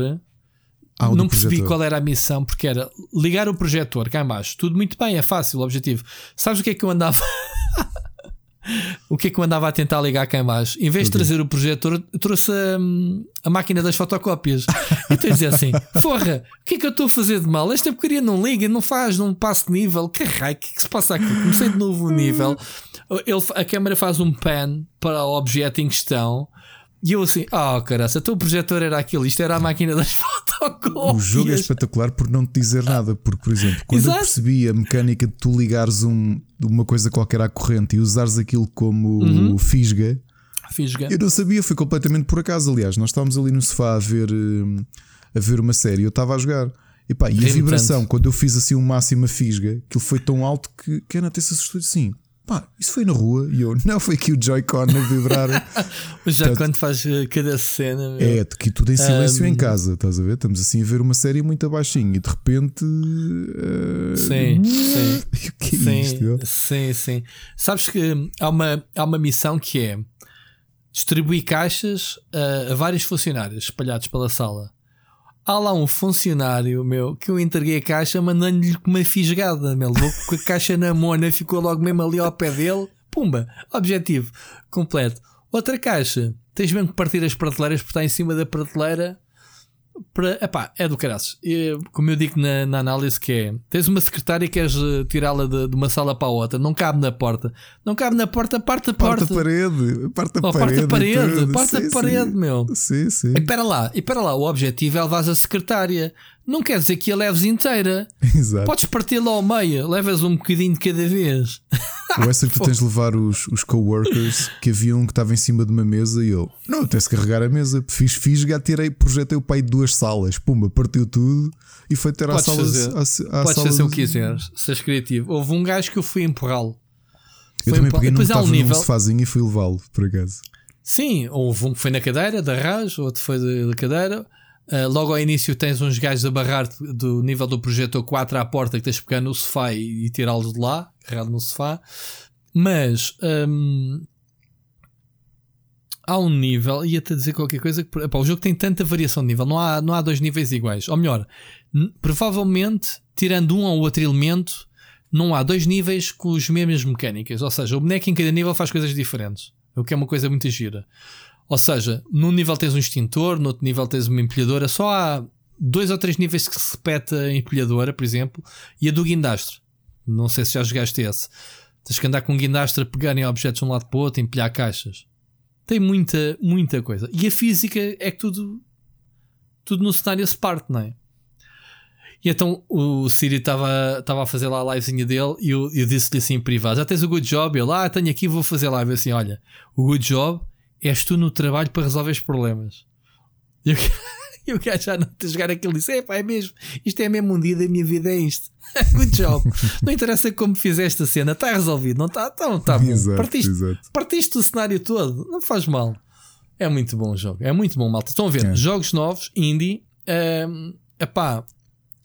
Ah, não percebi projetor. qual era a missão, porque era ligar o projetor cá em baixo. Tudo muito bem, é fácil o objetivo. Sabes o que é que eu andava? o que é que eu andava a tentar ligar cá em baixo? Em vez de trazer o projetor, trouxe a, a máquina das fotocópias. Então eu dizia assim: Porra, o que é que eu estou a fazer de mal? Esta porcaria não liga, não faz, não passa de nível. Que raio, o que é que se passa aqui? Comecei de novo o nível. Ele, a câmera faz um pan para o objeto em questão. E eu assim, ah, oh, caraça, então o projetor era aquilo, isto era a máquina das fotocópias. O jogo é espetacular por não te dizer nada. Porque, por exemplo, quando eu Exato. percebi a mecânica de tu ligares um, uma coisa qualquer à corrente e usares aquilo como Uhum. fisga, Fisga. eu não sabia, foi completamente por acaso. Aliás, nós estávamos ali no sofá a ver, hum, a ver uma série, eu estava a jogar. E, pá, e a vibração, tanto. quando eu fiz assim o máximo a fisga, aquilo foi tão alto que que a Ana até se assustou assim: pá, isso foi na rua. E eu, não, foi aqui o Joy-Con a vibrar. Portanto, quando faz eh, cada cena, meu. É, que tudo em silêncio Um, em casa, estás a ver? Estamos assim a ver uma série muito abaixinho e de repente. eh, Sim, sim. o que é Sim, isto? sim, sim. Sabes que há uma, há uma missão que é distribuir caixas a, a vários funcionários espalhados pela sala. Há lá um funcionário meu que eu entreguei a caixa mandando-lhe uma fisgada. Meu, levou com a caixa na mona, ficou logo mesmo ali ao pé dele. Pumba, objetivo completo. Outra caixa, tens mesmo que partir as prateleiras porque está em cima da prateleira. Para, epá, é do caraças. Como eu digo na, na análise, que é: tens uma secretária e queres eh, tirá-la de, de uma sala para a outra, não cabe na porta, não cabe na porta, parte a Parte porta. a parede, parte a Oh, parte a parede. parede, parte a Sim, parede, sim. meu. Sim, sim. E espera lá, e espera lá, o objetivo é levar a secretária. Não quer dizer que a leves inteira. Exato. Podes parti-la ao meio, levas um bocadinho de cada vez. Ou essa que tu tens de levar os, os coworkers que havia um que estava em cima de uma mesa e eu, não, até se carregar a mesa, fiz fisga, tirei, projetei o pai de duas salas, pumba, partiu tudo e foi ter à sala. fazer. à, à Podes fazer o de- que quiseres, seres criativo. Houve um gajo que eu fui empurrá-lo. Eu Foi também peguei num um estava num nível. sofazinho e fui levá-lo, por acaso. Sim, houve um que foi na cadeira da RAS, outro foi da cadeira. Ah, logo ao início tens uns gajos a barrar do nível do projetor 4 à porta que tens de pegar no sofá e, e tirá-los de lá, agarrado no sofá. Mas hum, há um nível, ia-te dizer qualquer coisa que epá, o jogo tem tanta variação de nível, não há, não há dois níveis iguais. Ou melhor, provavelmente, tirando um ou outro elemento, não há dois níveis com as mesmas mecânicas. Ou seja, o boneco em cada nível faz coisas diferentes. O que é uma coisa muito gira. Ou seja, num nível tens um extintor, no outro nível tens uma empilhadora. Só há dois ou três níveis que se repete a empilhadora, por exemplo, e a do guindastre. Não sei se já jogaste esse. Tens que andar com um guindastre a pegarem objetos de um lado para o outro, empilhar caixas. Tem muita, muita coisa. E a física é que tudo, tudo no cenário se parte, não é? E então o Siri estava a fazer lá a livezinha dele e eu, eu disse-lhe assim em privado: Já tens o good job? Ele, ah, tenho aqui, vou fazer live. Eu assim: Olha, o good job és tu no trabalho para resolver os problemas. E o, e o gajo já não te jogar aquilo disse: É pá, é mesmo, isto é mesmo um dia da minha vida, é isto. good job. não interessa como fizeste a cena, está resolvido, não está? Então está bom. Exato, partiste, exato. partiste o cenário todo, não faz mal. É muito bom o jogo, é muito bom, malta. Estão a ver, É. jogos novos, indie. Um, epá,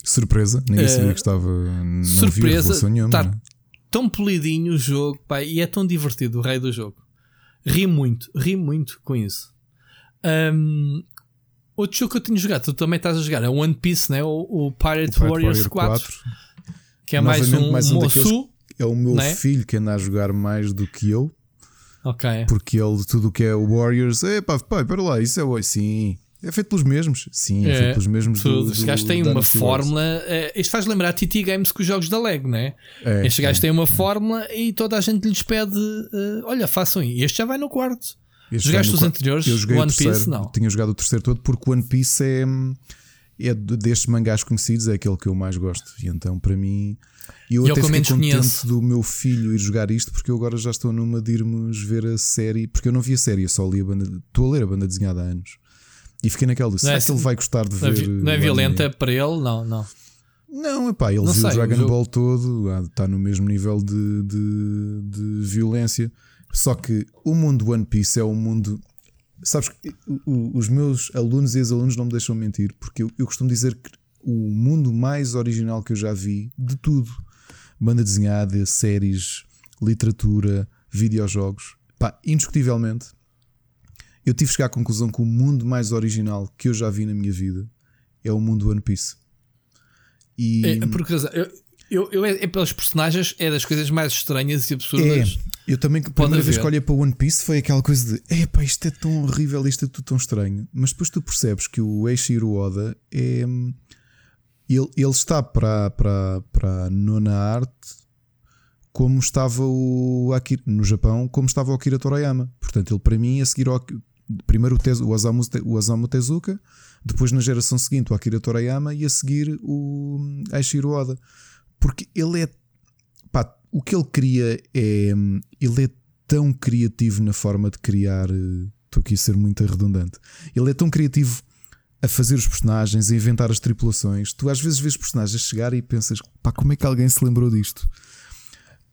Surpresa, ninguém sabia que estava. Não surpresa, revelação nenhuma. tá- né? tão polidinho o jogo, pá, e é tão divertido o rei do jogo. Ri muito, ri muito com isso. Um, outro jogo que eu tenho jogado, tu também estás a jogar, é o One Piece, né? o, o Pirate, O Pirate Warriors Warrior 4, que é mais um, mais um É o meu Não é? filho que anda a jogar mais do que eu, Ok. porque ele, tudo o que é o Warriors, é pá, pá, para lá, isso é o sim. É feito pelos mesmos? Sim, é, É, feito pelos mesmos. Tudo. Do, Estes do gajos têm uma fórmula. eh, isto faz lembrar TT Games com os jogos da Lego, né? É, Estes gajos é. têm uma fórmula e toda a gente lhes pede: eh, olha, façam isso. Este já vai no quarto. Este Jogaste os anteriores? Eu joguei One o terceiro, Piece? Não. Tinha jogado o terceiro todo porque o One Piece é, é de- destes mangás conhecidos, é aquele que eu mais gosto. E então, para mim, eu E é o até que eu fiquei contente conheço. do meu filho ir jogar isto porque eu agora já estou numa de irmos ver a série. Porque eu não vi a série, eu só li a banda. Estou a ler a banda desenhada há anos. E fiquei naquela de Não será é que ele assim- vai gostar de Não é, ver. não é o violenta anime? para ele? Não, não. Não, epá, ele Não viu sei, o Dragon o Ball todo, ah, está no mesmo nível de, de, de violência. Só que o mundo One Piece é um mundo. Sabes que os meus alunos e ex-alunos não me deixam mentir, porque eu, eu costumo dizer que o mundo mais original que eu já vi de tudo banda desenhada, séries, literatura, videojogos, pá, indiscutivelmente, eu tive que chegar à conclusão que o mundo mais original que eu já vi na minha vida é o mundo One Piece. E... É, por causa, eu, eu, eu, é, é, pelos personagens, é das coisas mais estranhas e absurdas. É, eu também, a primeira vez que olhei para One Piece foi aquela coisa de epá, isto é tão horrível, isto é tudo tão estranho. Mas depois tu percebes que o Eiichiro Oda é. Ele, ele está para, para, para a nona arte como estava o Akira, no Japão, como estava o Akira Toriyama. Portanto, ele para mim ia seguir o, primeiro o, Tezu, o, Osamu, o Osamu Tezuka, depois na geração seguinte o Akira Toriyama e a seguir o Eiichiro Oda. Porque ele é. Pá, o que ele cria é. Ele é tão criativo na forma de criar. Eh, estou aqui a ser muito redundante. Ele é tão criativo a fazer os personagens, a inventar as tripulações. Tu às vezes vês personagens chegar e pensas, pá, como é que alguém se lembrou disto?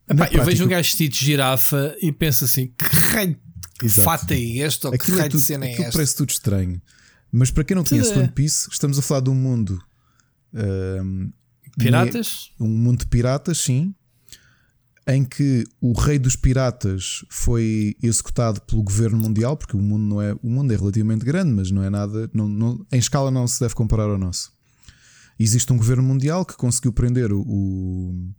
Epá, eu vejo um gajo vestido de girafa e penso assim: que raio de fato é este? Ou que é raio é tudo, de cena é esta? parece tudo estranho. Mas para quem não conhece é. One Piece, estamos a falar de um mundo Piratas? Um mundo de piratas, sim. Em que o rei dos piratas foi executado pelo governo mundial, porque o mundo não é. O mundo é relativamente grande, mas não é nada. Não, não, em escala não se deve comparar ao nosso. Existe um governo mundial que conseguiu prender o, o,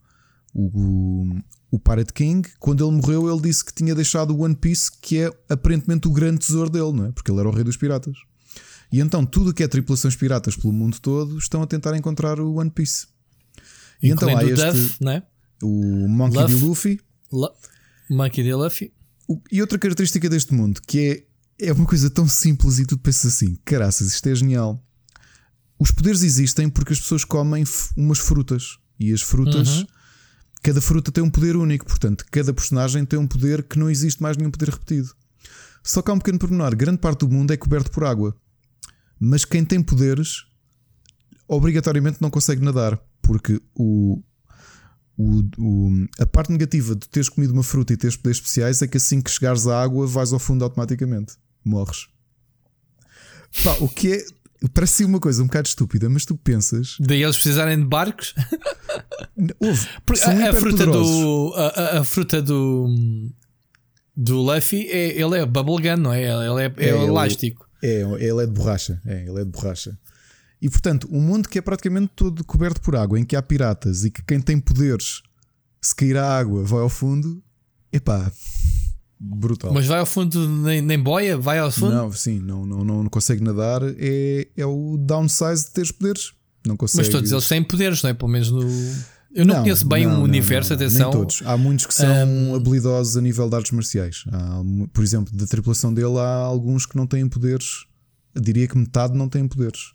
o, o Pirate King. Quando ele morreu, ele disse que tinha deixado o One Piece, que é aparentemente o grande tesouro dele, não é? Porque ele era o rei dos piratas. E então tudo que é tripulações piratas pelo mundo todo estão a tentar encontrar o One Piece. E então há este, Duff, né? o Monkey Luffy, D. Luffy. Lu Monkey D. Luffy. O, e outra característica deste mundo que é, é uma coisa tão simples e tu pensas assim: caraças, isto é genial. Os poderes existem porque as pessoas comem umas frutas e as frutas. Uhum. Cada fruta tem um poder único, portanto, cada personagem tem um poder que não existe mais nenhum poder repetido. Só que há um pequeno pormenor: grande parte do mundo é coberto por água, mas quem tem poderes obrigatoriamente não consegue nadar porque o, o, o, a parte negativa de teres comido uma fruta e teres poderes especiais é que assim que chegares à água vais ao fundo automaticamente. Morres. Pá, o que é. Parece uma coisa um bocado estúpida, mas tu pensas. Daí eles precisarem de barcos? Houve. a, a fruta do. A, a, fruta do. Do Luffy, é, ele é bubblegum, não é? Ele é, é, é elástico. Ele, é, ele é de borracha. É, ele é de borracha. E portanto, um mundo que é praticamente todo coberto por água, em que há piratas e que quem tem poderes, se cair à água, vai ao fundo, epá, brutal. Mas vai ao fundo nem, nem boia? Vai ao fundo? Não, sim, não, não, não, consegue nadar. É, é o downsize de teres poderes. Não consegue. Mas todos eles têm poderes, não é? Pelo menos no. Eu não, não conheço bem o um universo, não, atenção. Nem todos. Há muitos que são um... habilidosos a nível de artes marciais. Há, por exemplo, da tripulação dele, há alguns que não têm poderes. Eu diria que metade não têm poderes.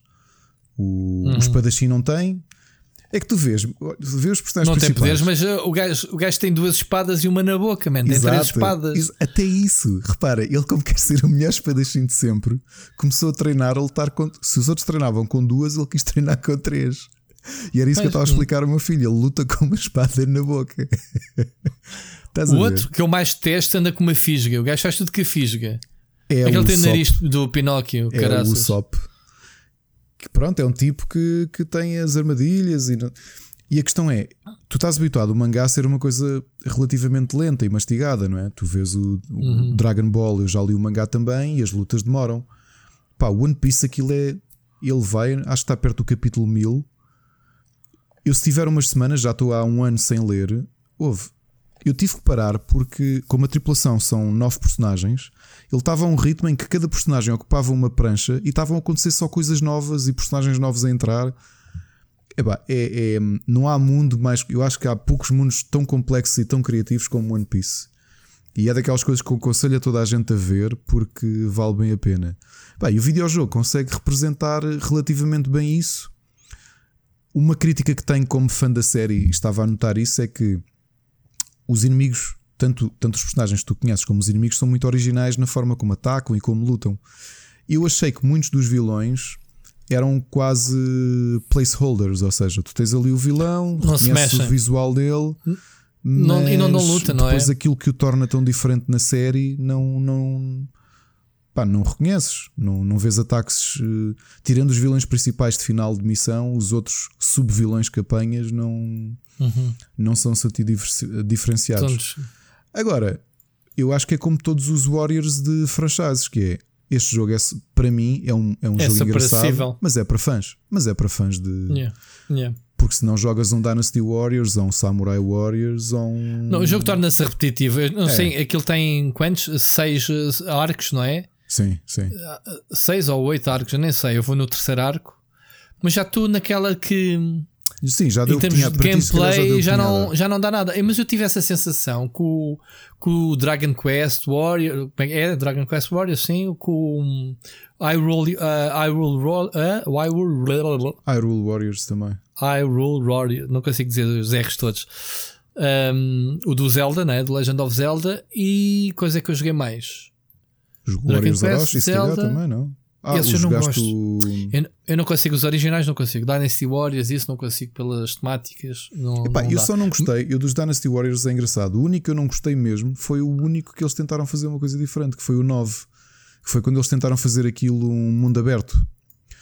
O, uhum. o espadachim não tem. É que tu vês, vês os personagens Não tem poderes, mas uh, o, gajo, o gajo tem duas espadas e uma na boca, man. Tem três espadas. Até isso, repara, ele, como quer ser o melhor espadachim de sempre, começou a treinar a lutar com. Se os outros treinavam com duas, ele quis treinar com três. E era isso que eu estava a explicar ao meu filho. Ele luta com uma espada na boca. o outro que eu mais testo anda com uma fisga. O gajo faz tudo com a fisga. É Aquele tem nariz do Pinóquio, é caraças. o Sop que pronto, é um tipo que, que tem as armadilhas e, e a questão é: tu estás habituado o mangá a ser uma coisa relativamente lenta e mastigada, não é? Tu vês o, o uhum. Dragon Ball, eu já li o mangá também e as lutas demoram. Pá, o One Piece aquilo é. Ele vai, acho que está perto do capítulo 1000. Eu, se tiver umas semanas, já estou há um ano sem ler. Houve, eu tive que parar porque, como a tripulação são nove personagens, ele estava a um ritmo em que cada personagem ocupava uma prancha e estavam a acontecer só coisas novas e personagens novos a entrar. É, é, não há mundo mais. Eu acho que há poucos mundos tão complexos e tão criativos como One Piece. E é daquelas coisas que eu aconselho a toda a gente a ver porque vale bem a pena. Bah, e o videojogo consegue representar relativamente bem isso. Uma crítica que tenho como fã da série, e estava a notar isso, é que os inimigos, tanto, tanto os personagens que tu conheces como os inimigos, são muito originais na forma como atacam e como lutam. Eu achei que muitos dos vilões eram quase placeholders, ou seja, tu tens ali o vilão, Não conheces o visual dele, Não- e não dão luta, não é? Depois aquilo que o torna tão diferente na série, não. não Pá, não reconheces, não, não vês ataques. eh, tirando os vilões principais de final de missão, os outros sub-vilões que apanhas não, Uhum. não são diferenciados. Todos- Agora, eu acho que é como todos os Warriors de franchises, que é este jogo é, para mim é um, é um É jogo engraçado, mas é para fãs. Mas é para fãs de. Yeah, yeah. Porque se não jogas um Dynasty Warriors ou um Samurai Warriors ou um. Não, o jogo torna-se repetitivo. Eu não É. sei, aquilo tem quantos? Seis eh, arcos, não é? Sim, sim. Seis ou oito arcos, eu nem sei. Eu vou no terceiro arco, mas já estou naquela que. Sim, já deu em termos de gameplay já, a não, já não dá nada. Eh, Mas eu tive essa sensação com, o- com o Dragon Quest Warrior. é Dragon Quest Warrior, sim. Com o Hyrule, uh, Hyrule, uh, Hyrule, Hyrule Warriors também. Hyrule Warrior, não consigo dizer os R's todos. Um, o do Zelda, né? Do Legend of Zelda. E coisa que eu joguei mais. Os Dragon Warriors Quest, Orochi, Zelda. também, não? Ah, Esses eu não gosto. o- Eu, eu não consigo, os originais não consigo. Dynasty Warriors, isso não consigo pelas temáticas. Não, Epá, não eu dá. só não gostei, eu dos Dynasty Warriors é engraçado. O único que eu não gostei mesmo foi o único que eles tentaram fazer uma coisa diferente, que foi o 9. Que foi quando eles tentaram fazer aquilo um mundo aberto.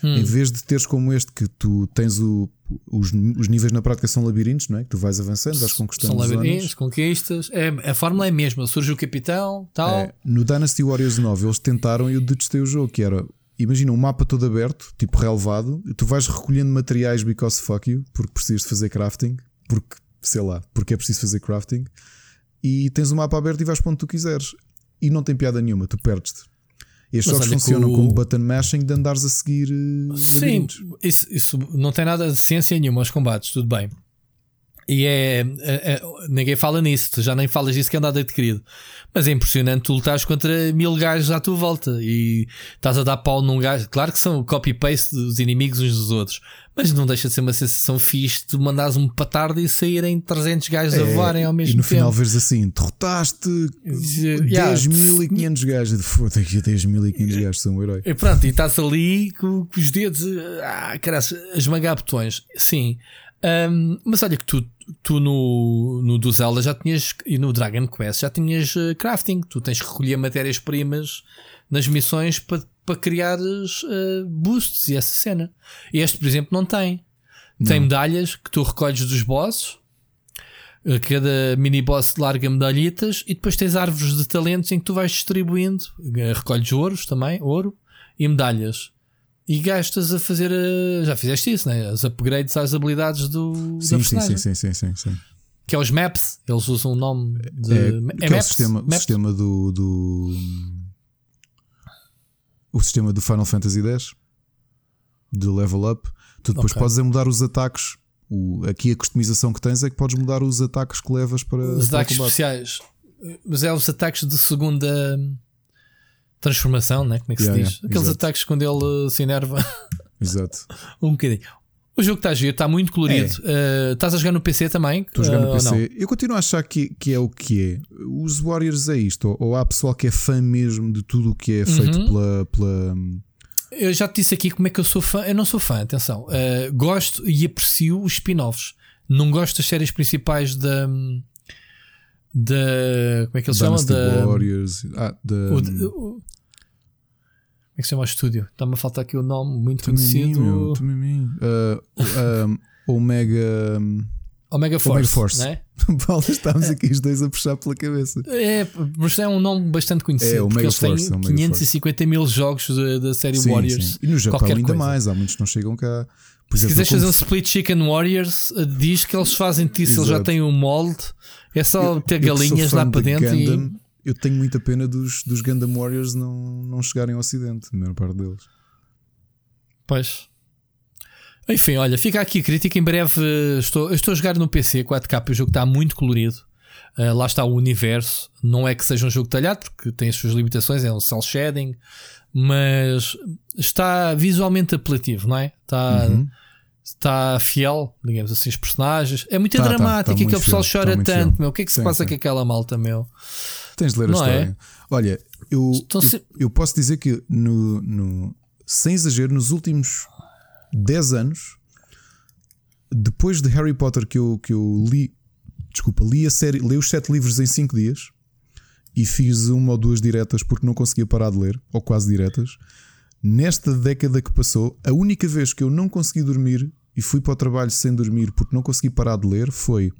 Hum. Em vez de teres como este, que tu tens o, os, os níveis na prática são labirintos, não é? Que tu vais avançando, vais conquistando São labirintos, zonas. conquistas. É, a fórmula é a mesma. Surge o capitão, tal. É, no Dynasty Warriors 9 eles tentaram e eu detestei o jogo, que era imagina um mapa todo aberto, tipo relevado, e tu vais recolhendo materiais because fuck you, porque precisas de fazer crafting, porque sei lá, porque é preciso fazer crafting, e tens o mapa aberto e vais para onde tu quiseres. E não tem piada nenhuma, tu perdes-te. Estes jogos funcionam o- como button mashing de andares a seguir eh, Sim, isso, isso não tem nada de ciência nenhuma aos combates, tudo bem. E é, é- é- Ninguém fala nisso, tu já nem falas disso que é um dado adquirido. Mas é impressionante tu lutares contra mil gajos à tua volta e estás a dar pau num gajo. Claro que são copy-paste dos inimigos uns dos outros, mas não deixa de ser uma sensação fixe de mandares um patardo e saírem 300 gajos a É, voarem ao mesmo e no tempo. final vês assim: derrotaste Yeah. 10.500 gajos. Foda-se, 10.500 gajos são um herói. E pronto, e estás ali com, com os dedos ah, caralho, a esmagar botões. Sim. Ahm, mas olha que tu, tu no, no do Zelda já tinhas e no Dragon Quest já tinhas eh, crafting. Tu tens que recolher matérias-primas nas missões para para criares eh, boosts e essa cena. E este, por exemplo, não tem. Tem medalhas que tu recolhes dos bosses. Eh, Cada mini boss larga medalhitas e depois tens árvores de talentos em que tu vais distribuindo. Recolhes ouros também, ouro e medalhas. E gastas a fazer. eh, Já fizeste isso, né? As upgrades às habilidades do. Sim, sim, sim, sim, sim, sim, sim. Que é os maps. Eles usam o nome de. É, é é o sistema, Maps? sistema do, do. O sistema do Final Fantasy X de level up. Tu depois Ok. podes é mudar os ataques. O, aqui a customização que tens é que podes mudar os ataques que levas para, Os para ataques especiais. Mas é os ataques de segunda transformação, né? Como é que Yeah, se diz? yeah, Aqueles exato. ataques quando ele eh, se enerva Exato. um bocadinho. O jogo está a giro, está muito colorido. Eh, estás a jogar no PC também? Estou a jogar Eh, no não? PC. Eu continuo a achar que, que é o que é. Os Warriors é isto. Ou, ou há pessoal que é fã mesmo de tudo o que é feito Uhum. pela, pela. Eu já te disse aqui como é que eu sou fã. Eu não sou fã, atenção. Eh, gosto e aprecio os spin-offs. Não gosto das séries principais da. da como é que eles chamam? Da, Warriors. Ah, da. o- de- o- como é que se chama o estúdio? Está-me a faltar aqui o nome muito conhecido. meu. Ah, ah, Omega. Omega Force. Force. Né? Paulo, estamos aqui os dois a puxar pela cabeça. É, mas é um nome bastante conhecido. É, Omega eles têm Force, é Omega 550 mil jogos da, da série Sim, Warriors. sim. E no Japão ainda coisa. mais, há muitos que não chegam cá. Por Se quiseres fazer um split chicken warriors, uh, diz que eles fazem disso, eles já têm um molde, é só ter eu que sou galinhas lá para de dentro Gundam, e. Eu tenho muita pena dos, dos Gundam Warriors não, não chegarem ao Ocidente, a maior parte deles. Pois. Enfim, olha, fica aqui a crítica. Em breve uh, estou, eu estou a jogar no PC 4K, o jogo está muito colorido. Uh, lá está o universo. Não é que seja um jogo talhado, porque tem as suas limitações, é um cel shading, mas está visualmente apelativo, não é? Está. Uhum. está fiel, digamos assim, os personagens. É muito Tá, tá, dramático, tá muito aquele pessoal chora tá tanto, fiel. meu. O que é que se Sim, passa sim. com aquela malta, meu? Tens de ler a Não é? história. Olha, eu, Estão se- eu posso dizer que, no, no- sem exagero, nos últimos 10 anos, depois de Harry Potter que eu, que eu li desculpa, li a série, li os sete livros em cinco dias e fiz uma ou duas diretas porque não conseguia parar de ler, ou quase diretas. Nesta década que passou, a única vez que eu não consegui dormir e fui para o trabalho sem dormir porque não consegui parar de ler foi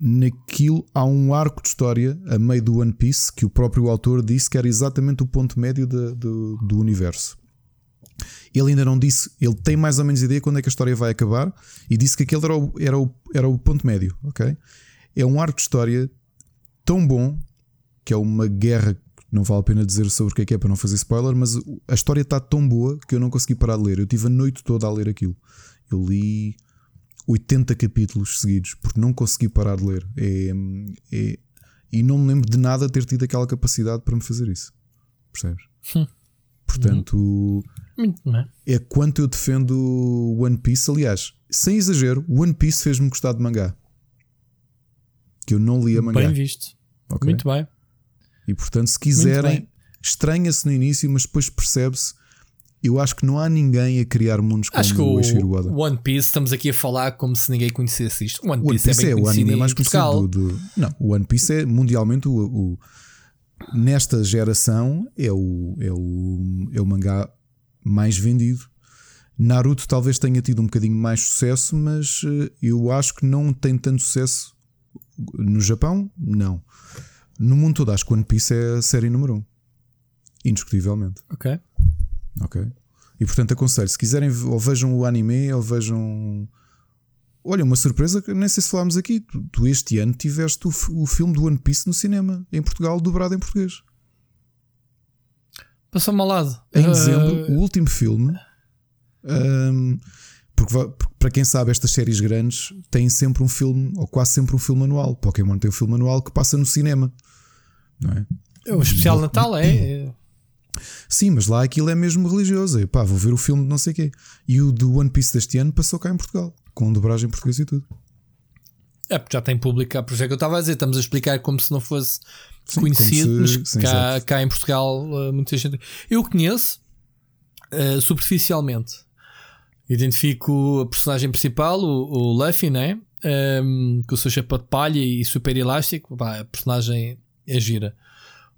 naquilo há um arco de história a meio do One Piece que o próprio autor disse que era exatamente o ponto médio de, de, do universo. Ele ainda não disse, ele tem mais ou menos ideia quando é que a história vai acabar e disse que aquele era o, era o, era o ponto médio, ok? É um arco de história tão bom que é uma guerra, não vale a pena dizer sobre o que é que é para não fazer spoiler, mas a história está tão boa que eu não consegui parar de ler. Eu tive a noite toda a ler aquilo. Eu li 80 capítulos seguidos porque não consegui parar de ler. É, é, e não me lembro de nada ter tido aquela capacidade para me fazer isso. Percebes? Hum. Portanto, é quanto eu defendo One Piece. Aliás, sem exagero, One Piece fez-me gostar de mangá. Que eu não lia mangá. Bem visto. Okay? Muito bem. E portanto, se quiserem, estranha-se no início, mas depois percebe-se. Eu acho que não há ninguém a criar mundos como acho que o Eiichiro Oda. One Piece, estamos aqui a falar como se ninguém conhecesse isto. One Piece, One Piece é, é, o anime mais conhecido do, do, Não, o One Piece é mundialmente o, o, nesta geração é o, é o, é o mangá mais vendido. Naruto talvez tenha tido um bocadinho mais sucesso, mas eh, eu acho que não tem tanto sucesso no Japão. Não. No mundo todo, acho que One Piece é a série número 1. Um. Indiscutivelmente. Ok. Ok. E portanto aconselho, se quiserem, ou vejam o anime, ou vejam. Olha, uma surpresa que nem sei se falámos aqui. Tu, tu este ano tiveste o, o, filme do One Piece no cinema, em Portugal, dobrado em português. Passou-me ao lado. Em uh... dezembro, o último filme. Um, porque, porque, para quem sabe, estas séries grandes têm sempre um filme, ou quase sempre um filme anual. Pokémon tem um filme anual que passa no cinema. Não é? O especial Natal é. Sim, mas lá aquilo é mesmo religioso. É, pá, vou ver o filme de não sei quê. E o do One Piece deste ano passou cá em Portugal, com dobragem em português e tudo. É, porque já tem público Por isso é que eu estava a dizer, estamos a explicar como se não fosse sim, conhecido, se, mas sim, cá, cá, em Portugal uh, muita gente. Eu conheço uh, superficialmente. Identifico a personagem principal, o, o Luffy, né? Um, com o seu chapéu de palha e super elástico. Pá, a personagem é gira.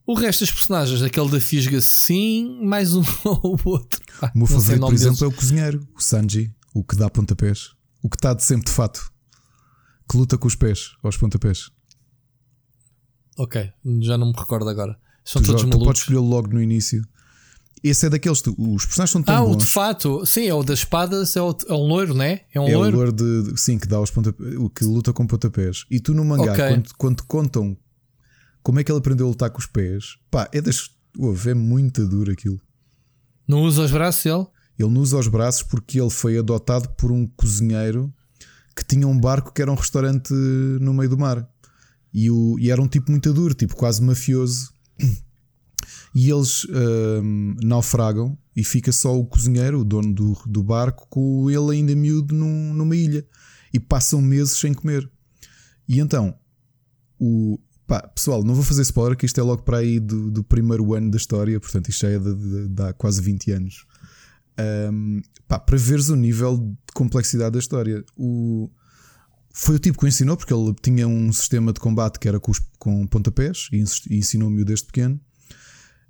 O resto dos personagens, aquele da Fisga, sim, mais um ou outro. Ah, o meu favorito, por exemplo, é o cozinheiro, o Sanji, o que dá pontapés, o que está de sempre de fato, que luta com os pés, aos pontapés. Ok, já não me recordo agora. São tu todos já, malucos. Tu podes escolher logo no início. Esse é daqueles, os personagens são tão ah, bons. Ah, o de fato, sim, é o das espadas, é, o, é um loiro, né? É um é loiro. o loiro de, sim, que dá os pontapés, o que luta com pontapés. E tu no mangá, okay. quando, quando contam como é que ele aprendeu a lutar com os pés? Pá, é das. Uve, é muito duro aquilo. Não usa os braços ele? Ele não usa os braços porque ele foi adotado por um cozinheiro que tinha um barco que era um restaurante no meio do mar. E, o, e era um tipo muito duro, tipo quase mafioso. E eles hum, naufragam e fica só o cozinheiro, o dono do, do barco, com ele ainda miúdo num, numa ilha. E passam meses sem comer. E então, o, Pá, pessoal, não vou fazer spoiler, que isto é logo para aí do, do primeiro ano da história, portanto, isto já é de, de, de há quase 20 anos. Um, pá, para veres o nível de complexidade da história. O, foi o tipo que o ensinou, porque ele tinha um sistema de combate que era com, os, com pontapés e ensinou-me desde pequeno.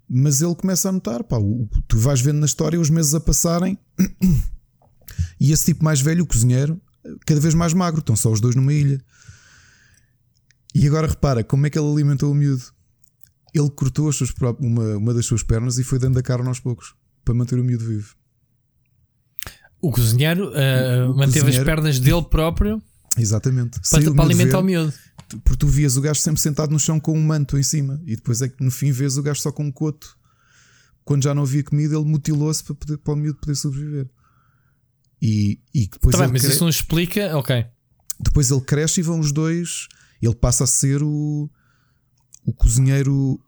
Mas ele começa a notar, pá, o, tu vais vendo na história os meses a passarem e esse tipo mais velho, o cozinheiro, cada vez mais magro, estão só os dois numa ilha. E agora repara como é que ele alimentou o miúdo. Ele cortou suas, uma, uma das suas pernas e foi dando a carne aos poucos para manter o miúdo vivo. O cozinheiro uh, o manteve cozinheiro, as pernas dele próprio. Exatamente. Para, para alimentar ver, o miúdo. Porque tu vias o gajo sempre sentado no chão com um manto em cima e depois é que no fim vês o gajo só com um coto. Quando já não havia comida, ele mutilou-se para, poder, para o miúdo poder sobreviver. E, e depois tá bem, mas cre... isso não explica. Ok. Depois ele cresce e vão os dois ele passa a ser o, o cozinheiro,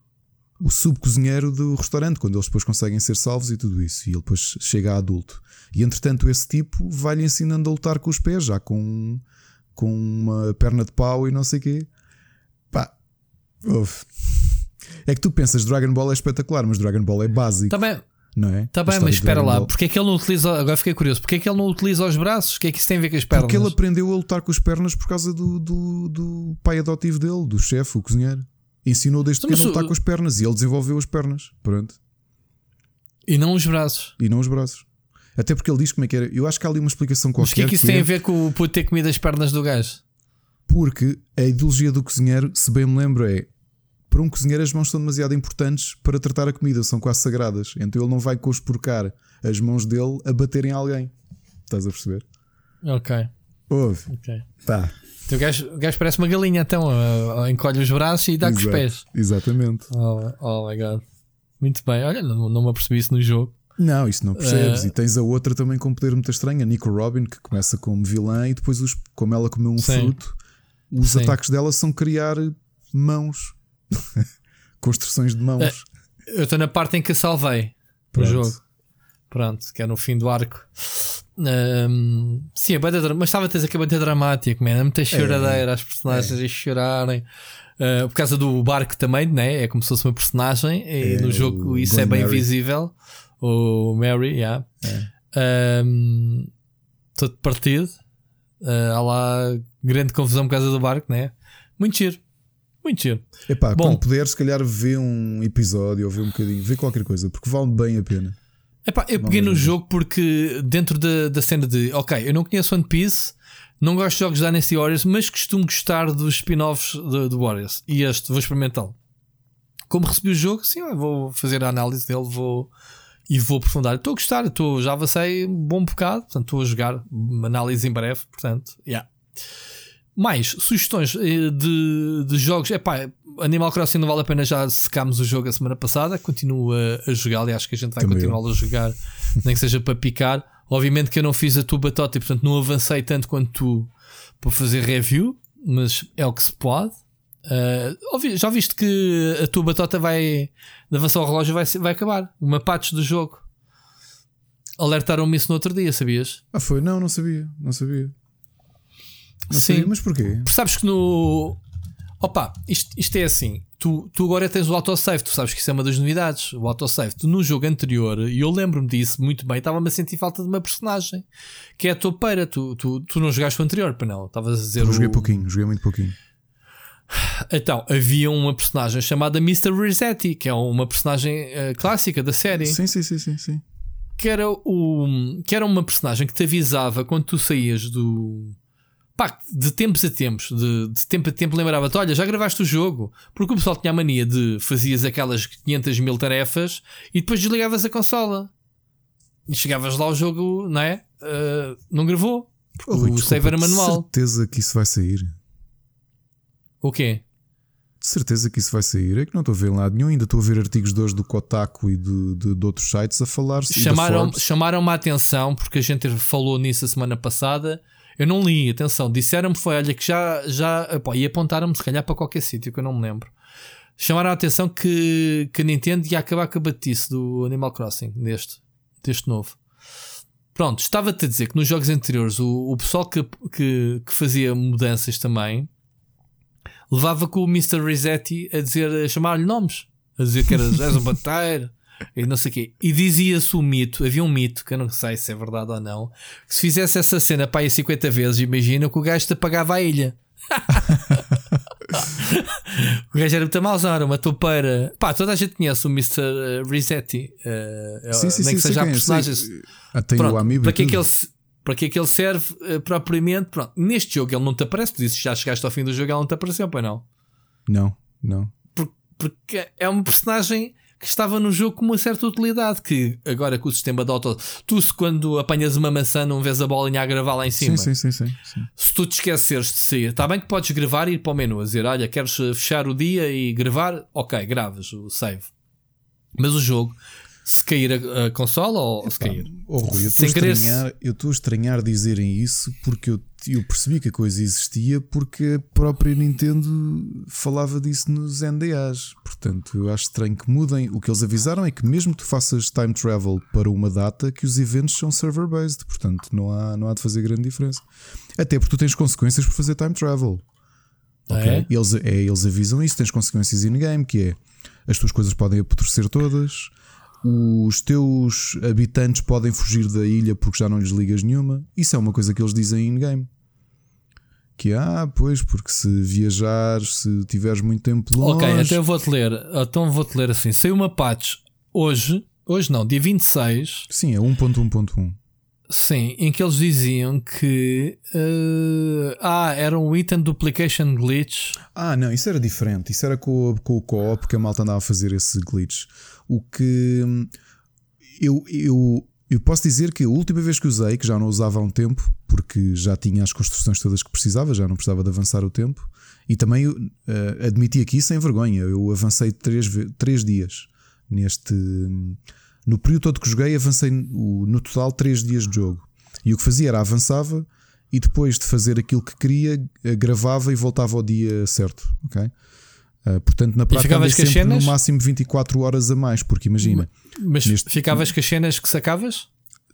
o subcozinheiro do restaurante, quando eles depois conseguem ser salvos e tudo isso. E ele depois chega a adulto. E entretanto, esse tipo vai-lhe ensinando a lutar com os pés, já com, com uma perna de pau e não sei o quê. Pá, uf. É que tu pensas Dragon Ball é espetacular, mas Dragon Ball é básico. Também. Não é? Tá bem, mas espera lá, porque é que ele não utiliza. Agora fiquei curioso, porque é que ele não utiliza os braços? O que é que isso tem a ver com as pernas? Porque ele aprendeu a lutar com as pernas por causa do, do, do pai adotivo dele, do chefe, o cozinheiro. Ensinou desde então, pequeno a lutar com as pernas e ele desenvolveu as pernas. Pronto. E não os braços. E não os braços. Até porque ele diz como é que era. Eu acho que há ali uma explicação qualquer. Mas o que é que isso que tem é... a ver com o puto ter comido as pernas do gajo? Porque a ideologia do cozinheiro, se bem me lembro, é para um cozinheiro as mãos são demasiado importantes para tratar a comida, são quase sagradas. Então ele não vai conspurcar as mãos dele a baterem alguém. Estás a perceber? Ok. Ouve. Ok. Tá. Então, o, gajo, o gajo parece uma galinha, então encolhe os braços e dá Exato. com os pés. Exatamente. Oh, oh my god. Muito bem. Olha, não, não me apercebi isso no jogo. Não, isso não percebes. Uh... E tens a outra também com um poder muito estranho, a Nico Robin, que começa como vilã e depois, os, como ela comeu um Sim. fruto, os Sim. ataques dela são criar mãos Construções de mãos. É, eu estou na parte em que salvei o jogo. Pronto, que é no fim do arco. Um, sim, a banda, mas estava a dizer que a banda é dramática, man. É muita choradeira, é, as personagens é. a chorarem. Uh, por causa do barco também, né? É como se fosse uma personagem. E é, no jogo isso é bem Mary. visível. O Mary, yeah. É. Um, todo partido. Uh, há lá grande confusão por causa do barco, né? Muito giro. Muito giro. Epá, Bom, quando puder, se calhar vê um episódio ou vê um bocadinho, vê qualquer coisa, porque vale bem a pena. Epá, eu peguei no jogo porque dentro da, da cena de ok, eu não conheço One Piece, não gosto de jogos da Dynasty Warriors, mas costumo gostar dos spin-offs do, Warriors. E este vou experimentá-lo. Como recebi o jogo, sim, vou fazer a análise dele, vou e vou aprofundar. Estou a gostar, estou, já avancei um bom bocado, portanto estou a jogar análise em breve, portanto, yeah. Mais sugestões eh, de, de jogos. Epá, Animal Crossing não vale a pena, já secámos o jogo a semana passada. Continuo a, jogar e acho que a gente vai continuar a jogar, nem que seja para picar. Obviamente que eu não fiz a tua batota e portanto não avancei tanto quanto tu para fazer review, mas é o que se pode. Uh, já viste que a tua batota vai de avançar o relógio vai, vai acabar. Uma patch do jogo. Alertaram-me isso no outro dia, sabias? Ah, foi? Não, não sabia, não sabia. Não Sim. Sei, mas porquê? Sabes que no. Opa, isto, isto é assim. Tu, tu agora tens o autosave, tu sabes que isso é uma das novidades. O autosave. Tu no jogo anterior, e eu lembro-me disso muito bem, estava-me a sentir falta de uma personagem que é a topeira. Tu, tu, tu não jogaste o anterior, para não? Estavas a dizer. Eu joguei o... pouquinho, joguei muito pouquinho. Então, havia uma personagem chamada Mr. Resetti, que é uma personagem uh, clássica da série. Sim, sim, sim, sim, sim. Que era, o, que era uma personagem que te avisava quando tu saías do, pá, de tempos a tempos, de, de tempo a tempo, lembrava-te: olha, já gravaste o jogo. Porque o pessoal tinha a mania de fazias aquelas 500 mil tarefas e depois desligavas a consola. E chegavas lá ao jogo, não é? Uh, não gravou. Oh, o desculpa, save era manual. De certeza que isso vai sair. O quê? De certeza que isso vai sair. É que não estou a ver lado nenhum. Ainda estou a ver artigos de hoje do Kotaku e de, de, de outros sites a falar chamaram Chamaram-me a atenção porque a gente falou nisso a semana passada eu não li, atenção, disseram-me foi, olha, que já, já pô, e apontaram-me se calhar para qualquer sítio que eu não me lembro. Chamaram a atenção que, que Nintendo ia acabar com a batice do Animal Crossing, deste, deste novo. Pronto, estava-te a dizer que nos jogos anteriores o, o pessoal que, que, que fazia mudanças também levava com o Mr. Resetti a dizer, a chamar-lhe nomes, a dizer que eras, és um bateiro, e não sei o quê. E dizia-se o mito, havia um mito, que eu não sei se é verdade ou não, que se fizesse essa cena para aí 50 vezes, imagina que o gajo te apagava a ilha. o gajo era muito mauzão, era uma topeira. Pá, toda a gente conhece o Mr. Eh, Resetti. Uh, sim, sim, nem que sim, seja a personagens. Ah, Pronto, o amiibo para que, é que ele, para que é que ele serve uh, propriamente? Pronto, neste jogo ele não te aparece, tu dizes já chegaste ao fim do jogo, ele não te apareceu, pois não? Não, não. porque é um personagem que estava no jogo com uma certa utilidade. Que agora com o sistema de auto, tu se quando apanhas uma maçã não vês a bolinha a gravar lá em cima. Sim, sim, sim, sim, Se tu te esqueceres de sair, está bem que podes gravar e ir para o menu a dizer: Olha, queres fechar o dia e gravar? Ok, gravas o save. Mas o jogo se cair a, a consola ou Epá, se cair. Oh, Rui, eu estou a estranhar dizerem isso porque eu, eu percebi que a coisa existia porque a própria Nintendo falava disso nos NDAs. Portanto, eu acho estranho que mudem. O que eles avisaram é que mesmo que tu faças time travel para uma data, que os eventos são server-based. Portanto, não há, não há de fazer grande diferença. Até porque tu tens consequências por fazer time travel. Ah, ok? É? Eles, é, eles avisam isso, tens consequências in-game, que é as tuas coisas podem apodrecer todas os teus habitantes podem fugir da ilha porque já não lhes ligas nenhuma. Isso é uma coisa que eles dizem in-game. Que ah, pois, porque se viajares, se tiveres muito tempo longe. Ok, até vou-te ler. Então vou-te ler assim. Saiu uma patch hoje, hoje não, dia 26. Sim, é 1.1.1. Sim, em que eles diziam que uh, ah, era um item duplication glitch. Ah, não, isso era diferente. Isso era com, com o co-op que a malta andava a fazer esse glitch. O que hum, eu, eu, eu posso dizer que a última vez que usei, que já não usava há um tempo, porque já tinha as construções todas que precisava, já não precisava de avançar o tempo, e também uh, admiti aqui sem vergonha, eu avancei três, três dias neste. Hum, no período todo que joguei, avancei no total 3 dias de jogo. E o que fazia era avançava e depois de fazer aquilo que queria, eh, gravava e voltava ao dia certo. Ok? Uh, portanto, na prática, andei sempre cenas? no máximo 24 horas a mais, porque imagina. Mas neste... ficavas com as cenas que sacavas?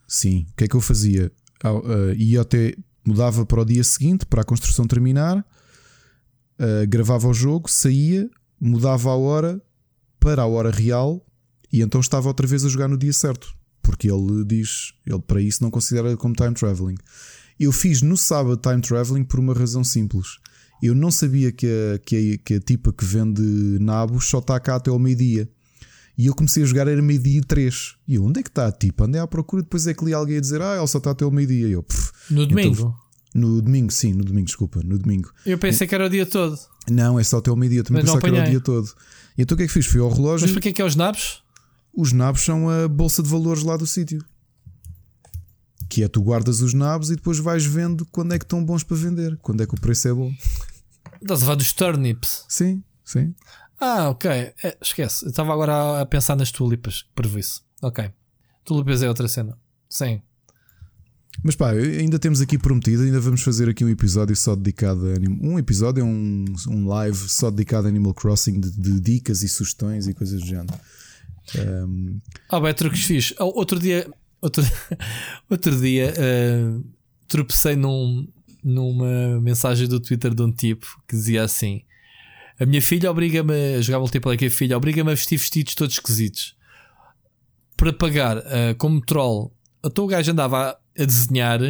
Sim. O que é que eu fazia? Uh, ia até. Mudava para o dia seguinte, para a construção terminar, uh, gravava o jogo, saía, mudava a hora para a hora real e então estava outra vez a jogar no dia certo. Porque ele diz, ele para isso não considera como time traveling. Eu fiz no sábado time traveling por uma razão simples. Eu não sabia que a, que a, que a tipa que vende nabos só está cá até ao meio-dia. E eu comecei a jogar, era meio-dia e três. E eu, onde é que está a tipa? Andei à procura, depois é que li alguém a dizer, ah, ela só está até ao meio-dia. Eu, no então, domingo? No domingo, sim, no domingo, desculpa, no domingo. Eu pensei que era o dia todo. Não, é só até ao meio-dia, também pensava que era o dia todo. E então o que é que fiz? Fui ao relógio. Mas para que é que é os nabos? Os nabos são a bolsa de valores lá do sítio. Que é tu guardas os nabos e depois vais vendo quando é que estão bons para vender, quando é que o preço é bom. Estás a falar dos turnips? Sim, sim. Ah, ok. É, esquece. Eu estava agora a pensar nas tulipas, previsto. Ok. Tulipas é outra cena. Sim. Mas pá, ainda temos aqui prometido, ainda vamos fazer aqui um episódio só dedicado a Animal. Um episódio é um, um live só dedicado a Animal Crossing de, de dicas e sugestões e coisas do género. Um... Ah, bem, truques fiz. Outro dia, outro, outro dia uh, tropecei num, numa mensagem do Twitter de um tipo que dizia assim: A minha filha obriga-me a jogar multiplayer com a filha, obriga-me a vestir vestidos todos esquisitos para pagar uh, como troll. Então o gajo andava a, a desenhar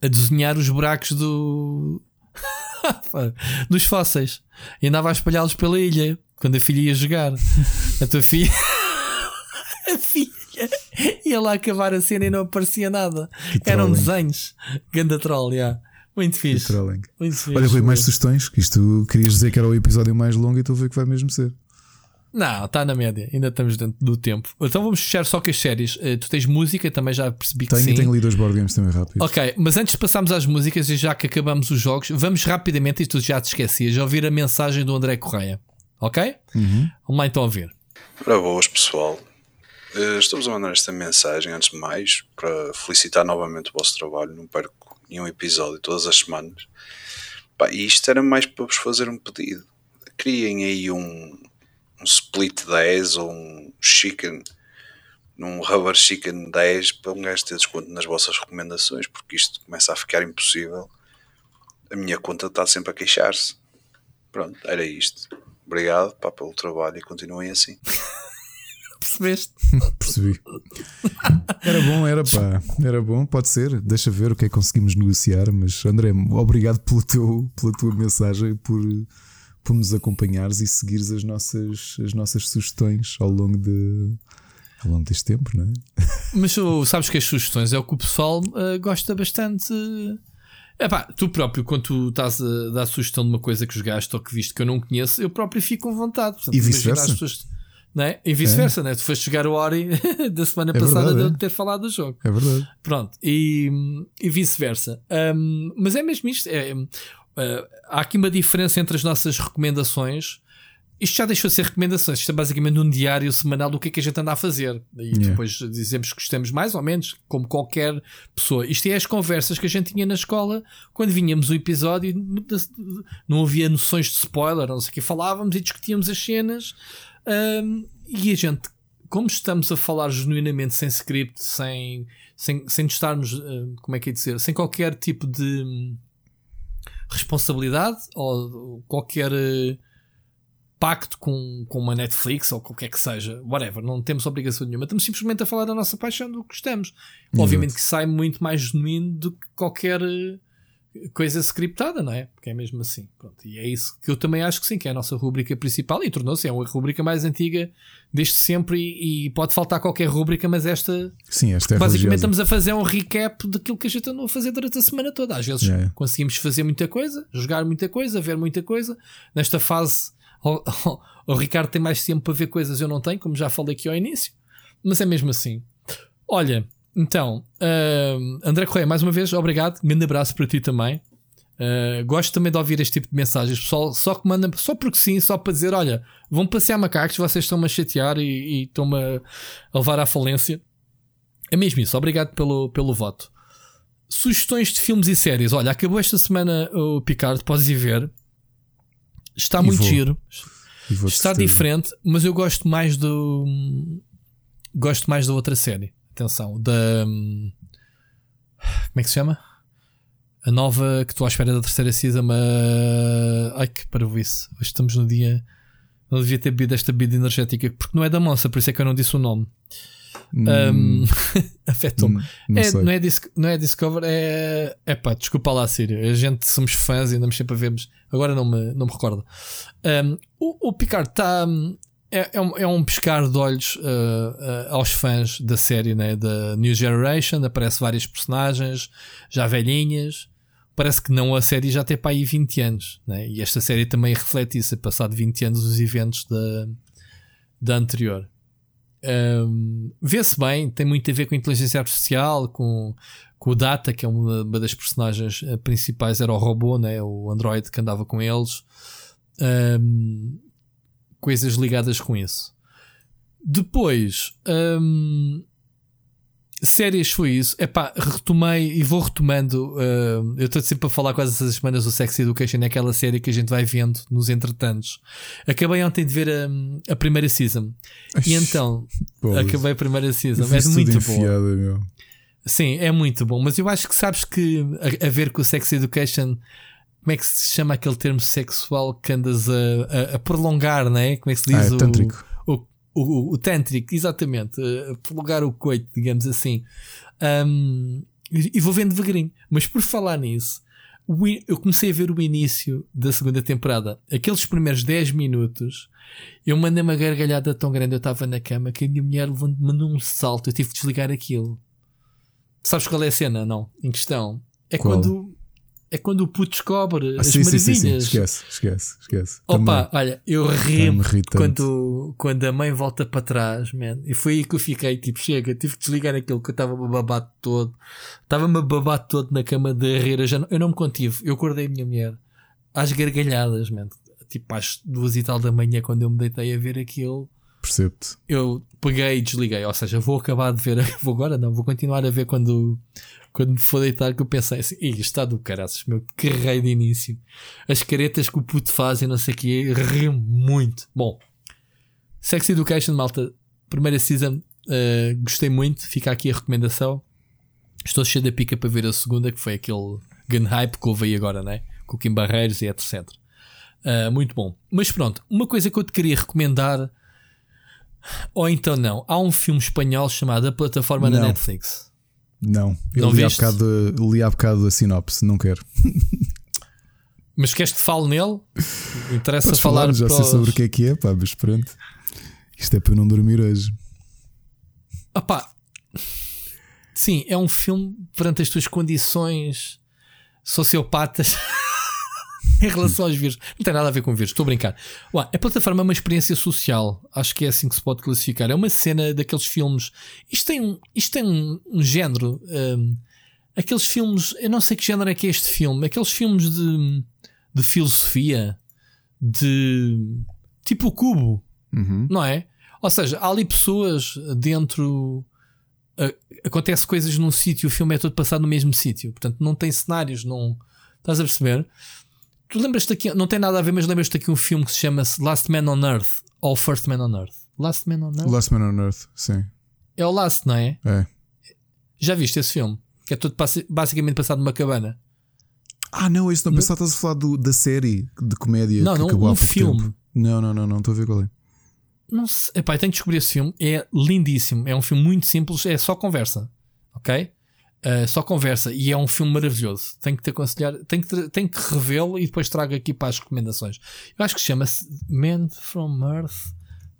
a desenhar os buracos do dos fósseis e andava a espalhá-los pela ilha quando a filha ia jogar. A tua filha. a filha ia lá acabar a cena e não aparecia nada. Eram desenhos. Ganda troll, yeah. Muito fixe. Muito fixe. Olha, Rui, mais sugestões? Que isto querias dizer que era o episódio mais longo e estou a ver que vai mesmo ser. Não, está na média, ainda estamos dentro do tempo. Então vamos fechar só com as séries. Uh, tu tens música, também já percebi que tenho, sim. Tenho lido os board games também rápido. Ok, mas antes de passarmos às músicas e já que acabamos os jogos, vamos rapidamente, isto já te esquecias, ouvir a mensagem do André Correia. Ok? Uhum. Vamos lá então ouvir. Para boas, pessoal. Eh, estamos a mandar esta mensagem, antes de mais, para felicitar novamente o vosso trabalho. Não perco nenhum episódio todas as semanas. Pá, e isto era mais para vos fazer um pedido. Criem aí um, um split 10 ou um chicken, num rubber chicken 10 para um gajo ter desconto nas vossas recomendações, porque isto começa a ficar impossível. A minha conta está sempre a queixar-se. Pronto, era isto. Obrigado pá, pelo trabalho e continuem assim. Percebeste? Percebi. Era bom, era pá. Era bom, pode ser. Deixa ver o que é que conseguimos negociar. Mas André, obrigado pelo teu, pela tua mensagem, por, por nos acompanhares e seguires as nossas, as nossas sugestões ao longo de. Ao longo deste tempo, não é? Mas sabes que as sugestões é o que o pessoal uh, gosta bastante. Uh é pá, tu próprio, quando tu estás a dar sugestão de uma coisa que jogaste ou que viste que eu não conheço, eu próprio fico com vontade. Portanto, e vice-versa. Né? E vice-versa, é. né? Tu foste jogar o Ori da semana é passada verdade, de é. ter falado do jogo. É verdade. Pronto, e, e vice-versa. Um, mas é mesmo isto. É, uh, há aqui uma diferença entre as nossas recomendações isto já deixou de ser recomendações, isto é basicamente um diário semanal do que é que a gente anda a fazer. E yeah. depois dizemos que gostamos mais ou menos, como qualquer pessoa. Isto é as conversas que a gente tinha na escola quando vinhamos o episódio, não havia noções de spoiler, não sei o que, falávamos e discutíamos as cenas. Um, e a gente, como estamos a falar genuinamente sem script, sem, sem, sem estarmos, como é que é dizer, sem qualquer tipo de responsabilidade ou qualquer pacto com, com uma Netflix ou qualquer que seja, whatever, não temos obrigação nenhuma, estamos simplesmente a falar da nossa paixão do que gostamos. Obviamente que sai muito mais genuíno do que qualquer eh, coisa scriptada, não é? Porque é mesmo assim. Pronto, e é isso que eu também acho que sim, que é a nossa rubrica principal e tornou-se, é uma rubrica mais antiga desde sempre e, e pode faltar qualquer rubrica, mas esta Sim, esta é Basicamente religiosa. estamos a fazer um recap daquilo que a gente andou a fazer durante a semana toda. Às vezes Yeah. conseguimos fazer muita coisa, jogar muita coisa, ver muita coisa. Nesta fase, o, o- o Ricardo tem mais tempo para ver coisas, eu não tenho, como já falei aqui ao início. Mas é mesmo assim. Olha, então, hum, André Correia, mais uma vez, obrigado. Grande abraço para ti também. Uh, gosto também de ouvir este tipo de mensagens, pessoal. Só que mandam, só porque sim, só para dizer: olha, vão passear macacos, vocês estão-me a chatear e, e estão-me a, a levar à falência. É mesmo isso, obrigado pelo, pelo voto. Sugestões de filmes e séries. Olha, acabou esta semana o Picard, podes ir ver. Está E muito vou. giro, está diferente, mas eu gosto mais do. Gosto mais da outra série. Atenção, da. hum, Como é que se chama? A nova que estou à espera da terceira season. mas- Ai que parvoíce. Hoje estamos no dia. Não devia ter bebido esta bebida energética porque não é da moça, por isso é que eu não disse o nome. Hum, Um, Afetou-me. hum, não É, não, é não é Discover, é. É pá, desculpa lá, Sírio. A gente somos fãs e andamos sempre a vermos. Agora não me, não me recordo. Um, o, o Picard está. É, é, um, é um pescar de olhos uh, uh, aos fãs da série, né? da New Generation. Aparece várias personagens já velhinhas. Parece que não a série já tem para aí 20 anos. Né? E esta série também reflete isso. É passado 20 anos os eventos da, da anterior. Um, Vê-se bem, tem muito a ver com a inteligência artificial, com, com o Data, que é uma, uma das personagens eh, principais, era o robô, né? o Android que andava com eles. Um, coisas ligadas com isso. Depois, um, séries foi isso. Epá, retomei e vou retomando. uh, eu estou sempre a falar quase essas semanas do Sex Education, é aquela série que a gente vai vendo nos entretantos. Acabei ontem de ver a, a primeira season. E então, Pô, acabei a primeira season. É muito enfiada, meu. Sim, é muito bom. Mas eu acho que sabes que a, a ver com o Sex Education, como é que se chama aquele termo sexual que andas a, a, a prolongar, não é? Como é que se Ah, diz? é o, tântrico. O, o, o tântrico, exatamente. A prolongar o coito, digamos assim. Um, e vou vendo devagarinho. Mas por falar nisso, o eu comecei a ver o início da segunda temporada. Aqueles primeiros 10 minutos, eu mandei uma gargalhada tão grande. Eu estava na cama que a minha mulher mandou um salto. Eu tive que desligar aquilo. Sabes qual é a cena? Não, em questão. É Qual? quando é quando o puto descobre Ah, as sim, sim, sim, sim. maravilhas. Esquece, esquece, esquece. Opa, olha, eu Também ri-me me irritante. quando, quando a mãe volta para trás, man. E foi aí que eu fiquei, tipo, chega, tive que desligar aquilo que eu estava a babar todo. Estava-me a babar todo na cama de rir. Eu, já não, eu não me contive. Eu acordei a minha mulher às gargalhadas, man. Tipo, às duas e tal da manhã, quando eu me deitei a ver aquilo, Percebo-te. eu peguei e desliguei. Ou seja, vou acabar de ver. Vou agora não, vou continuar a ver quando, quando me for deitar. Que eu pensei assim, "Ih, está do caraças, meu, que rei de início. As caretas que o puto faz e não sei o que, rio muito. Bom, Sex Education, malta, primeira season, eh, gostei muito. Fica aqui a recomendação. Estou cheio da pica para ver a segunda, que foi aquele gun hype que houve aí agora, né? Com o Kim Barreiros e etc. Ah, muito bom. Mas pronto, uma coisa que eu te queria recomendar, ou então não, há um filme espanhol chamado A Plataforma da Não. Netflix. Não, eu Não li, há bocado, li há bocado a sinopse, não quero. Mas queres que te fale nele? Interessa Podes falar falar, já sei os- sobre o que é que é, pá, mas pronto. Isto é para eu não dormir hoje. Ah pá. Sim, é um filme perante as tuas condições sociopatas em relação aos vírus. Não tem nada a ver com vírus, estou a brincar. Ué, a plataforma é uma experiência social. Acho que é assim que se pode classificar. É uma cena daqueles filmes. Isto tem um, isto tem um, um género. hum, aqueles filmes. Eu não sei que género é que é este filme. Aqueles filmes de, de filosofia. De. Tipo o Cubo Uhum. não é? Ou seja, há ali pessoas dentro. a- acontece coisas num sítio, o filme é todo passado no mesmo sítio, portanto não tem cenários, não. Estás a perceber? Tu lembras-te aqui, não tem nada a ver, mas lembras-te aqui um filme que se chama Last Man on Earth ou First Man on Earth? Last Man on Earth? Last Man on Earth, sim. É o Last, não é? É. Já viste esse filme? Que é todo basicamente passado numa cabana. Ah, não, isso não pensava estás a falar do- da série de comédia Não, que não, acabou um há pouco filme. tempo. Não, não, não, não, estou a ver qual é. Não sei. Epá, tenho que descobrir esse filme. É lindíssimo. É um filme muito simples. É só conversa. Ok? Uh, só conversa. E é um filme maravilhoso. Tenho que te aconselhar. Tenho que, tenho que revê-lo e depois trago aqui para as recomendações. Eu acho que chama-se Man from Earth.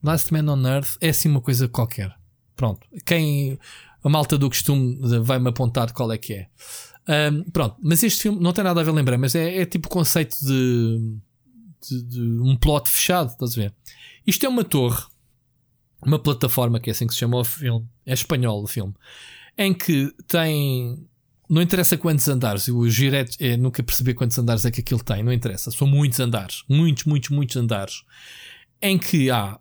Last Man on Earth. É assim uma coisa qualquer. Pronto. Quem. A malta do costume vai-me apontar qual é que é. Um, pronto. Mas este filme não tem nada a ver, lembrar. Mas é, é tipo conceito de, de, de um plot fechado. Estás a ver? Isto é uma torre, uma plataforma que é assim que se chama o filme, é espanhol o filme, em que tem. Não interessa quantos andares, o Giret é nunca perceber quantos andares é que aquilo tem, não interessa, são muitos andares, muitos, muitos, muitos andares, em que há.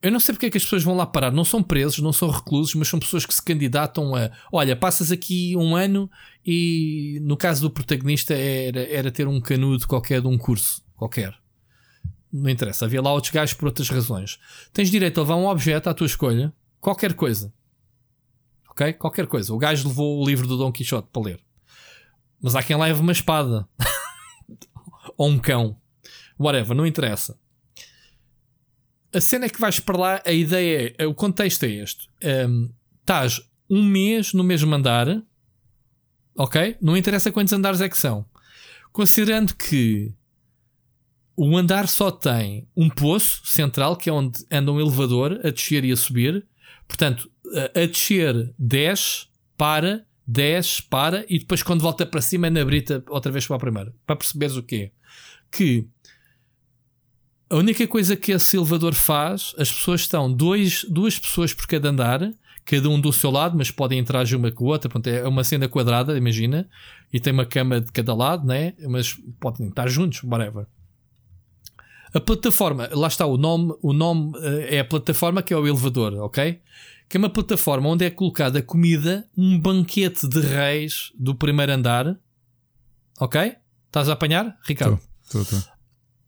Eu não sei porque é que as pessoas vão lá parar, não são presos, não são reclusos, mas são pessoas que se candidatam a. Olha, passas aqui um ano e no caso do protagonista era, era ter um canudo qualquer de um curso qualquer não interessa, havia lá outros gajos por outras razões. Tens direito a levar um objeto à tua escolha, qualquer coisa. Ok? Qualquer coisa. O gajo levou o livro do Dom Quixote para ler. Mas há quem leve uma espada. Ou um cão. Whatever, não interessa. A cena é que vais para lá, a ideia é, o contexto é este. Um, estás um mês no mesmo andar, ok? Não interessa quantos andares é que são. Considerando que o andar só tem um poço central, que é onde anda um elevador a descer e a subir. Portanto, a, descer desce, para, desce, para, e depois quando volta para cima é na brita outra vez para a primeira. Para perceberes o quê? Que a única coisa que esse elevador faz, as pessoas estão dois, duas pessoas por cada andar, cada um do seu lado, mas podem interagir uma com a outra. Portanto, é uma cena quadrada, imagina, e tem uma cama de cada lado, né? mas podem estar juntos, whatever. A plataforma, lá está o nome, o nome eh, é a plataforma que é o elevador, ok? Que é uma plataforma onde é colocada comida, um banquete de reis do primeiro andar, ok? Estás a apanhar, Ricardo? Estou, estou.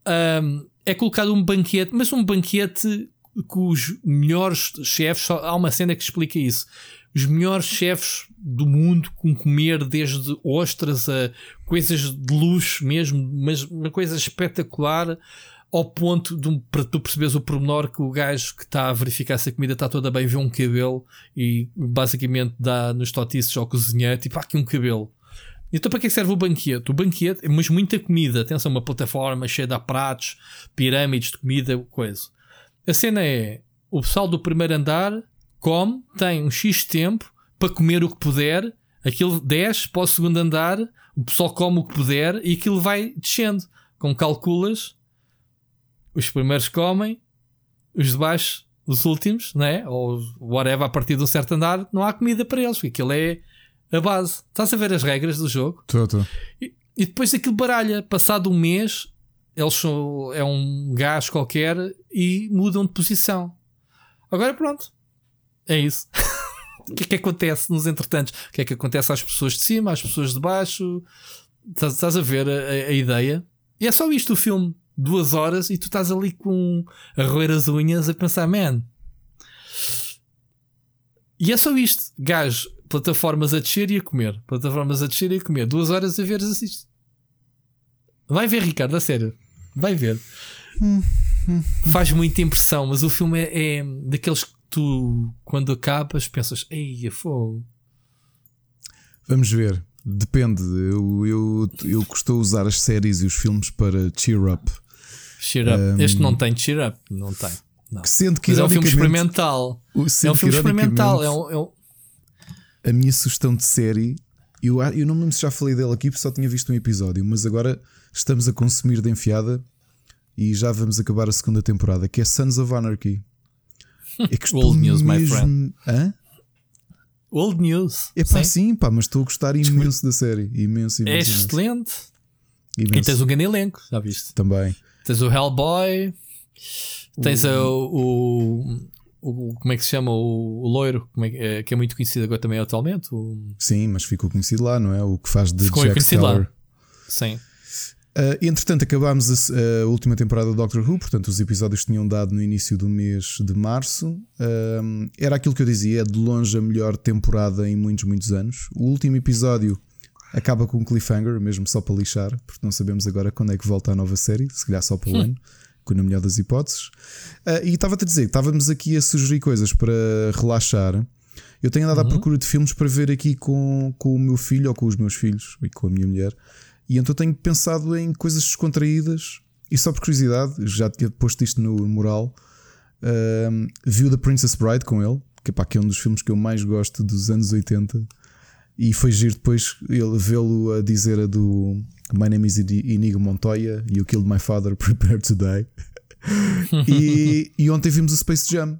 Um, é colocado um banquete, mas um banquete os melhores chefes, só, há uma cena que explica isso. Os melhores chefes do mundo com comer desde ostras a coisas de luxo mesmo, mas uma coisa espetacular ao ponto de para tu perceberes o pormenor que o gajo que está a verificar se a comida está toda bem vê um cabelo e basicamente dá nos totices ao cozinheiro, tipo, há aqui um cabelo. Então para que serve o banquete? O banquete, mas muita comida, atenção, uma plataforma cheia de pratos, pirâmides de comida, coisa. A cena é, o pessoal do primeiro andar come, tem um X tempo para comer o que puder, aquilo desce para o segundo andar, o pessoal come o que puder e aquilo vai descendo. Como calculas, os primeiros comem, os de baixo, os últimos, né? ou whatever, a partir de um certo andar, não há comida para eles, porque aquilo é a base. Estás a ver as regras do jogo? Estou, estou. E, e, depois aquilo baralha. Passado um mês, eles são, é um gás qualquer e mudam de posição. Agora pronto. É isso. o que é que acontece nos entretantos? O que é que acontece às pessoas de cima, às pessoas de baixo? Estás, estás a ver a, a, a ideia? E é só isto o filme duas horas e tu estás ali com a roer as unhas a pensar, man. E é só isto, gajo, plataformas a descer e a comer, plataformas a descer e a comer, duas horas a ver isto. Vai ver, Ricardo, a sério, vai ver. Faz muita impressão, mas o filme é, é daqueles que tu, quando acabas, pensas, ei, é fogo. Vamos ver. Depende. Eu, eu, eu costumo usar as séries e os filmes para cheer up. Cheer Up. Um, este não tem Cheer Up, não tem. Não. Sendo que Mas é um filme experimental. é um filme experimental. É um, é um... A minha sugestão de série, eu, eu não me lembro se já falei dele aqui porque só tinha visto um episódio, mas agora estamos a consumir de enfiada e já vamos acabar a segunda temporada, que é Sons of Anarchy. É que Old news, mesmo... my friend. Hã? Old news. É pá, sim, sim pá, mas estou a gostar imenso da série. Imenso, imenso. É excelente. Imenso. E tens um grande elenco, já viste? Também. Tens o Hellboy, tens o, o, o, Como é que se chama? O, o loiro, é, é, que é muito conhecido agora também atualmente. O... Sim, mas ficou conhecido lá, não é? O que faz de ficou Jack Steller. Sim. Uh, entretanto, acabámos a, a, última temporada do Doctor Who, portanto, os episódios tinham dado no início do mês de março. Uh, era aquilo que eu dizia, é de longe a melhor temporada em muitos, muitos anos. O último episódio acaba com um cliffhanger, mesmo só para lixar, porque não sabemos agora quando é que volta a nova série, se calhar só para o ano, com na melhor das hipóteses. Uh, e estava-te a dizer, estávamos aqui a sugerir coisas para relaxar. Eu tenho andado uhum. à procura de filmes para ver aqui com, com o meu filho ou com os meus filhos e com a minha mulher. E então tenho pensado em coisas descontraídas. E só por curiosidade, já tinha posto isto no mural. Uh, viu The Princess Bride com ele, que, pá, que é um dos filmes que eu mais gosto dos anos 80. E foi giro depois ele vê-lo a dizer a do My name is Inigo Montoya, You killed my father, prepare to die. e, e ontem vimos o Space Jam.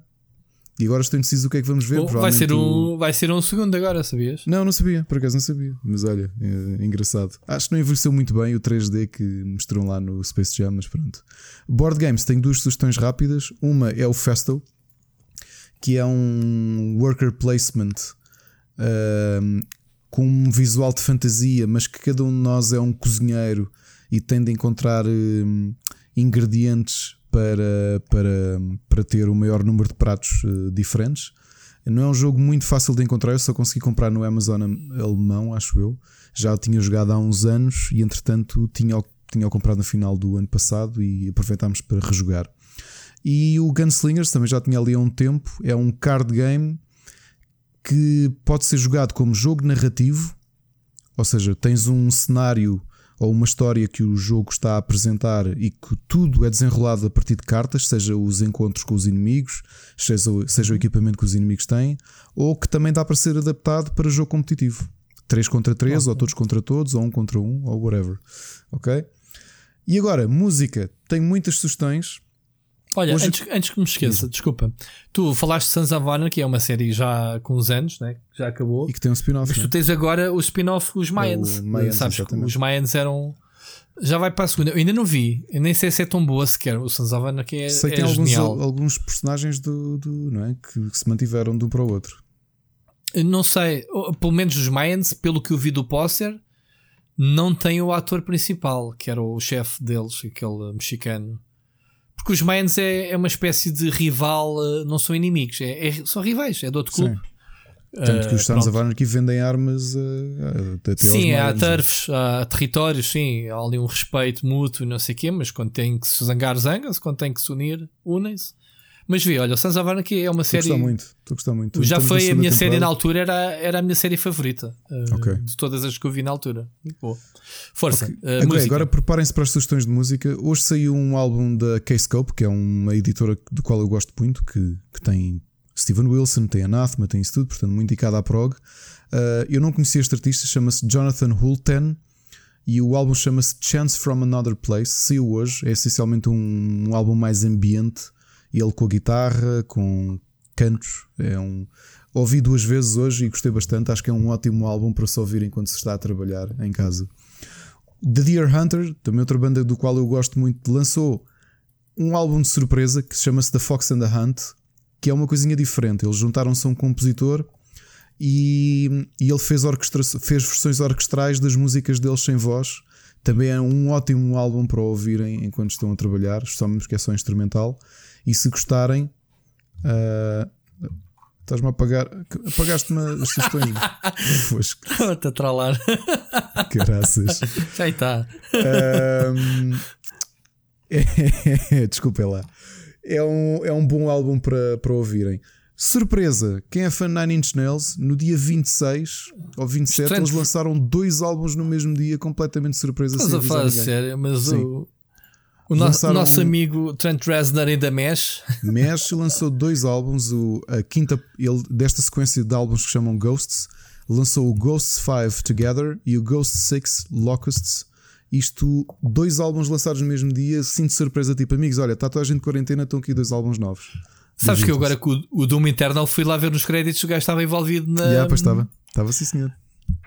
E agora estou indeciso o que é que vamos ver. Oh, vai, ser um, vai ser um segundo agora, sabias? Não, não sabia, por acaso não sabia. Mas olha, é, engraçado. Acho que não envelheceu muito bem o 3D que mostrou lá no Space Jam, mas pronto. Board Games tem duas sugestões rápidas. Uma é o Festo, que é um worker placement uh, com um visual de fantasia, mas que cada um de nós é um cozinheiro e tem de encontrar uh, ingredientes para, para, para ter o maior número de pratos uh, diferentes. Não é um jogo muito fácil de encontrar, eu só consegui comprar no Amazon alemão, acho eu. Já o tinha jogado há uns anos e entretanto tinha, tinha comprado no final do ano passado e aproveitámos para rejogar. E o Gunslingers também já tinha ali há um tempo, é um card game que pode ser jogado como jogo narrativo, ou seja, tens um cenário ou uma história que o jogo está a apresentar e que tudo é desenrolado a partir de cartas, seja os encontros com os inimigos, seja, seja o equipamento que os inimigos têm, ou que também dá para ser adaptado para jogo competitivo. 3 contra 3, okay. ou todos contra todos, ou um contra um, ou whatever. Ok? E agora, música. Tenho muitas sugestões. Olha, Hoje... antes, antes que me esqueça, desculpa, tu falaste de Sons of Honor, que é uma série já com uns anos, né? já acabou. E que tem um spin-off. Mas tu né? tens agora o spin-off, os Mayans. Mayans sabes os Mayans eram. Já vai para a segunda. Eu ainda não vi, eu nem sei se é tão boa sequer. O Sons of Honor, que é. Sei que é tem alguns, alguns personagens do, do, não é? que, que se mantiveram de um para o outro. Não sei, pelo menos os Mayans, pelo que eu vi do póster, não tem o ator principal, que era o chefe deles, aquele mexicano. Porque os Mayans é, é uma espécie de rival, eh, não são inimigos, é, é são rivais, é de outro clube. Sim. Tanto que os Sons of Anarchy vendem armas uh, Sim, há turfs, há territórios, sim, há ali um respeito mútuo, não sei o quê, mas quando tem que se zangar, zangam-se, quando tem que se unir, unem-se. Mas vê, olha, o Sons of Anarchy é uma série. Estou a muito, estou muito. Já foi a minha série na altura, era, era a minha série favorita uh, okay. de todas as que eu vi na altura. Boa. Força. Okay. Uh, agora, agora preparem-se para as sugestões de música. Hoje saiu um álbum da K-Scope, que é uma editora do qual eu gosto muito, que, que tem Steven Wilson, tem Anathema, tem isso tudo, portanto, muito indicado à prog. Uh, eu não conhecia este artista, chama-se Jonathan Hulten e o álbum chama-se Chance from Another Place. Saiu hoje, é essencialmente um, um álbum mais ambiente ele com a guitarra, com cantos. É um. Ouvi duas vezes hoje e gostei bastante. Acho que é um ótimo álbum para se ouvir enquanto se está a trabalhar em casa. The Deer Hunter, também outra banda do qual eu gosto muito, lançou um álbum de surpresa que se chama-se The Fox and the Hunt, que é uma coisinha diferente. Eles juntaram-se a um compositor e, e ele fez, fez versões orquestrais das músicas deles sem voz. Também é um ótimo álbum para ouvirem enquanto estão a trabalhar, especialmente porque é só instrumental. E se gostarem, uh, estás-me a pagar. Apagaste-me as sugestões. Estou-te a trollar. Graças. Já está. Um, é, desculpem lá. É um, é um bom álbum para, para ouvirem. Surpresa, quem é fã de Nine Inch Nails, no dia 26 ou 27, Estranho. eles lançaram dois álbuns no mesmo dia, completamente surpresa. Estás a falar sério, mas Sim. o, o nosso, nosso amigo Trent Reznor ainda mexe. Mexe lançou dois álbuns. O, a quinta, ele, desta sequência de álbuns que chamam Ghosts, lançou o Ghosts 5 Together e o Ghost 6 Locusts. Isto, dois álbuns lançados no mesmo dia, sinto surpresa, tipo, amigos, olha, está toda a gente de quarentena, estão aqui dois álbuns novos. Sabes que eu agora com o, o Doom Eternal fui lá ver nos créditos, o gajo estava envolvido na. Yeah, pois estava, estava sim, senhor.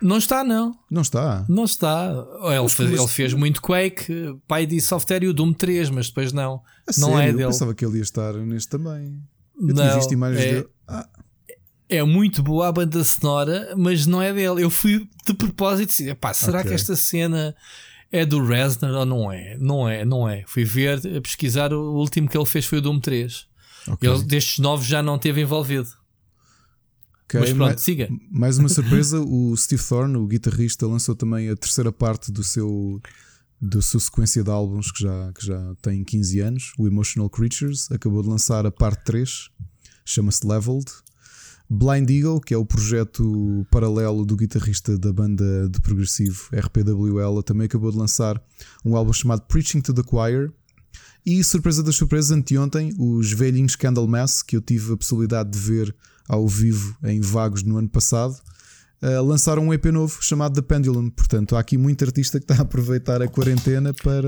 Não está, não. Não está. Não está. Ele, fez, ele fez muito Quake, pai de software e o Doom 3, mas depois não. A não sério? é dele. Eu pensava que ele ia estar neste também. Eu não, visto imagens é, dele. Ah. É muito boa a banda sonora, mas não é dele. Eu fui de propósito e pá, será okay. que esta cena é do Reznor ou não é? Não é, não é. Fui ver, pesquisar, o último que ele fez foi o Doom 3. Okay. Ele destes novos já não teve envolvido. Ok, Mas pronto, mais, siga. mais uma surpresa: o Steve Thorne, o guitarrista, lançou também a terceira parte do seu da sua sequência de álbuns que já, que já tem 15 anos, o Emotional Creatures, acabou de lançar a parte 3, chama-se Leveled. Blind Eagle, que é o projeto paralelo do guitarrista da banda de progressivo RPWL, também acabou de lançar um álbum chamado Preaching to the Choir. E surpresa das surpresas, anteontem, os velhinhos Candlemass, que eu tive a possibilidade de ver ao vivo em Vagos no ano passado, uh, lançaram um EP novo chamado The Pendulum. Portanto, há aqui muito artista que está a aproveitar a quarentena para.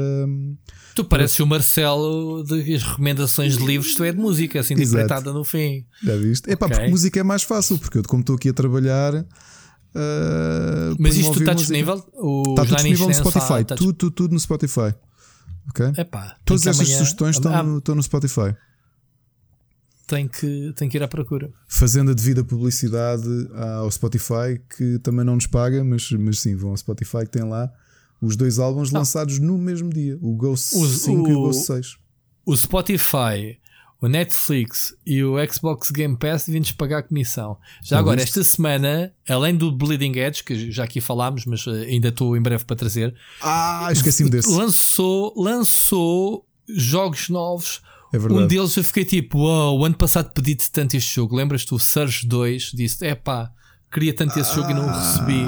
Tu pareces o Marcelo das recomendações de livros, tu é de música, assim, empreitada no fim. Já viste? É pá, Ok. porque música é mais fácil, porque eu, como estou aqui a trabalhar. uh, Mas isto está disponível? Está disponível no Spotify. está- Tudo, tudo, tudo no Spotify. Ok? Epá, Todas estas sugestões estão, Ah, no, estão no Spotify. Tem, que, tem que ir à procura. Fazendo a devida publicidade ao Spotify, que também não nos paga, mas, mas sim, vão ao Spotify que tem lá os dois álbuns lançados no mesmo dia: o Ghost O- 5 e o o- Ghost 6. O Spotify, o Netflix e o Xbox Game Pass devem-nos pagar comissão. Já Já agora, viste? esta semana, além do Bleeding Edge, que já aqui falámos, mas eh, ainda estou em breve para trazer, Ah, esqueci-me desse. lançou, lançou jogos novos. É verdade. Um deles eu fiquei tipo, uau, o ano passado pedi-te tanto este jogo. Lembras-te o Surge 2? Disse, é pá, queria tanto esse jogo e não o recebi.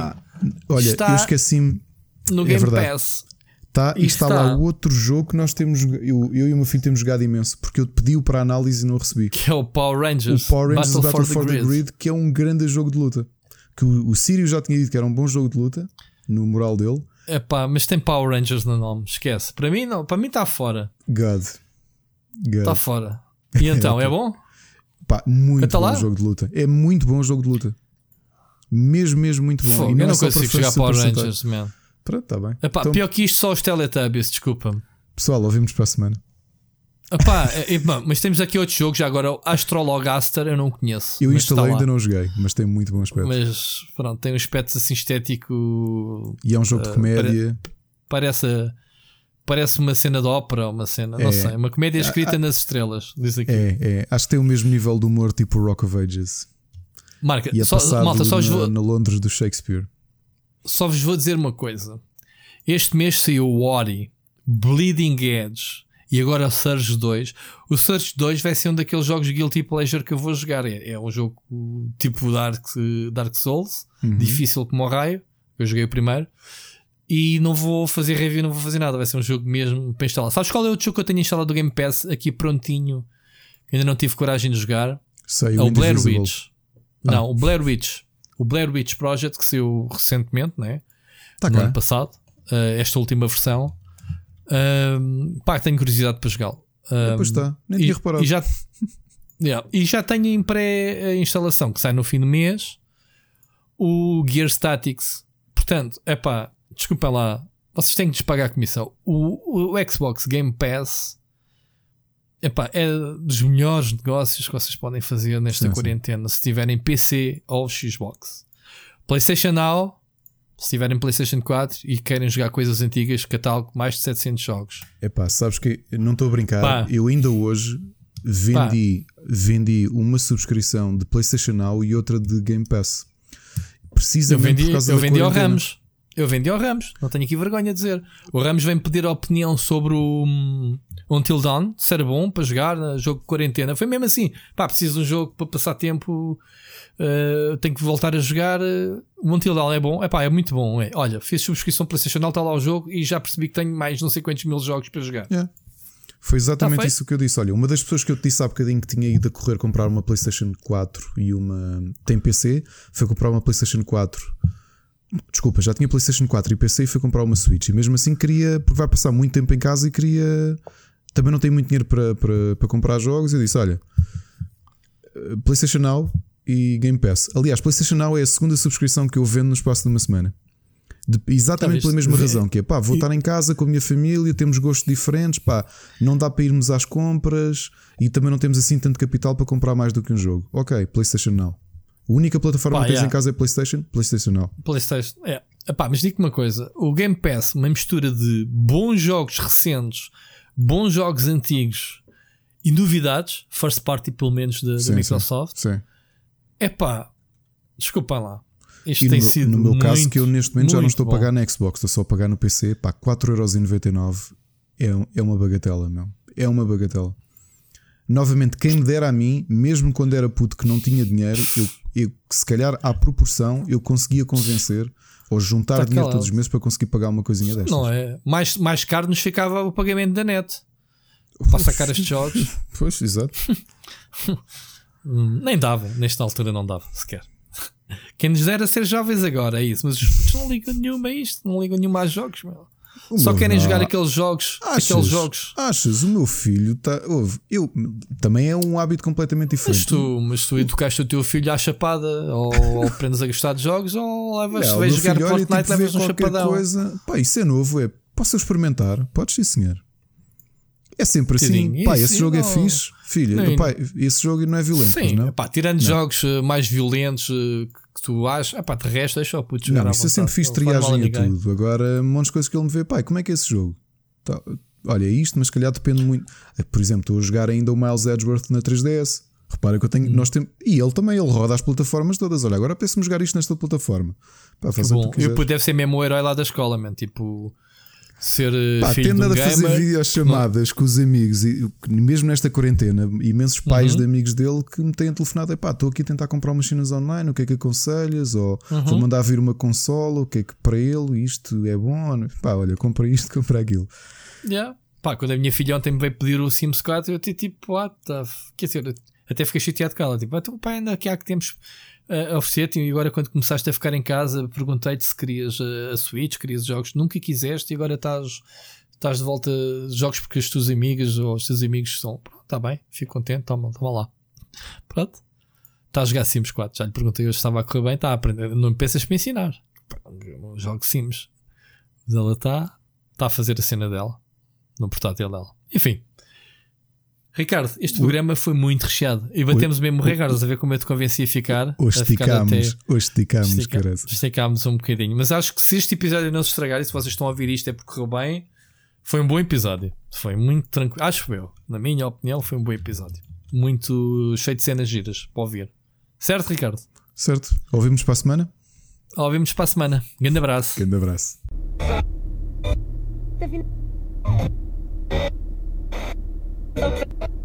Olha, está- eu esqueci-me. No é Game verdade. Pass. Tá, e está, está. lá o outro jogo que nós temos. Eu, eu e o meu filho temos jogado imenso, porque eu pedi-o para análise e não o recebi. Que é o Power O Rangers. Power Rangers Battle, Battle, for, the, Grid. que é um grande jogo de luta. Que o, o Sírio já tinha dito que era um bom jogo de luta, no moral dele. Epá, mas tem Power Rangers no nome, esquece. Para mim não, para mim está fora. God. Está fora. E então, é bom? Pá, muito bom lá. jogo de luta. É muito bom jogo de luta. Mesmo, mesmo muito bom. Fogo, E eu é não só consigo para Super Power Sentai. Rangers, man. Pronto, está bem. Epá, Então, pior que isto, só os Teletubbies, desculpa-me. pessoal, ouvimos para a semana. Epá, é- é, mas temos aqui outro jogo, já agora o Astrologaster, eu não conheço. Eu instalei ainda não joguei, mas tem muito bom aspecto. Mas pronto, tem um aspecto assim estético. E é um jogo de Uh, comédia. Parece, parece uma cena de ópera, uma cena, não É. sei, uma comédia escrita nas estrelas. Diz aqui. É, é. Acho que tem o mesmo nível de humor tipo Rock of Ages. Marca, E é só, passado malta, só vos, na, vou, na Londres do Shakespeare. só vos vou dizer uma coisa. Este mês saiu o Ori, Bleeding Edge e agora o Surge 2. O Surge 2 vai ser um daqueles jogos Guilty Pleasure que eu vou jogar. É, é um jogo tipo Dark, Dark Souls, Uhum. difícil como o raio. Eu joguei o primeiro. E não vou fazer review, não vou fazer nada. Vai ser um jogo mesmo para instalar. Sabes qual é o outro jogo que eu tenho instalado do Game Pass aqui prontinho? Ainda não tive coragem de jogar. Sei, É o Blair Indivisible. Witch. Não, o Blair Witch. O Blair Witch Project que saiu recentemente, né? Tá no cá. ano passado. uh, esta última versão. Um, pá, tenho curiosidade para jogá-lo. Um, Pois está, nem e, tinha reparado. e já, Yeah, e já tenho em pré-instalação que sai no fim do mês o Gear Statics. Portanto, é pá, desculpem lá, vocês têm que lhes pagar a comissão. O, o Xbox Game Pass epá, é dos melhores negócios que vocês podem fazer nesta Sim, sim. quarentena se tiverem PC ou Xbox. PlayStation Now, se tiverem PlayStation 4 e querem jogar coisas antigas, catálogo mais de 700 jogos. Epá, sabes que eu não estou a brincar. Pá. Eu ainda hoje vendi, vendi uma subscrição de PlayStation Now e outra de Game Pass. Eu Precisamente vendi, por causa eu vendi ao. Ramos. Eu vendi ao Ramos. Não tenho aqui vergonha de dizer. O Ramos vem pedir a opinião sobre o um, Until Dawn. Se era bom para jogar, jogo de quarentena. Foi mesmo assim. Pá, preciso de um jogo para passar tempo. uh, tenho que voltar a jogar. uh, o Until Dawn é bom. É pá, é muito bom. É. Olha, fiz subscrição PlayStation, está lá o jogo e já percebi que tenho mais não sei quantos mil jogos para jogar. Yeah. Foi exatamente Tá isso que eu disse. Olha, uma das pessoas que eu te disse há bocadinho que tinha ido a correr comprar uma PlayStation 4 e uma. tem PC, foi comprar uma PlayStation 4. Desculpa, já tinha PlayStation 4 e PC e foi comprar uma Switch. E mesmo assim queria, porque vai passar muito tempo em casa e queria. Também não tem muito dinheiro para, para, para comprar jogos. Eu disse: Olha, eh, PlayStation Now e Game Pass. Aliás, PlayStation Now é a segunda subscrição que eu vendo no espaço de uma semana. De- exatamente Tá pela mesma razão, que é pá, vou estar em casa com a minha família, temos gostos diferentes, pá, não dá para irmos às compras e também não temos assim tanto capital para comprar mais do que um jogo. Ok, PlayStation Now. A única plataforma Pá, que tens yeah. em casa é PlayStation, PlayStation Now. PlayStation. É. Epá, mas digo-te uma coisa: o Game Pass, uma mistura de bons jogos recentes, bons jogos antigos e novidades, first party pelo menos da, Microsoft. Sim. Epá, Desculpa lá. Isto E tem no, sido. no meu muito, caso, que eu neste momento já não estou a bom. pagar na Xbox, estou só a pagar no PC, pá, 4,99€ é, é uma bagatela, meu. É uma bagatela. Novamente, quem me dera a mim, mesmo quando era puto que não tinha dinheiro, eu, eu se calhar à proporção eu conseguia convencer ou juntar Tá dinheiro calado. todos os meses para conseguir pagar uma coisinha destas. Não é? Mais, mais caro nos ficava o pagamento da net. Para sacar estes jogos. Pois, exato. Hum, nem dava, nesta altura não dava sequer. Quem nos dera ser jovens agora, é isso. Mas os putos não ligam nenhuma a isto, não ligam nenhuma a jogos, meu. O Só querem não. jogar aqueles jogos. Achas, Aqueles jogos. achas, o meu filho está. Eu, também é um hábito completamente Mas diferente. tu, mas tu educaste o teu filho à chapada, ou, aprendes a gostar de jogos, ou levas, É, vais jogar filho olha, Fortnite, tipo, vê levas um chapadão. Coisa, pá, isso é novo, é. Posso experimentar? Podes sim, senhor. É sempre assim. Tadinho, Pá, esse jogo é não- fixe. Filha, pai, esse jogo não é violento. Sim, não? pá, tirando jogos eh, mais violentos eh, que tu achas, epá, de resto, deixa o puto jogar Não, isso eu sempre fiz triagem a ninguém. tudo. Agora, um monte de coisas que ele me vê, pai, como é que é esse jogo? Tá, olha, é isto, mas se calhar depende muito. Eh, Por exemplo, estou a jogar ainda o Miles Edgeworth na 3DS. Repara que eu Hum. tenho. Nós temos, e ele também, ele roda as plataformas todas. Olha, agora penso-me jogar isto nesta plataforma. Pá, faz o que tu eu quiseres. deve ser mesmo o herói lá da escola, man. Tipo, ser eh, Pá, filho de tendo um a fazer gamer. videochamadas com os amigos, e mesmo nesta quarentena, imensos pais Uhum. de amigos dele que me têm telefonado: pá, estou aqui a tentar comprar umas chinas online, o que é que aconselhas? Ou Uhum. vou mandar vir uma consola, o que é que para ele isto é bom? Pá, olha, compra isto, compra aquilo. Yeah. Pá, quando a minha filha ontem me veio pedir o Sims 4, eu até tipo, what the f... Quer dizer, até fiquei chateado com ela. Tipo, ah, então, pá, ainda aqui há que temos a oferecer-te. E agora, quando começaste a ficar em casa, perguntei-te se querias a Switch, querias jogos. Nunca quiseste e agora estás, estás de volta a jogos porque as tuas amigas ou os teus amigos. Pronto, está bem, fico contente, toma, toma lá. Pronto. Está a jogar Sims 4. Já lhe perguntei hoje se estava a correr bem, está a aprender. Não me pensas para ensinar. Jogo Sims. Mas ela está, está a fazer a cena dela no portátil dela. Enfim. Ricardo, este programa foi muito recheado. E batemos mesmo o Ricardo, a ver como eu te convenci a ficar. Hoje esticámos, hoje esticámos, estica- esticámos um bocadinho. Mas acho que se este episódio não se estragar e se vocês estão a ouvir isto é porque correu bem, foi um bom episódio. Foi muito tranquilo. Acho eu, na minha opinião, foi um bom episódio. Muito cheio de cenas giras para ouvir. Certo, Ricardo? Certo? Ouvimos para a semana? Ouvimos para a semana. Grande abraço. Grande abraço. Okay.